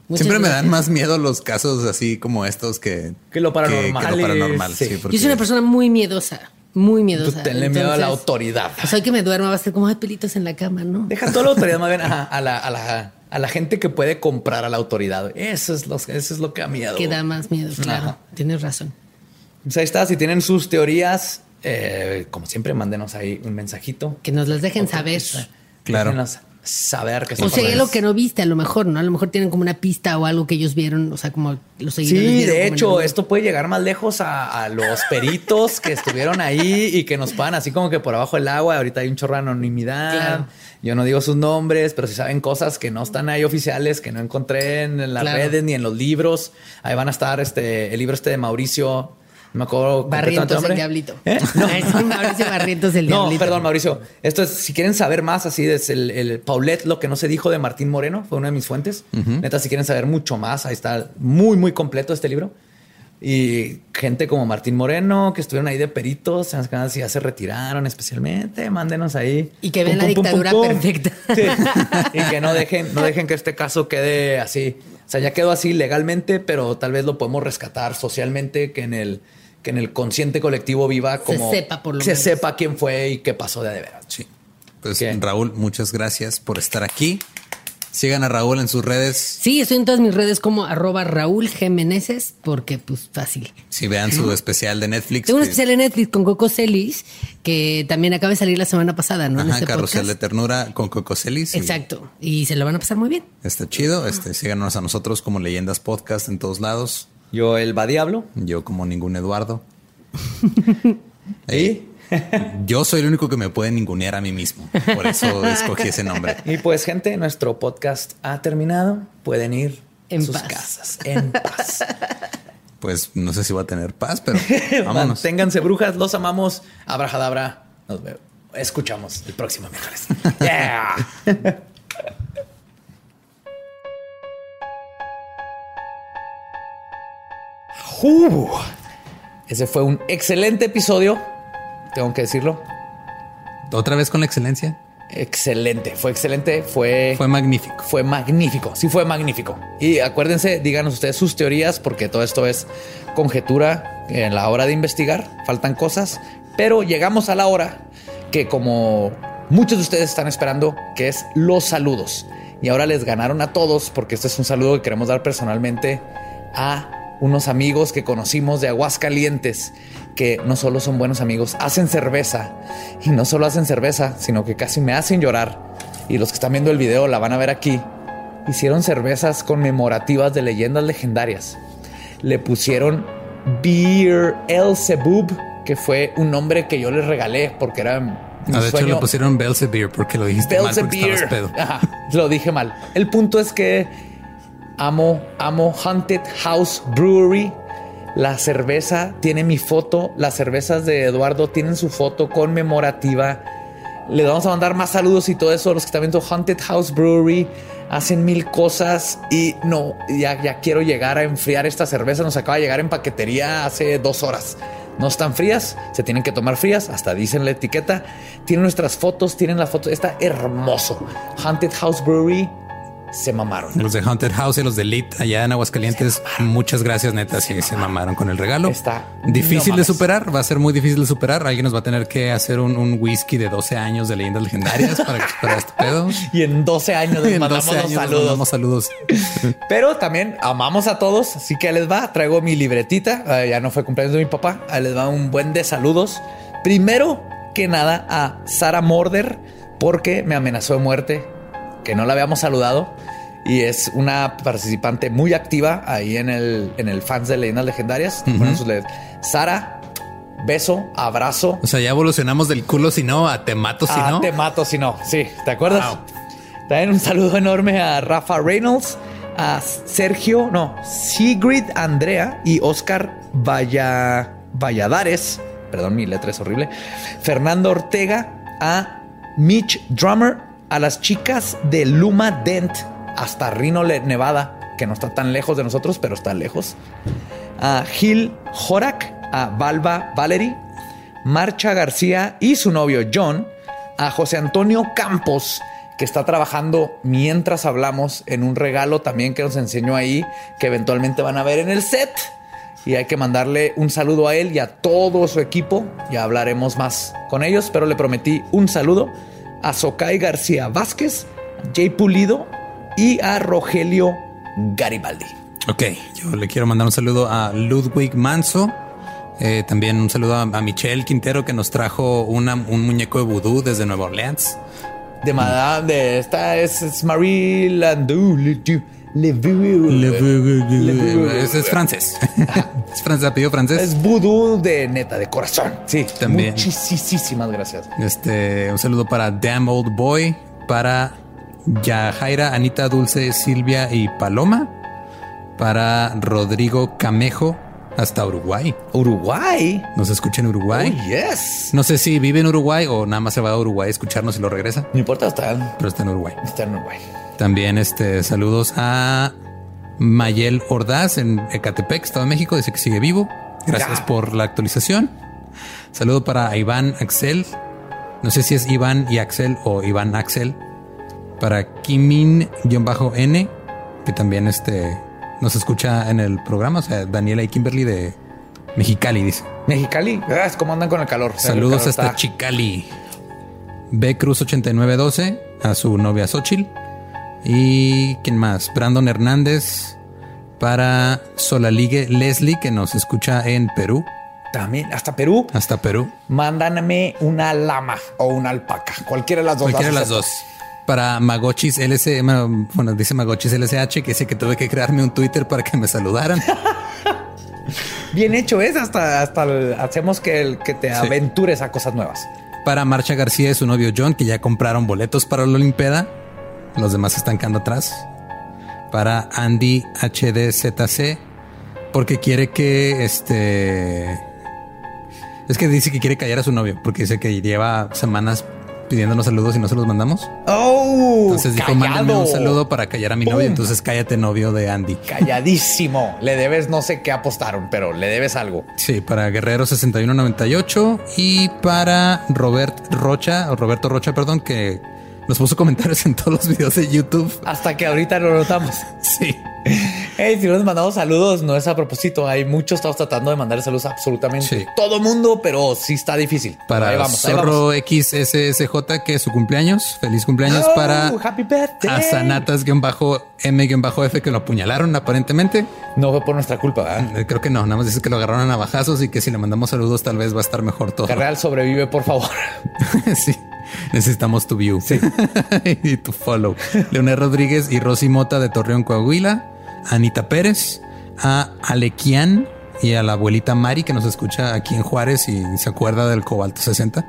Muchas Siempre me dan más miedo los casos así como estos que, Que lo paranormal que lo y- paranormal. sí. sí, Yo soy una persona muy miedosa. Muy Tú miedosa. tenle miedo a la autoridad. O sea, que me duerma va a ser como hay pelitos en la cama, ¿no? Deja toda la autoridad más bien a, la, a, la, a la gente que puede comprar a la autoridad. Eso es lo, eso es lo que da miedo. Que da más miedo, claro. Ajá. Tienes razón. Pues ahí está. Si tienen sus teorías, eh, como siempre, mándenos ahí un mensajito. Que nos las dejen saber. Claro. Déjenos saber qué está O sea, pasando. algo que no viste, a lo mejor, ¿no? A lo mejor tienen como una pista o algo que ellos vieron, o sea, como los seguidores. Sí, de hecho, el- esto puede llegar más lejos a, a los peritos que estuvieron ahí y que nos pagan así como que por abajo del agua. Ahorita hay un chorro de anonimidad. Claro. Yo no digo sus nombres, pero si saben cosas que no están ahí oficiales, que no encontré en las Claro. redes ni en los libros. Ahí van a estar este el libro este de Mauricio. No me acuerdo Barrientos el diablito. ¿Eh? No. Es Mauricio Barrientos el No, diablito. perdón, Mauricio. Esto es, si quieren saber más, así es el, el Paulette, lo que no se dijo de Martín Moreno, fue una de mis fuentes. Neta, si quieren saber mucho más, ahí está muy, muy completo este libro. Y gente como Martín Moreno, que estuvieron ahí de peritos, en las que ya se retiraron especialmente, mándenos ahí. Y que Pum, la pum, dictadura pum, pum. perfecta. Sí. Y que no dejen, no dejen que este caso quede así. O sea, ya quedó así legalmente, pero tal vez lo podemos rescatar socialmente, que en el, que en el consciente colectivo viva como sepa por lo se menos. sepa quién fue y qué pasó de de veras. Sí. Pues ¿Qué? Raúl, muchas gracias por estar aquí. Sigan a Raúl en sus redes. Sí, estoy en todas mis redes como arroba Raúl. Meneses, porque pues fácil. Si vean su especial de Netflix. Tengo un especial en Netflix con Coco Celis, que también acaba de salir la semana pasada, ¿no? en Ajá, este Carrusel de. Ternura con Coco Celis. y Exacto. Y se lo van a pasar muy bien. Está chido. Este, síganos a nosotros como Leyendas Podcast en todos lados. Yo, el va diablo. Yo como ningún Eduardo. ¿Y? Yo soy el único que me puede ningunear a mí mismo. Por eso escogí ese nombre. Y pues, gente, nuestro podcast ha terminado. Pueden ir En a sus paz. casas en paz. Pues no sé si va a tener paz, pero vámonos. Manténganse brujas, los amamos. Abrajadabra. Nos vemos. Escuchamos el próximo miércoles. Yeah. Uh, ese fue un excelente episodio. Tengo que decirlo. Otra vez con la excelencia. Excelente. Fue excelente. Fue, Fue magnífico. fue magnífico. Sí, fue magnífico. Y acuérdense, díganos ustedes sus teorías, porque todo esto es conjetura en la hora de investigar. Faltan cosas, pero llegamos a la hora que, como muchos de ustedes están esperando, que es los saludos. Y ahora les ganaron a todos, porque este es un saludo que queremos dar personalmente a unos amigos que conocimos de Aguascalientes, que no solo son buenos amigos, hacen cerveza. Y no solo hacen cerveza, sino que casi me hacen llorar. Y los que están viendo el video la van a ver aquí. Hicieron cervezas conmemorativas de leyendas legendarias. Le pusieron Beer El que fue un nombre que yo les regalé porque era mi Ah, de hecho, le pusieron Belzebir porque lo dijiste mal porque estabas Belzebir. pedo. Ajá, lo dije mal. El punto es que amo, amo Haunted House Brewery. La cerveza tiene mi foto. Las cervezas de Eduardo tienen su foto conmemorativa. Le vamos a mandar más saludos y todo eso. Los que están viendo Haunted House Brewery hacen mil cosas y no, ya, ya quiero llegar a enfriar esta cerveza. Nos acaba de llegar en paquetería hace dos horas. No están frías, se tienen que tomar frías, hasta dicen la etiqueta. Tienen nuestras fotos, tienen la foto. Está hermoso. Haunted House Brewery se mamaron. Los de Haunted House y los de Elite allá en Aguascalientes, muchas gracias, neta. Sí, se mamaron con el regalo. Está- difícil no de superar. Va a ser muy difícil de superar. Alguien nos va a tener que hacer un, un whisky de 12 años de leyendas legendarias para que supera este pedo. Y en 12 años les En mandamos 12 los años nos saludos. mandamos saludos. Pero también amamos a todos, así que les va. Traigo mi libretita. eh, ya no fue cumpleaños de mi papá. Les va un buen de saludos. Primero que nada a Sara Morder, porque me amenazó de muerte, que no la habíamos saludado. Y es una participante muy activa ahí en el, en el fans de leyendas legendarias. Sus. Sara, beso, abrazo. O sea, ya evolucionamos del culo si no a te mato si Ah, no. te mato si no. Sí, ¿te acuerdas? Wow. También un saludo enorme a Rafa Reynolds, a Sergio, no, Sigrid Andrea y Oscar Valla, Valladares. Perdón, mi letra es horrible. Fernando Ortega, a Mitch Drummer, a las chicas de Luma Dent hasta Reno, Nevada, que no está tan lejos de nosotros, pero está lejos. A Gil Jorak, a Valva Valerie, Marcha García y su novio John, a José Antonio Campos, que está trabajando mientras hablamos en un regalo también que nos enseñó ahí, que eventualmente van a ver en el set. Y hay que mandarle un saludo a él y a todo su equipo. Ya hablaremos más con ellos, pero le prometí un saludo a Socay García Vázquez, Jay Pulido y a Rogelio Garibaldi. Ok, yo le quiero mandar un saludo a Ludwig Manso. Eh, también un saludo a, a Michelle Quintero que nos trajo una- un muñeco de vudú desde Nueva Orleans. De Madame, de esta es, es Marie Landau. Le, le, Le- Es, es francés. es francés, apellido francés. Es vudú de neta, de corazón. Sí, También. Muchísimas gracias. Este, un saludo para Damn Old Boy, para Yajaira, Anita, Dulce, Silvia y Paloma, para Rodrigo Camejo, hasta Uruguay. Uruguay. Nos escucha en Uruguay. Oh, yes. No sé si vive en Uruguay o nada más se va a Uruguay a escucharnos y lo regresa, No importa, está, pero está en Uruguay. está en Uruguay. También este saludos a Mayel Ordaz en Ecatepec, Estado de México. Dice que sigue vivo. Gracias Ya. por la actualización. Saludo para Iván Axel. No sé si es Iván y Axel o Iván Axel. Para Kimin-N, que también este, nos escucha en el programa. O sea, Daniela y Kimberly de Mexicali, dice. Mexicali. Ah, ¿Cómo andan con el calor? Saludos El calor hasta está- Chicali. B Cruz 8912 a su novia Xochitl. Y quién más? Brandon Hernández para Solaligue Leslie que nos escucha en Perú, También, hasta Perú. hasta Perú. Mándame una lama o una alpaca. Cualquiera de las dos. Cualquiera de las dos. Para Magochis LC, bueno, dice Magochis LSH que dice que tuve que crearme un Twitter para que me saludaran. Bien hecho es. Hasta, hasta el- hacemos que, el- que te Sí. aventures a cosas nuevas. Para Marcha García y su novio John, que ya compraron boletos para la Olimpeda. Los demás están quedando atrás. Para Andy HDZC, porque quiere que este. Es que dice que quiere callar a su novio, porque dice que lleva semanas pidiéndonos saludos y no se los mandamos. Oh, Entonces dijo, mándame un saludo para callar a mi novio. Entonces cállate, novio de Andy. Calladísimo. Le debes no sé qué apostaron, pero le debes algo. Sí, para Guerrero 6198 y para Robert Rocha, o Roberto Rocha, perdón, que nos puso comentarios en todos los videos de YouTube. Hasta que ahorita lo notamos. Sí. Hey, si no nos mandamos saludos, no es a propósito. Hay muchos, estamos tratando de mandar saludos a absolutamente Sí. todo mundo, pero sí está difícil. Para ahí vamos, ahí vamos. Zorro XSSJ, que es su cumpleaños. Feliz cumpleaños Oh, para happy birthday. Asanatas-M-F que lo apuñalaron aparentemente. No fue por nuestra culpa, ¿verdad? Eh, Creo que no, nada más dice que lo agarraron a navajazos y que si le mandamos saludos tal vez va a estar mejor todo. Carreal sobrevive, por favor. sí. Necesitamos tu view y tu follow. Leonel Rodríguez y Rosy Mota de Torreón, Coahuila. Anita Pérez, a Alequian y a la abuelita Mari que nos escucha aquí en Juárez y se acuerda del Cobalto 60.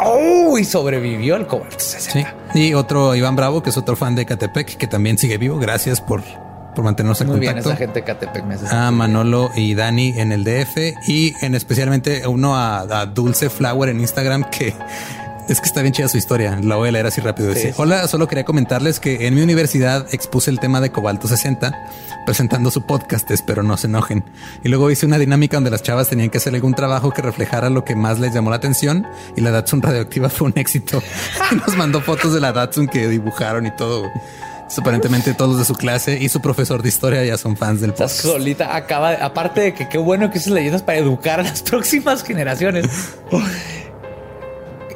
Oh, y sobrevivió el cobalto 60. Sí. Y otro Iván Bravo, que es otro fan de Catepec, que también sigue vivo. Gracias por, por mantenernos en Muy bien, contacto. esa gente de Catepec me hace a Manolo y Dani en el DF y en especialmente uno a, a Dulce Flower en Instagram que es que está bien chida su historia. La voy a leer así rápido. Dice, Sí. Hola, solo quería comentarles que en mi universidad expuse el tema de Cobalto 60 presentando su podcast, espero no se enojen. Y luego hice una dinámica donde las chavas tenían que hacer algún trabajo que reflejara lo que más les llamó la atención y la Datsun radioactiva fue un éxito. Y nos mandó fotos de la Datsun que dibujaron y todo. Aparentemente todos los de su clase y su profesor de historia ya son fans del podcast. solita acaba, de- aparte de que qué bueno que esas leyendas para educar a las próximas generaciones.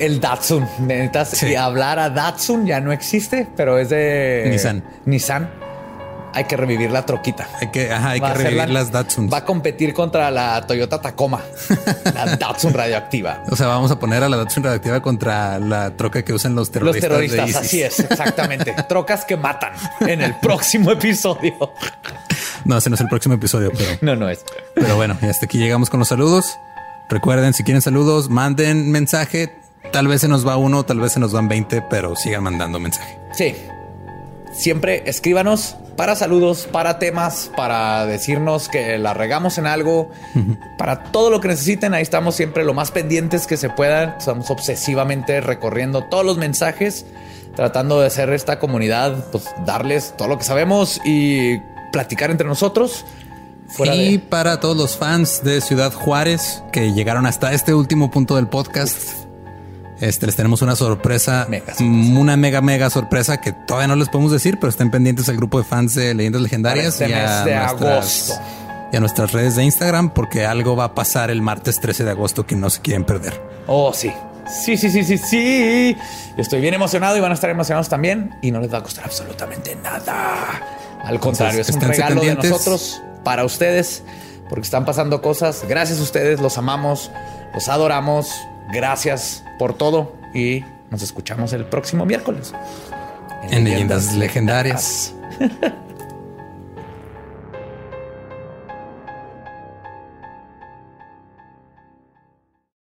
El Datsun, necesitas Sí. hablar a Datsun ya no existe, pero es de Nissan. Nissan. Hay que revivir la troquita. Hay que, ajá, hay que revivir la- las Datsuns. Va a competir contra la Toyota Tacoma, la Datsun radioactiva. O sea, vamos a poner a la Datsun radioactiva contra la troca que usan los Los terroristas. de terroristas, ISIS. así es, exactamente. Trocas que matan en el próximo episodio. No, ese no es el próximo episodio, pero, No, no es. pero bueno, y hasta aquí llegamos con los saludos. Recuerden, si quieren saludos, manden mensaje. Tal vez se nos va uno, tal vez se nos van 20, pero sigan mandando mensaje. Sí. Siempre escríbanos para saludos, para temas, para decirnos que la regamos en algo, para todo lo que necesiten. Ahí estamos siempre lo más pendientes que se puedan. Estamos obsesivamente recorriendo todos los mensajes, tratando de hacer esta comunidad, pues darles todo lo que sabemos y platicar entre nosotros. Fuera y de- para todos los fans de Ciudad Juárez que llegaron hasta este último punto del podcast, este les tenemos una sorpresa, Mega sorpresa. una mega mega sorpresa que todavía no les podemos decir, pero estén pendientes al grupo de fans de Leyendas Legendarias este y, a mes de nuestras, agosto. y a nuestras redes de Instagram porque algo va a pasar el martes 13 de agosto que no se quieren perder. Oh, sí. Sí, sí, sí, sí, sí. Estoy bien emocionado y van a estar emocionados también. Y no les va a costar absolutamente nada. Al contrario, es un regalo pendientes. de nosotros para ustedes, porque están pasando cosas. Gracias a ustedes, los amamos, los adoramos. Gracias por todo y Nos escuchamos el próximo miércoles. En Leyendas Legendarias. Legendarias.